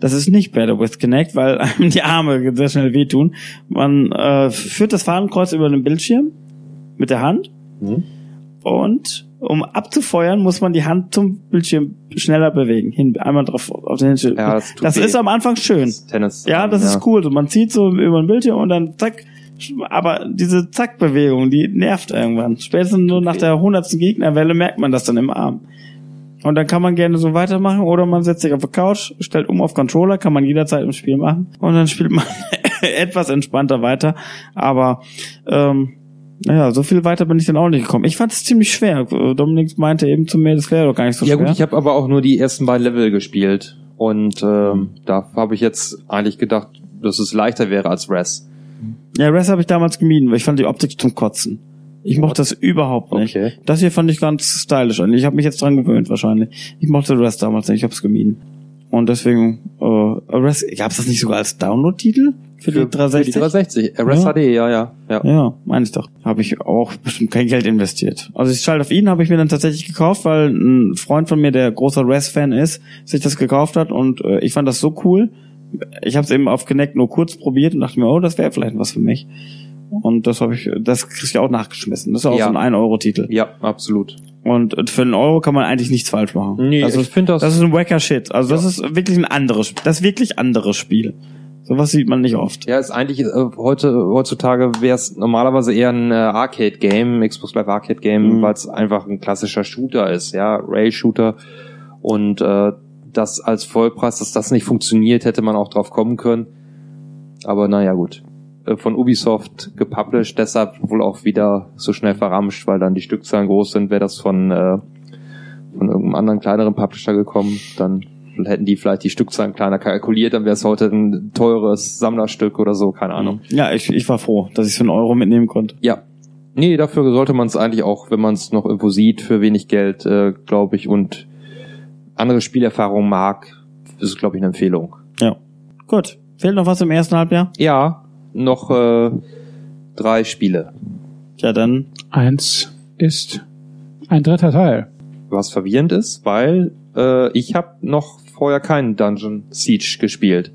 Das ist nicht Better with Kinect, weil [laughs] einem die Arme sehr schnell wehtun. Man äh, führt das Fadenkreuz über den Bildschirm mit der Hand Mhm. und um abzufeuern, muss man die Hand zum Bildschirm schneller bewegen. Hin, einmal drauf auf den Hinschild. Ja, das das ist am Anfang schön. Tennis. Ja, das ist cool. So, man zieht so über den Bildschirm und dann zack. Aber diese Zack-Bewegung, die nervt irgendwann. Spätestens nur nach der hundertsten Gegnerwelle merkt man das dann im Arm. Und dann kann man gerne so weitermachen oder man setzt sich auf die Couch, stellt um auf Controller, kann man jederzeit im Spiel machen und dann spielt man [laughs] etwas entspannter weiter. Aber ähm, naja, so viel weiter bin ich dann auch nicht gekommen. Ich fand es ziemlich schwer. Dominik meinte eben zu mir, das wäre doch gar nicht so ja schwer. gut, ich habe aber auch nur die ersten beiden Level gespielt und ähm, da habe ich jetzt eigentlich gedacht, dass es leichter wäre als Res. Ja, Res habe ich damals gemieden, weil ich fand die Optik zum Kotzen. Ich mochte das überhaupt nicht. Okay. Das hier fand ich ganz stylisch an. Ich habe mich jetzt dran gewöhnt wahrscheinlich. Ich mochte Res damals nicht, ich habe es gemieden. Und deswegen, äh, Res, gab's das nicht sogar als Download-Titel für, die 360? Für die 360. Äh, Res Ja. HD, ja, ja. ja. Ja, meine ich doch. Habe ich auch bestimmt kein Geld investiert. Also ich Child of Eden habe ich mir dann tatsächlich gekauft, weil ein Freund von mir, der großer Res-Fan ist, sich das gekauft hat und äh, ich fand das so cool. Ich habe es eben auf Connect nur kurz probiert und dachte mir, oh, das wäre vielleicht was für mich. Und das habe ich, das krieg ich auch nachgeschmissen. Das ist auch Ja. so ein 1-Euro-Titel. Ja, absolut. Und für einen Euro kann man eigentlich nichts falsch machen. Nee, das ich finde das- Das ist ein wacker Shit. Also das ist wirklich ein anderes, das ist wirklich anderes Spiel. Sowas sieht man nicht oft. Ja, ist eigentlich äh, heute heutzutage wäre es normalerweise eher ein äh, Arcade-Game, Xbox Live Arcade-Game, Mhm. weil es einfach ein klassischer Shooter ist, ja, Rail-Shooter. Und äh, das als Vollpreis, dass das nicht funktioniert, hätte man auch drauf kommen können. Aber naja, gut. Äh, Von Ubisoft gepublished, deshalb wohl auch wieder so schnell verramscht, weil dann die Stückzahlen groß sind. Wäre das von, äh, von irgendeinem anderen kleineren Publisher gekommen, dann hätten die vielleicht die Stückzahlen kleiner kalkuliert, dann wäre es heute ein teures Sammlerstück oder so, keine Ahnung. Ja, ich, ich war froh, dass ich für einen Euro mitnehmen konnte. Ja. Nee, dafür sollte man es eigentlich auch, wenn man es noch irgendwo sieht, für wenig Geld, äh, glaube ich, und andere Spielerfahrung mag, ist es, glaube ich, eine Empfehlung. Ja. Gut. Fehlt noch was im ersten Halbjahr? Ja, noch äh, drei Spiele. Ja, dann. Eins ist ein dritter Teil. Was verwirrend ist, weil äh, ich habe noch vorher keinen Dungeon Siege gespielt.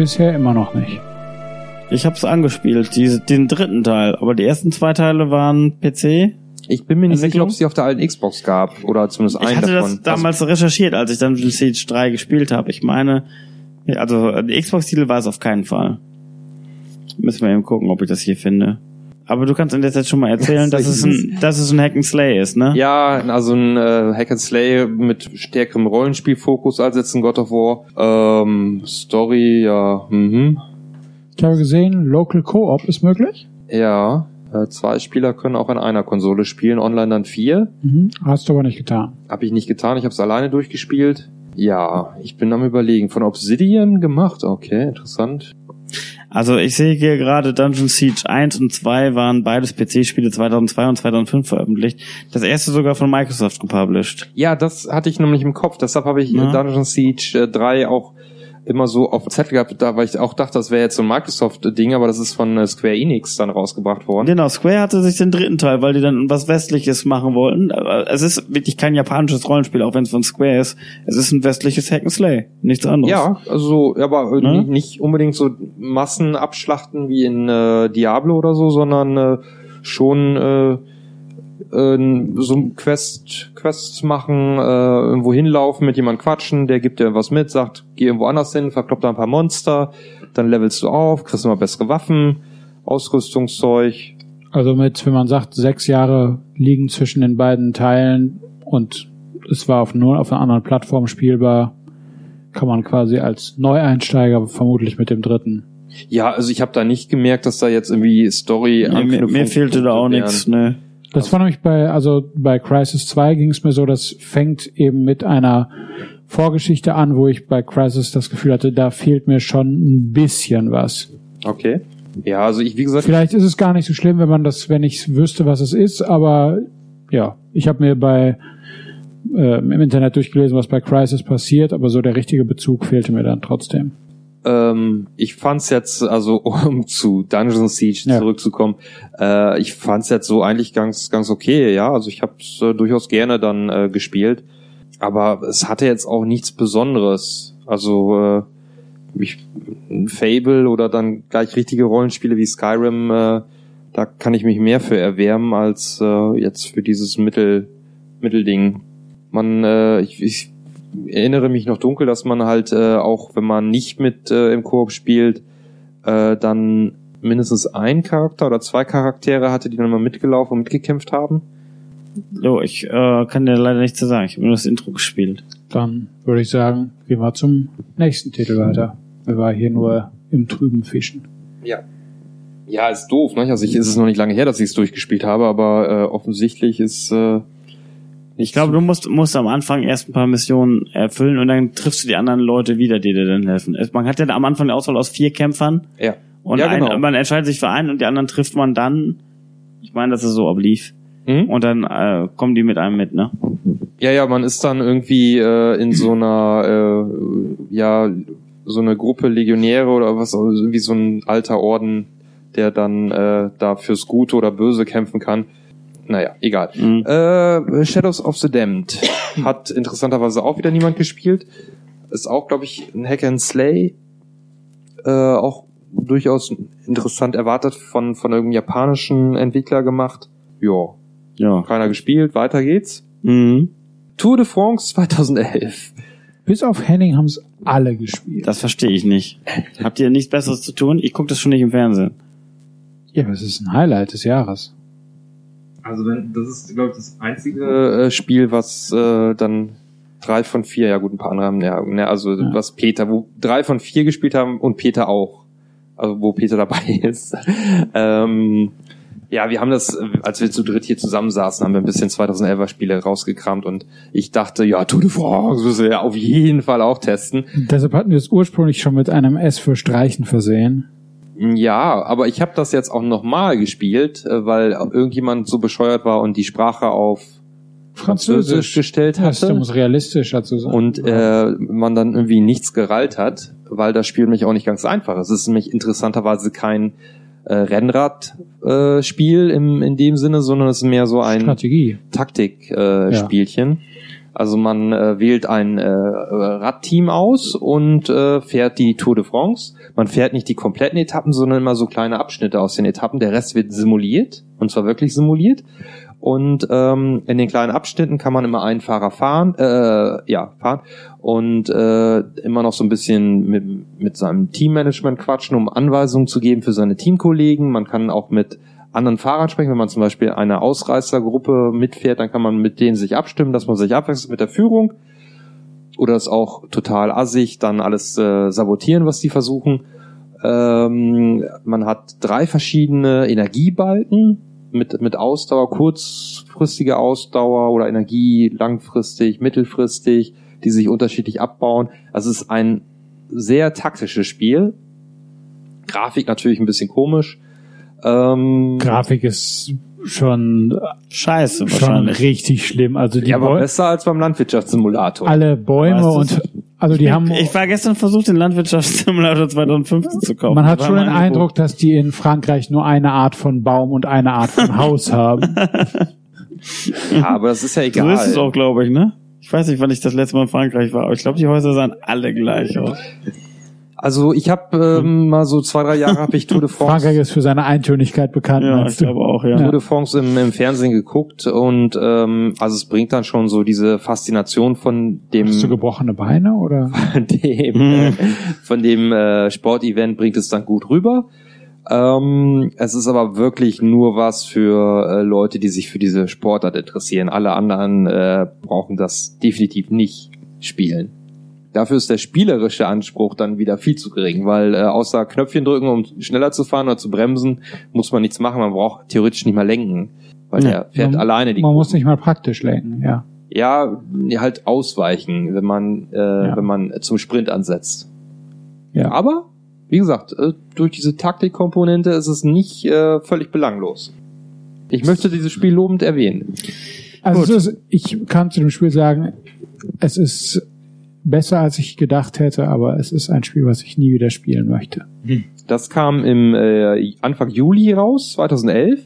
Bisher immer noch nicht. Ich hab's angespielt, diese, den dritten Teil, aber die ersten zwei Teile waren PC. Ich bin mir nicht sicher, ob es die auf der alten Xbox gab oder zumindest Ich einen hatte davon. das damals recherchiert, als ich Dungeon Siege 3 gespielt habe. Ich meine, also die Xbox-Titel war es auf keinen Fall. Müssen wir eben gucken, ob ich das hier finde. Aber du kannst in der Zeit schon mal erzählen, dass es ein, dass es ein Hack and Slay ist, ne? Ja, also ein äh, Hack and Slay mit stärkerem Rollenspielfokus als jetzt ein God of War. Ähm, Story, ja, mhm. Ich habe gesehen, Local Co-op ist möglich. Ja, äh, zwei Spieler können auch in einer Konsole spielen, online dann vier. Mhm. Hast du aber nicht getan. Habe ich nicht getan, ich habe es alleine durchgespielt. Ja, ich bin am überlegen. Von Obsidian gemacht, okay, interessant. Also ich sehe hier gerade Dungeon Siege 1 und 2 waren beides PC-Spiele 2002 und 2005 veröffentlicht. Das erste sogar von Microsoft gepublished. Ja, das hatte ich nämlich im Kopf, deshalb habe ich Ja. äh, Dungeon Siege äh, 3 auch immer so auf Zettel gehabt, da, weil ich auch dachte, das wäre jetzt so ein Microsoft-Ding, aber das ist von äh, Square Enix dann rausgebracht worden. Genau, Square hatte sich den dritten Teil, weil die dann was Westliches machen wollten. Aber es ist wirklich kein japanisches Rollenspiel, auch wenn es von Square ist. Es ist ein westliches Hack and Slay, nichts anderes. Ja, also aber äh, Ne? nicht, nicht unbedingt so Massenabschlachten wie in äh, Diablo oder so, sondern äh, schon äh, äh, so ein Quest, Quests machen, äh, irgendwo hinlaufen, mit jemandem quatschen, der gibt dir irgendwas mit, sagt, geh irgendwo anders hin, verkloppt da ein paar Monster, dann levelst du auf, kriegst immer bessere Waffen, Ausrüstungszeug. Also mit, wenn man sagt, sechs Jahre liegen zwischen den beiden Teilen und es war auf nur auf einer anderen Plattform spielbar, kann man quasi als Neueinsteiger vermutlich mit dem dritten. Ja, also ich habe da nicht gemerkt, dass da jetzt irgendwie Story Nee, mir, mir fehlte da auch nichts, ne. Das war nämlich bei, also bei Crisis 2 ging es mir so, das fängt eben mit einer Vorgeschichte an, wo ich bei Crisis das Gefühl hatte, da fehlt mir schon ein bisschen was. Okay. Ja, also ich, wie gesagt, Vielleicht ist es gar nicht so schlimm, wenn man das, wenn ich wüsste, was es ist, aber ja, ich habe mir bei äh, im Internet durchgelesen, was bei Crisis passiert, aber so der richtige Bezug fehlte mir dann trotzdem. Ähm, ich fand's jetzt, also [laughs] um zu Dungeon Siege Ja. zurückzukommen, äh, ich fand's jetzt so eigentlich ganz, ganz okay, ja. Also ich hab's äh, durchaus gerne dann äh, gespielt. Aber es hatte jetzt auch nichts Besonderes. Also äh, ich, ein Fable oder dann gleich richtige Rollenspiele wie Skyrim, äh, da kann ich mich mehr für erwärmen als äh, jetzt für dieses Mittel, Mittelding. Man, äh, ich, ich erinnere mich noch dunkel, dass man halt äh, auch, wenn man nicht mit äh, im Koop spielt, äh, dann mindestens ein Charakter oder zwei Charaktere hatte, die dann mal mitgelaufen und mitgekämpft haben. Jo, ich äh, kann dir leider nichts zu sagen. Ich habe nur das Intro gespielt. Dann würde ich sagen, gehen wir zum nächsten Titel weiter. Wir waren hier nur im trüben Fischen. Ja. Ja, ist doof, ne? Also ich ist es noch nicht lange her, dass ich es durchgespielt habe, aber äh, offensichtlich ist äh, Ich glaube, du musst, musst am Anfang erst ein paar Missionen erfüllen und dann triffst du die anderen Leute wieder, die dir dann helfen. Man hat ja am Anfang eine Auswahl aus vier Kämpfern ja. und Ja, genau. ein, man entscheidet sich für einen und die anderen trifft man dann. Ich meine, dass es so ablief. Mhm. Und dann äh, kommen die mit einem mit, ne? Ja, ja, man ist dann irgendwie äh, in so einer, äh, ja, so eine Gruppe Legionäre oder was, wie so ein alter Orden, der dann äh, da fürs Gute oder Böse kämpfen kann. Naja, egal. Mhm. Äh, Shadows of the Damned [coughs] hat interessanterweise auch wieder niemand gespielt. Ist auch, glaube ich, ein Hack and Slay. Äh, auch durchaus interessant erwartet von, von irgendeinem japanischen Entwickler gemacht. Ja, Ja. keiner gespielt, weiter geht's. Mhm. Tour de France 2011. Bis auf Henning haben es alle gespielt. Das verstehe ich nicht. Habt ihr nichts Besseres zu tun? Ich gucke das schon nicht im Fernsehen. Ja, aber es ist ein Highlight des Jahres. Also wenn das ist, glaube ich, das einzige äh, Spiel, was äh, dann drei von vier, ja gut, ein paar andere haben, ja, ne, also Ja. was Peter, wo drei von vier gespielt haben und Peter auch. Also wo Peter dabei [laughs] ist. ähm, ja, wir haben das, als wir zu dritt hier zusammensaßen, haben wir ein bisschen 2011er Spiele rausgekramt und ich dachte, ja, Tour de France müssen wir ja auf jeden Fall auch testen. Deshalb hatten wir es ursprünglich schon mit einem S für Streichen versehen. Ja, aber ich habe das jetzt auch nochmal gespielt, äh, weil irgendjemand so bescheuert war und die Sprache auf Französisch gestellt Das hatte muss realistischer zu sein. und äh, man dann irgendwie nichts gereilt hat, weil das Spiel nämlich auch nicht ganz einfach ist. Es ist nämlich interessanterweise kein äh, Rennrad-Spiel äh, im, in dem Sinne, sondern es ist mehr so ein Strategie. Taktik-Spielchen. Äh, Spielchen. Also man äh, wählt ein äh, Radteam aus und äh, fährt die Tour de France. Man fährt nicht die kompletten Etappen, sondern immer so kleine Abschnitte aus den Etappen. Der Rest wird simuliert und zwar wirklich simuliert. Und ähm, in den kleinen Abschnitten kann man immer einen Fahrer fahren, äh, ja fahren und äh, immer noch so ein bisschen mit, mit seinem Teammanagement quatschen, um Anweisungen zu geben für seine Teamkollegen. Man kann auch mit anderen Fahrern sprechen. Wenn man zum Beispiel eine Ausreißergruppe mitfährt, dann kann man mit denen sich abstimmen, dass man sich abwechselt mit der Führung. Oder ist auch total assig, dann alles äh, sabotieren, was die versuchen. Ähm, man hat drei verschiedene Energiebalken mit, mit Ausdauer, kurzfristige Ausdauer oder Energie langfristig, mittelfristig, die sich unterschiedlich abbauen. Also es ist ein sehr taktisches Spiel. Grafik natürlich ein bisschen komisch. Ähm, Grafik ist schon, Scheiße, schon richtig schlimm. Also die ja, aber Bäu- besser als beim Landwirtschaftssimulator. alle Bäume Was und also die ich, haben ich war gestern versucht, den Landwirtschaftssimulator 2015 zu kaufen. man hat schon den. Eindruck, dass die in Frankreich nur eine Art von Baum und eine Art von Haus [laughs] haben. Ja, aber das ist ja So egal. ist es auch, glaube ich, ne? Ich weiß nicht, wann ich das letzte Mal in Frankreich war, aber ich glaube, die Häuser sahen alle gleich aus. Also ich habe ähm, mal so zwei, drei Jahre habe ich Tour de [laughs] France. Frankreich ist für seine Eintönigkeit bekannt. Ja, ich du? glaube auch, ja. Tour de France im, im Fernsehen geguckt und ähm, also es bringt dann schon so diese Faszination von dem Hast du gebrochene Beine oder? [laughs] von dem, äh, von dem äh, Sportevent bringt es dann gut rüber. Ähm, es ist aber wirklich nur was für äh, Leute, die sich für diese Sportart interessieren. Alle anderen äh, brauchen das definitiv nicht spielen. Dafür ist der spielerische Anspruch dann wieder viel zu gering, weil äh, außer Knöpfchen drücken, um schneller zu fahren oder zu bremsen, muss man nichts machen. Man braucht theoretisch nicht mal lenken, weil Ja. der fährt man, alleine die Man muss nicht mal praktisch lenken, ja. ja, halt ausweichen, wenn man, äh, Ja. wenn man zum Sprint ansetzt. Ja. Aber, wie gesagt, äh, durch diese Taktikkomponente ist es nicht äh, völlig belanglos. Ich möchte dieses Spiel lobend erwähnen. Also ist, ich kann zu dem Spiel sagen, es ist besser als ich gedacht hätte, aber es ist ein Spiel, was ich nie wieder spielen möchte. Das kam im äh, Anfang Juli raus, 2011.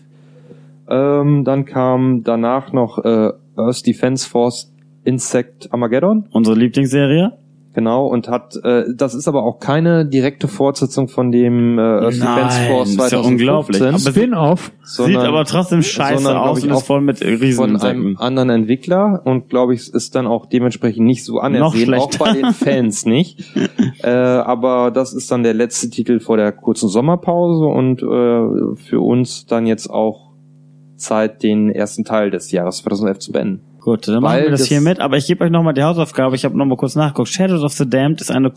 Ähm, dann kam danach noch äh, Earth Defense Force Insect Armageddon. Unsere Lieblingsserie. Genau, und hat, äh, das ist aber auch keine direkte Fortsetzung von dem äh, Earth Defense Force ist ja 2015. unglaublich. Spin-off. Sieht aber trotzdem scheiße sondern, aus ich, und auch ist voll mit von einem anderen Entwickler und glaube ich ist dann auch dementsprechend nicht so anersehen, Noch auch bei den [laughs] Fans nicht. äh, aber das ist dann der letzte Titel vor der kurzen Sommerpause und äh, für uns dann jetzt auch Zeit, den ersten Teil des Jahres 2011 zu beenden. Gut, dann machen wir das, das- hier mit. Aber ich gebe euch nochmal die Hausaufgabe. Ich habe nochmal kurz nachgeguckt. Shadows of the Damned ist eine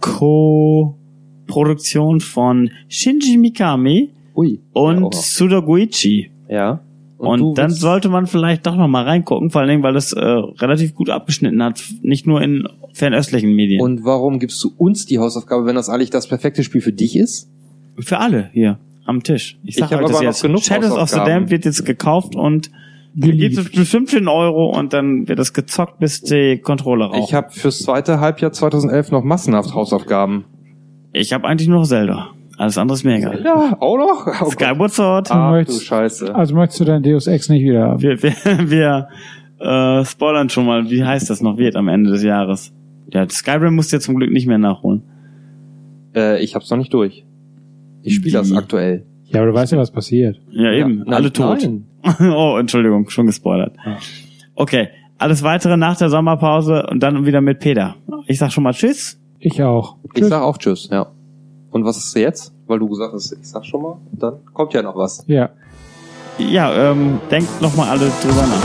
Co-Produktion von Shinji Mikami Ui. und Ja, Sudoguichi. Ja. Und, du dann sollte man vielleicht doch noch mal reingucken, vor allen Dingen, weil es äh, relativ gut abgeschnitten hat, nicht nur in fernöstlichen Medien. Und warum gibst du uns die Hausaufgabe, wenn das eigentlich das perfekte Spiel für dich ist? Für alle hier am Tisch. Ich, sag Ich euch das jetzt. genug Shadows of the. Damned wird jetzt gekauft und gibt es bestimmt für einen Euro und dann wird das gezockt, bis die Controller rauchen. Ich habe fürs zweite Halbjahr 2011 noch massenhaft Hausaufgaben. Ich habe eigentlich nur noch Zelda. Alles andere ist mir egal. Ja, auch noch? Oh. Skyward Sword. Ach du möchtest- Scheiße. Also möchtest du dein Deus Ex nicht wieder haben? Wir, wir, [laughs] wir äh, spoilern schon mal, wie heißt das noch wird am Ende des Jahres. Ja, Skyrim musst du jetzt zum Glück nicht mehr nachholen. Äh, ich hab's noch nicht durch. Ich spiele das aktuell. Ja, aber du weißt ja, was passiert. Ja, eben. nein, alle tot. nein. [laughs] oh, Entschuldigung, schon gespoilert. Okay, alles weitere nach der Sommerpause und dann wieder mit Peter. Ich sag schon mal Tschüss. Ich auch. Ich sag auch Tschüss, ja. Und was ist jetzt? Weil du gesagt hast, ich sag schon mal, dann kommt ja noch was. Ja. Ja, ähm, denkt noch mal alle drüber nach.